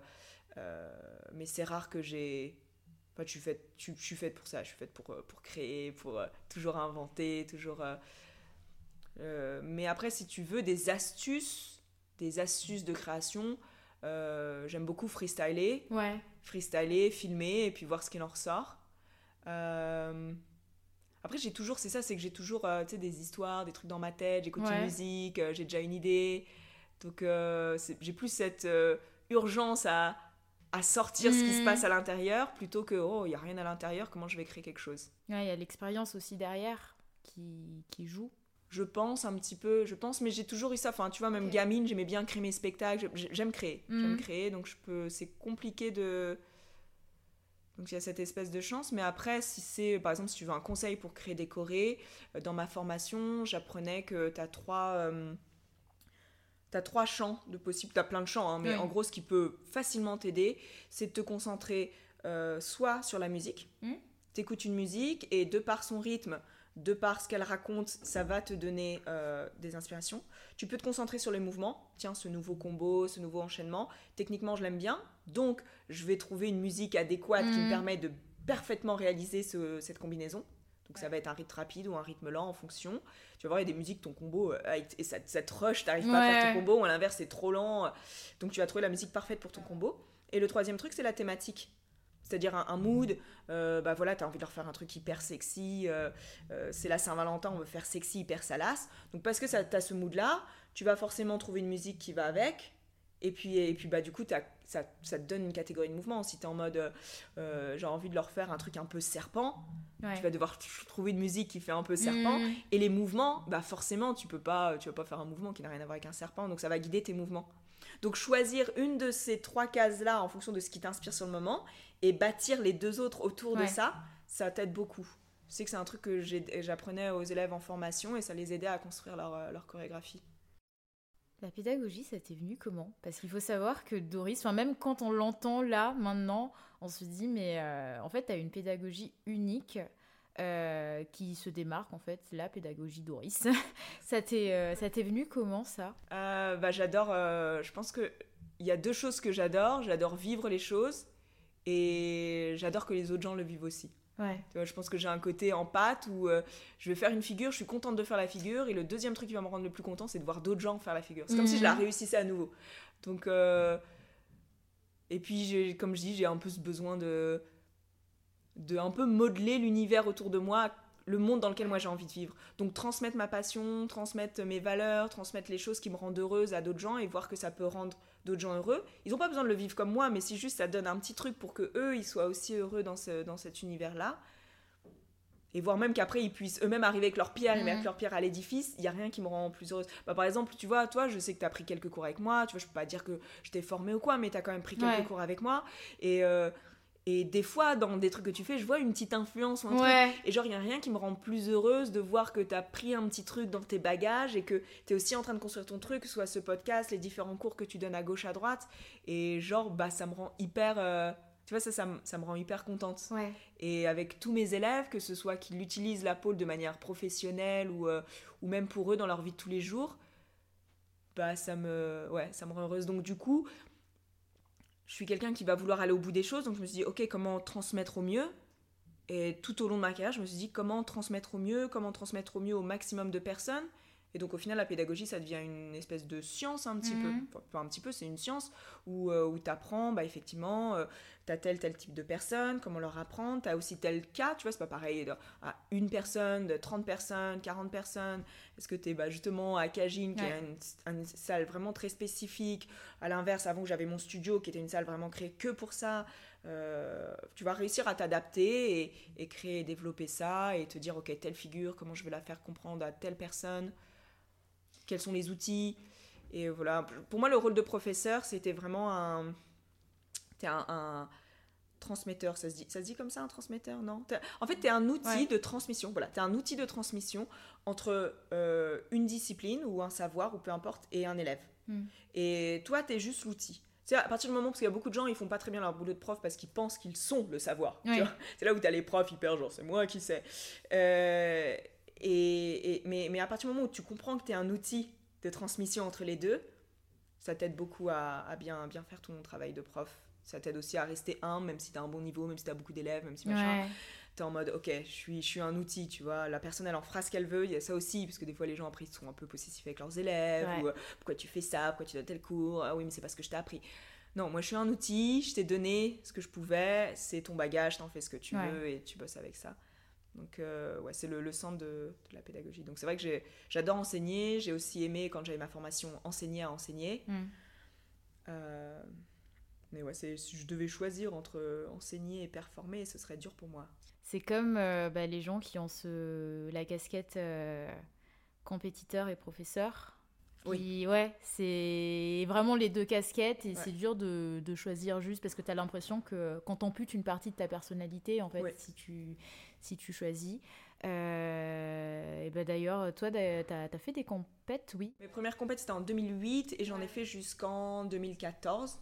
Speaker 2: euh, mais c'est rare que j'ai. Enfin, je suis, faite, je, suis faite pour ça. Je suis faite pour, pour créer, pour toujours inventer, toujours. mais après, si tu veux des astuces, des astuces de création, j'aime beaucoup freestyler.
Speaker 1: Ouais.
Speaker 2: Freestyler, filmer et puis voir ce qu'il en ressort. Euh, après, j'ai toujours, c'est ça, c'est que j'ai toujours euh, des histoires, des trucs dans ma tête, j'écoute une musique, euh, j'ai déjà une idée. Donc, euh, j'ai plus cette urgence à, à sortir ce qui se mm. passe à l'intérieur plutôt que, oh, il n'y a rien à l'intérieur, comment je vais créer quelque chose.
Speaker 1: Il y a l'expérience aussi derrière qui, qui, joue.
Speaker 2: Je pense un petit peu, je pense, mais j'ai toujours eu ça. Enfin, tu vois, même gamine, j'aimais bien créer mes spectacles, j'aime créer. J'aime mm. créer, donc je peux, c'est compliqué de donc il y a cette espèce de chance. Mais après, si c'est, par exemple, si tu veux un conseil pour créer des chorés, euh, dans ma formation, j'apprenais que tu as trois... Euh, as trois champs de possible, tu as plein de champs, hein, mais en gros, ce qui peut facilement t'aider, c'est de te concentrer euh, soit sur la musique, mmh. tu écoutes une musique et de par son rythme, de par ce qu'elle raconte, ça va te donner des inspirations. Tu peux te concentrer sur les mouvements. Tiens, ce nouveau combo, ce nouveau enchaînement. Techniquement, je l'aime bien. Donc, je vais trouver une musique adéquate qui me mm. permet de parfaitement réaliser cette combinaison. Donc, ça va être un rythme rapide ou un rythme lent en fonction. Tu vas voir, il y a des musiques, ton combo, euh, et ça, te rush, t'arrives pas à faire ton combo, ou à l'inverse, c'est trop lent. Donc, tu vas trouver la musique parfaite pour ton combo. Et le troisième truc, c'est la thématique c'est-à-dire un, mood, euh, bah voilà, tu as envie de leur faire un truc hyper sexy, euh, c'est la Saint-Valentin, on veut faire sexy, hyper salace. Donc parce que tu as ce mood-là, tu vas forcément trouver une musique qui va avec, et puis, et puis bah, du coup, ça, ça, te donne une catégorie de mouvement. Si tu es en mode euh, j'ai envie de leur faire un truc un peu serpent, tu vas devoir trouver une musique qui fait un peu serpent. Mm. Et les mouvements, bah forcément, tu peux pas, tu vas pas faire un mouvement qui n'a rien à voir avec un serpent, donc ça va guider tes mouvements. Donc choisir une de ces trois cases-là en fonction de ce qui t'inspire sur le moment et bâtir les deux autres autour de ça, ça t'aide beaucoup. Je sais que c'est un truc que j'apprenais aux élèves en formation et ça les aidait à construire leur, leur chorégraphie.
Speaker 1: La pédagogie, ça t'est venu comment? Parce qu'il faut savoir que Doris, enfin même quand on l'entend là, maintenant, on se dit, mais euh, en fait, tu as une pédagogie unique euh, qui se démarque, en fait, la pédagogie Doris. ça t'est euh, ça t'est venu comment, ça?
Speaker 2: Bah, J'adore, je pense qu'il y a deux choses que j'adore. J'adore vivre les choses et j'adore que les autres gens le vivent aussi. je pense que j'ai un côté en pâte où euh, je vais faire une figure, je suis contente de faire la figure, et le deuxième truc qui va me rendre le plus content, c'est de voir d'autres gens faire la figure. C'est comme si je la mhm. réussissais à nouveau. Donc, euh, et puis, comme je dis, j'ai un peu ce besoin de, de un peu modeler l'univers autour de moi le monde dans lequel moi j'ai envie de vivre. Donc transmettre ma passion, transmettre mes valeurs, transmettre les choses qui me rendent heureuse à d'autres gens et voir que ça peut rendre d'autres gens heureux. Ils n'ont pas besoin de le vivre comme moi, mais si juste ça donne un petit truc pour que eux ils soient aussi heureux dans, ce, dans cet univers-là. Et voir même qu'après ils puissent eux-mêmes arriver avec leur pierre et mettre mhm. leur pierre à l'édifice, il y a rien qui me rend plus heureuse. Bah, par exemple, tu vois, toi, je sais que tu as pris quelques cours avec moi, tu vois, je peux pas dire que je t'ai formé ou quoi, mais tu as quand même pris quelques cours avec moi. Et euh, et des fois, dans des trucs que tu fais, je vois une petite influence. et genre, il n'y a rien qui me rend plus heureuse de voir que tu as pris un petit truc dans tes bagages et que tu es aussi en train de construire ton truc, soit ce podcast, les différents cours que tu donnes à gauche, à droite. Et genre, bah, ça me rend hyper. Euh, tu vois, ça, ça, me rend hyper contente. Et avec tous mes élèves, que ce soit qu'ils utilisent la pôle de manière professionnelle ou, euh, ou même pour eux dans leur vie de tous les jours, bah, ça me, ouais, ça me rend heureuse. Donc, du coup, je suis quelqu'un qui va vouloir aller au bout des choses, donc je me suis dit, ok, comment transmettre au mieux? Et tout au long de ma carrière, je me suis dit, comment transmettre au mieux, comment transmettre au mieux au maximum de personnes? Et donc au final, la pédagogie, ça devient une espèce de science un petit peu. Mhm. Enfin, un petit peu, c'est une science où, euh, où tu apprends, bah, effectivement, euh, tu as tel, tel type de personnes, comment leur apprendre. Tu as aussi tel cas, tu vois, c'est pas pareil à une personne, de 30 personnes, 40 personnes. Est-ce que tu es bah, justement à Cagine, qui est une, salle vraiment très spécifique. À l'inverse, avant que j'avais mon studio, qui était une salle vraiment créée que pour ça. Euh, tu vas réussir à t'adapter et, et créer, développer ça et te dire, ok, telle figure, comment je vais la faire comprendre à telle personne quels sont les outils. Et voilà, pour moi, le rôle de professeur, c'était vraiment un, un, un transmetteur, ça se dit, ça se dit comme ça un transmetteur, non? En fait, tu es un outil de transmission. Voilà, tu es un outil de transmission entre euh, une discipline ou un savoir ou peu importe et un élève. Hmm. Et toi, tu es juste l'outil. C'est à partir du moment parce qu'il y a beaucoup de gens, ils font pas très bien leur boulot de prof parce qu'ils pensent qu'ils sont le savoir. C'est là où tu as les profs hyper genre c'est moi qui sais. Euh, et, mais, mais, à partir du moment où tu comprends que tu es un outil de transmission entre les deux, ça t'aide beaucoup à, bien, bien faire ton travail de prof. Ça t'aide aussi à rester humble, même si tu as un bon niveau, même si tu as beaucoup d'élèves, même si machin. Tu es en mode, ok, je suis, je suis un outil, tu vois. La personne, elle en fera ce qu'elle veut. Il y a ça aussi, parce que des fois, les gens après, ils sont un peu possessifs avec leurs élèves. Ou euh, pourquoi tu fais ça Pourquoi tu donnes tel cours Ah oui, mais c'est parce que je t'ai appris. Non, moi, je suis un outil. Je t'ai donné ce que je pouvais. C'est ton bagage, t'en fais ce que tu veux et tu bosses avec ça. Donc, euh, ouais, c'est le, centre de, la pédagogie. Donc, c'est vrai que j'adore enseigner. J'ai aussi aimé, quand j'avais ma formation, enseigner à enseigner. Mm. Euh, mais ouais, si je devais choisir entre enseigner et performer, ce serait dur pour moi.
Speaker 1: C'est comme euh, bah, les gens qui ont ce, la casquette compétiteur et professeur. Oui. Ouais, c'est vraiment les deux casquettes et c'est dur de, de, choisir juste parce que tu as l'impression que quand t'amputes une partie de ta personnalité, en fait, si tu si tu choisis. Euh, et ben d'ailleurs, toi, tu as, fait des compètes, oui
Speaker 2: Mes premières compètes, c'était en 2008 et j'en ai fait jusqu'en 2014.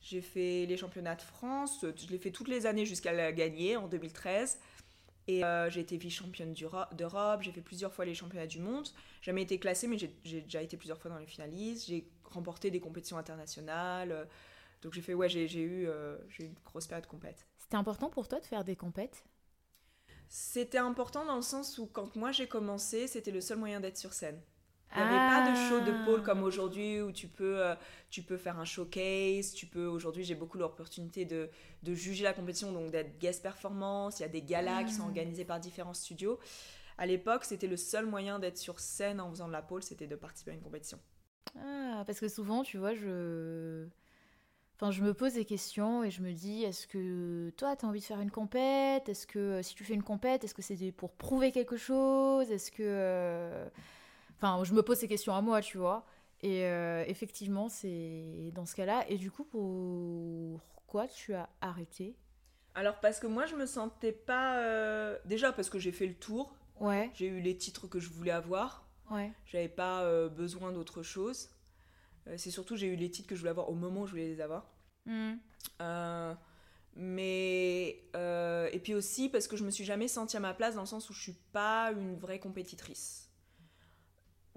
Speaker 2: J'ai fait les championnats de France, je l'ai fait toutes les années jusqu'à la gagner en 2013. Et euh, j'ai été vice-championne d'Europe, j'ai fait plusieurs fois les championnats du monde. Jamais été classée, mais j'ai déjà été plusieurs fois dans les finalistes. J'ai remporté des compétitions internationales. Donc j'ai fait, ouais, j'ai eu, euh, eu une grosse période de compète.
Speaker 1: C'était important pour toi de faire des compètes?
Speaker 2: C'était important dans le sens où quand moi j'ai commencé, c'était le seul moyen d'être sur scène. Il n'y avait pas de show de pôle comme aujourd'hui où tu peux, euh, tu peux faire un showcase, tu peux aujourd'hui j'ai beaucoup l'opportunité de, de juger la compétition, donc d'être guest performance, il y a des galas qui sont ah. organisés par différents studios. À l'époque, c'était le seul moyen d'être sur scène en faisant de la pôle, c'était de participer à une compétition.
Speaker 1: Ah, parce que souvent, tu vois, je Enfin, je me pose des questions et je me dis, est-ce que toi, tu as envie de faire une compète? Est-ce que euh, si tu fais une compète, est-ce que c'est pour prouver quelque chose? Est-ce que... Euh, enfin, je me pose ces questions à moi, tu vois. Et euh, effectivement, c'est dans ce cas-là. Et du coup, pourquoi tu as arrêté?
Speaker 2: Alors, parce que moi, je me sentais pas... Déjà, parce que j'ai fait le tour.
Speaker 1: Ouais.
Speaker 2: J'ai eu les titres que je voulais avoir.
Speaker 1: Ouais.
Speaker 2: J'avais pas besoin d'autre chose. C'est surtout, j'ai eu les titres que je voulais avoir au moment où je voulais les avoir. Hmm. mais. et puis aussi parce que je me suis jamais sentie à ma place dans le sens où je suis pas une vraie compétitrice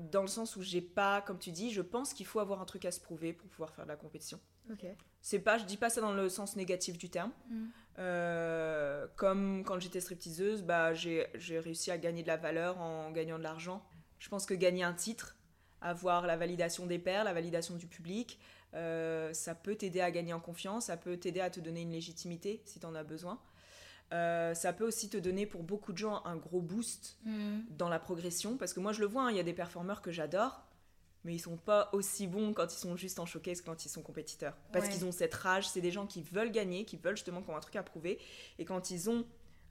Speaker 2: dans le sens où j'ai pas, comme tu dis, je pense qu'il faut avoir un truc à se prouver pour pouvoir faire de la compétition. Ok. C'est pas, je dis pas ça dans le sens négatif du terme. Mm. Euh, comme quand j'étais stripteaseuse, bah j'ai réussi à gagner de la valeur en gagnant de l'argent. Je pense que gagner un titre, avoir la validation des pairs, la validation du public, euh, ça peut t'aider à gagner en confiance, ça peut t'aider à te donner une légitimité si tu en as besoin. Euh, ça peut aussi te donner pour beaucoup de gens un gros boost mm. dans la progression. Parce que moi, je le vois, hein, il y a des performeurs que j'adore, mais ils sont pas aussi bons quand ils sont juste en showcase que quand ils sont compétiteurs. Parce qu'ils ont cette rage, c'est des gens qui veulent gagner, qui veulent justement qu'on un truc à prouver. Et quand ils ont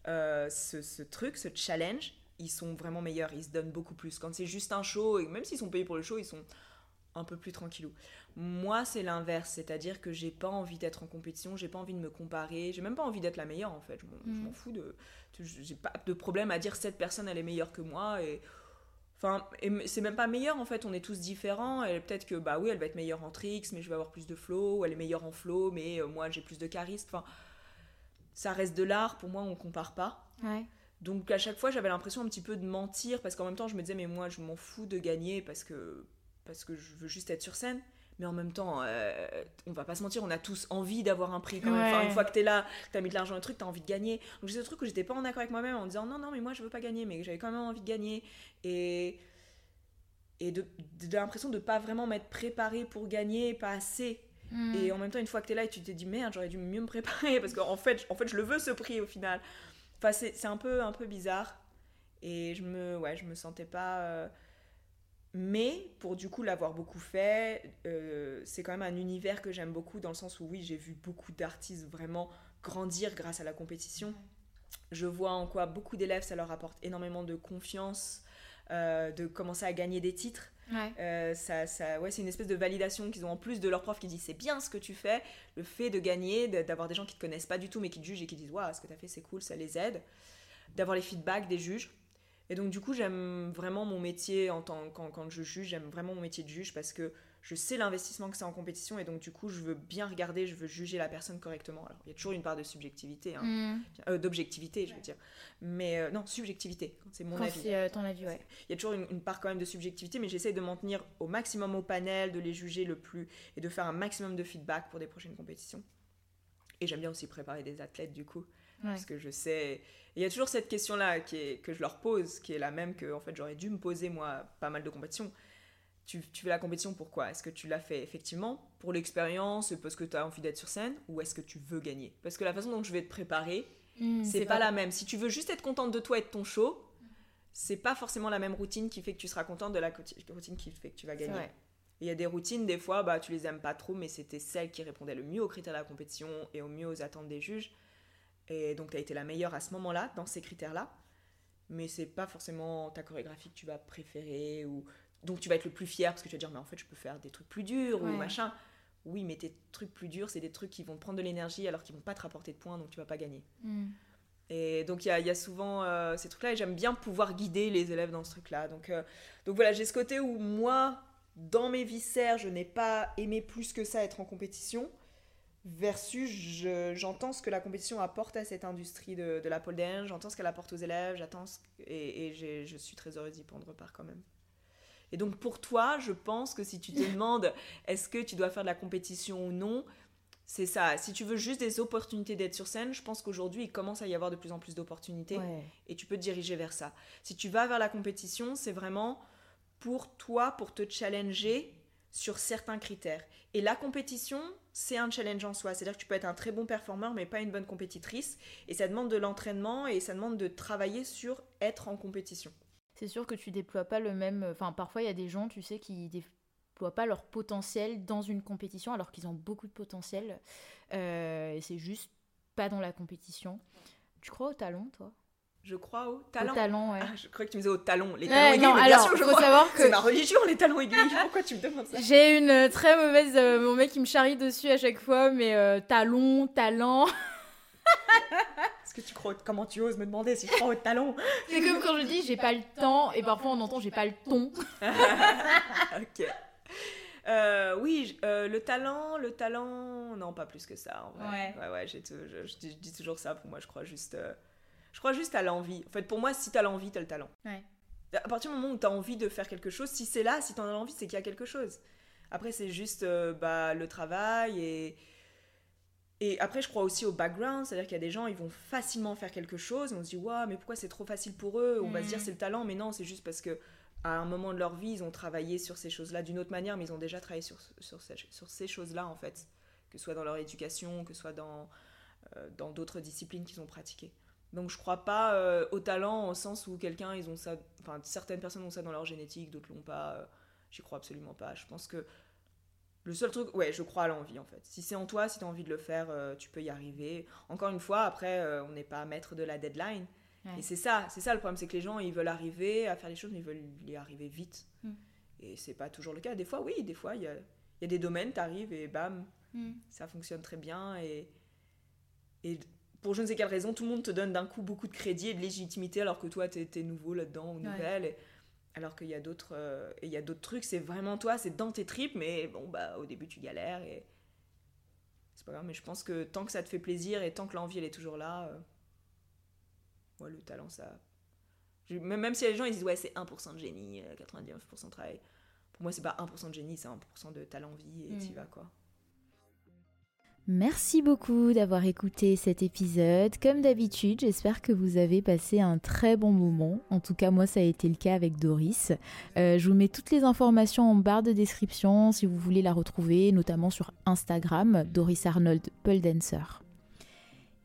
Speaker 2: euh, ce, truc, ce challenge, ils sont vraiment meilleurs, ils se donnent beaucoup plus. Quand c'est juste un show, et même s'ils sont payés pour le show, ils sont un peu plus tranquillou. Moi, c'est l'inverse, c'est-à-dire que j'ai pas envie d'être en compétition, j'ai pas envie de me comparer, j'ai même pas envie d'être la meilleure en fait. Je m'en mm. fous de. J'ai pas de problème à dire cette personne elle est meilleure que moi et. Enfin, c'est même pas meilleur en fait, on est tous différents. Et peut-être que, bah oui, elle va être meilleure en tricks, mais je vais avoir plus de flow, ou elle est meilleure en flow, mais euh, moi j'ai plus de charisme. Enfin, ça reste de l'art, pour moi on compare pas. Donc à chaque fois j'avais l'impression un petit peu de mentir, parce qu'en même temps je me disais, mais moi je m'en fous de gagner parce que parce que je veux juste être sur scène. Mais en même temps, euh, on va pas se mentir, on a tous envie d'avoir un prix quand même. Enfin, une fois que t'es là, t'as mis de l'argent dans le truc, t'as envie de gagner. Donc j'ai ce truc où j'étais pas en accord avec moi-même en disant non, non, mais moi je veux pas gagner, mais j'avais quand même envie de gagner. Et, et de, de l'impression de pas vraiment m'être préparée pour gagner, pas assez. Hmm. Et en même temps, une fois que t'es là et tu t'es dit merde, j'aurais dû mieux me préparer parce qu'en fait, en fait, je le veux ce prix au final. Enfin, c'est un peu, un peu bizarre. Et je me, ouais, je me sentais pas. Euh, mais pour du coup l'avoir beaucoup fait, euh, c'est quand même un univers que j'aime beaucoup dans le sens où oui, j'ai vu beaucoup d'artistes vraiment grandir grâce à la compétition. Je vois en quoi beaucoup d'élèves, ça leur apporte énormément de confiance, euh, de commencer à gagner des titres. Euh, ça, ça, ouais, c'est une espèce de validation qu'ils ont en plus de leur prof qui dit c'est bien ce que tu fais, le fait de gagner, d'avoir des gens qui te connaissent pas du tout mais qui te jugent et qui disent waouh, ce que tu as fait c'est cool, ça les aide, d'avoir les feedbacks des juges. Et donc, du coup, j'aime vraiment mon métier en tant, quand, quand je juge, j'aime vraiment mon métier de juge parce que je sais l'investissement que c'est en compétition et donc, du coup, je veux bien regarder, je veux juger la personne correctement. Alors, il y a toujours une part de subjectivité, hein. mm. euh, d'objectivité, je veux dire. Mais euh, non, subjectivité, c'est mon avis.
Speaker 1: C'est euh, ton avis, ouais.
Speaker 2: Il y a toujours une, part quand même de subjectivité, mais j'essaie de m'en tenir au maximum au panel, de les juger le plus et de faire un maximum de feedback pour des prochaines compétitions. Et j'aime bien aussi préparer des athlètes, du coup. Parce que je sais. Il y a toujours cette question-là que je leur pose, qui est la même que en fait, j'aurais dû me poser, moi, pas mal de compétitions. Tu, tu fais la compétition pourquoi? Est-ce que tu l'as fait effectivement pour l'expérience, parce que tu as envie d'être sur scène, ou est-ce que tu veux gagner? Parce que la façon dont je vais te préparer, hmm, c'est pas, la même. Si tu veux juste être contente de toi et de ton show, c'est pas forcément la même routine qui fait que tu seras contente de la routine qui fait que tu vas gagner. Il y a des routines, des fois, bah, tu les aimes pas trop, mais c'était celles qui répondaient le mieux aux critères de la compétition et au mieux aux attentes des juges. Et donc, tu as été la meilleure à ce moment-là, dans ces critères-là. Mais c'est pas forcément ta chorégraphie que tu vas préférer. ou Donc, tu vas être le plus fier parce que tu vas dire, mais en fait, je peux faire des trucs plus durs ou machin. Oui, mais tes trucs plus durs, c'est des trucs qui vont te prendre de l'énergie alors qu'ils vont pas te rapporter de points, donc tu vas pas gagner. Hmm. Et donc, il y a, y a, souvent euh, ces trucs-là, et j'aime bien pouvoir guider les élèves dans ce truc-là. Donc, euh, donc voilà, j'ai ce côté où moi, dans mes viscères, je n'ai pas aimé plus que ça être en compétition versus j'entends ce que la compétition apporte à cette industrie de, la pole dance, j'entends ce qu'elle apporte aux élèves, j'attends et, et je suis très heureuse d'y prendre part quand même. Et donc pour toi, je pense que si tu te demandes est-ce que tu dois faire de la compétition ou non, c'est ça. Si tu veux juste des opportunités d'être sur scène, je pense qu'aujourd'hui, il commence à y avoir de plus en plus d'opportunités et tu peux te diriger vers ça. Si tu vas vers la compétition, c'est vraiment pour toi, pour te challenger sur certains critères. Et la compétition, c'est un challenge en soi. C'est-à-dire que tu peux être un très bon performeur, mais pas une bonne compétitrice. Et ça demande de l'entraînement et ça demande de travailler sur être en compétition.
Speaker 1: C'est sûr que tu déploies pas le même. Enfin, parfois, il y a des gens, tu sais, qui déploient pas leur potentiel dans une compétition alors qu'ils ont beaucoup de potentiel. Euh, et c'est juste pas dans la compétition. Tu crois au talent, toi?
Speaker 2: Je crois au talent.
Speaker 1: Au talent, ouais.
Speaker 2: Ah, je croyais que tu me disais au talon. Les talons aiguilles, non, mais bien sûr, je faut savoir que... C'est ma religion, les talons aiguilles. Pourquoi tu me demandes ça?
Speaker 1: J'ai une euh, très mauvaise... Euh, mon mec, il me charrie dessus à chaque fois, mais euh, talon, talent...
Speaker 2: Est-ce que tu crois... Comment tu oses me demander si je crois au talon
Speaker 1: C'est comme quand je dis j'ai pas le temps, et parfois on entend j'ai pas le ton.
Speaker 2: ok. Euh, oui, euh, le talent, le talent, non, pas plus que ça. En vrai. Ouais, ouais, j'ai je, je, dis toujours ça. Pour moi, je crois juste, euh, je crois juste à l'envie. En fait, pour moi, si t'as l'envie, t'as le talent.
Speaker 1: Ouais.
Speaker 2: À partir du moment où t'as envie de faire quelque chose, si c'est là, si t'en as l'envie, c'est qu'il y a quelque chose. Après, c'est juste bah, le travail et et après, je crois aussi au background, c'est-à-dire qu'il y a des gens, ils vont facilement faire quelque chose, et on se dit, waouh, mais pourquoi c'est trop facile pour eux? On va se dire, mm. c'est le talent, mais non, c'est juste parce que à un moment de leur vie, ils ont travaillé sur ces choses-là d'une autre manière, mais ils ont déjà travaillé sur, sur, sur ces choses-là, en fait. Que ce soit dans leur éducation, que ce soit dans euh, dans d'autres disciplines qu'ils ont pratiquées. Donc je crois pas euh, au talent au sens où quelqu'un, ils ont ça, enfin certaines personnes ont ça dans leur génétique, d'autres l'ont pas. Euh, j'y crois absolument pas. Je pense que le seul truc, ouais, je crois à l'envie en fait. Si c'est en toi, si tu as envie de le faire, tu peux y arriver. Encore une fois, après, on n'est pas maître de la deadline. Et c'est ça, c'est ça le problème, c'est que les gens, ils veulent arriver à faire les choses, mais ils veulent y arriver vite. Mm. Et c'est pas toujours le cas. Des fois, oui, des fois, il y a, y a, des domaines, tu arrives et bam, mm. ça fonctionne très bien. Et, et pour je ne sais quelle raison, tout le monde te donne d'un coup beaucoup de crédit et de légitimité, alors que toi, tu es, nouveau là-dedans, ou nouvelle. Alors qu'il y a d'autres euh, il y a d'autres trucs, c'est vraiment toi, c'est dans tes tripes, mais bon, bah, au début, tu galères. Et c'est pas grave, mais je pense que tant que ça te fait plaisir et tant que l'envie, elle est toujours là. Euh, le talent, ça. Même si les gens ils disent ouais, c'est 1% de génie, 99% euh, de travail. Pour moi, c'est pas 1% de génie, c'est 1% de talent vie et tu mm. vas quoi.
Speaker 1: Merci beaucoup d'avoir écouté cet épisode. Comme d'habitude, j'espère que vous avez passé un très bon moment. En tout cas, moi, ça a été le cas avec Doris. Euh, je vous mets toutes les informations en barre de description si vous voulez la retrouver, notamment sur Instagram, Doris Arnold Dancer.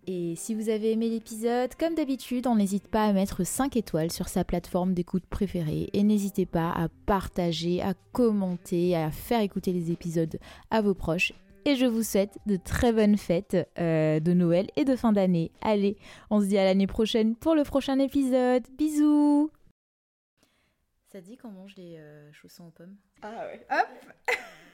Speaker 1: Et si vous avez aimé l'épisode, comme d'habitude, on n'hésite pas à mettre 5 étoiles sur sa plateforme d'écoute préférée et n'hésitez pas à partager, à commenter, à faire écouter les épisodes à vos proches. Et je vous souhaite de très bonnes fêtes euh, de Noël et de fin d'année. Allez, on se dit à l'année prochaine pour le prochain épisode. Bisous Ça dit qu'on mange les euh, chaussons aux pommes?
Speaker 2: Ah ouais. Hop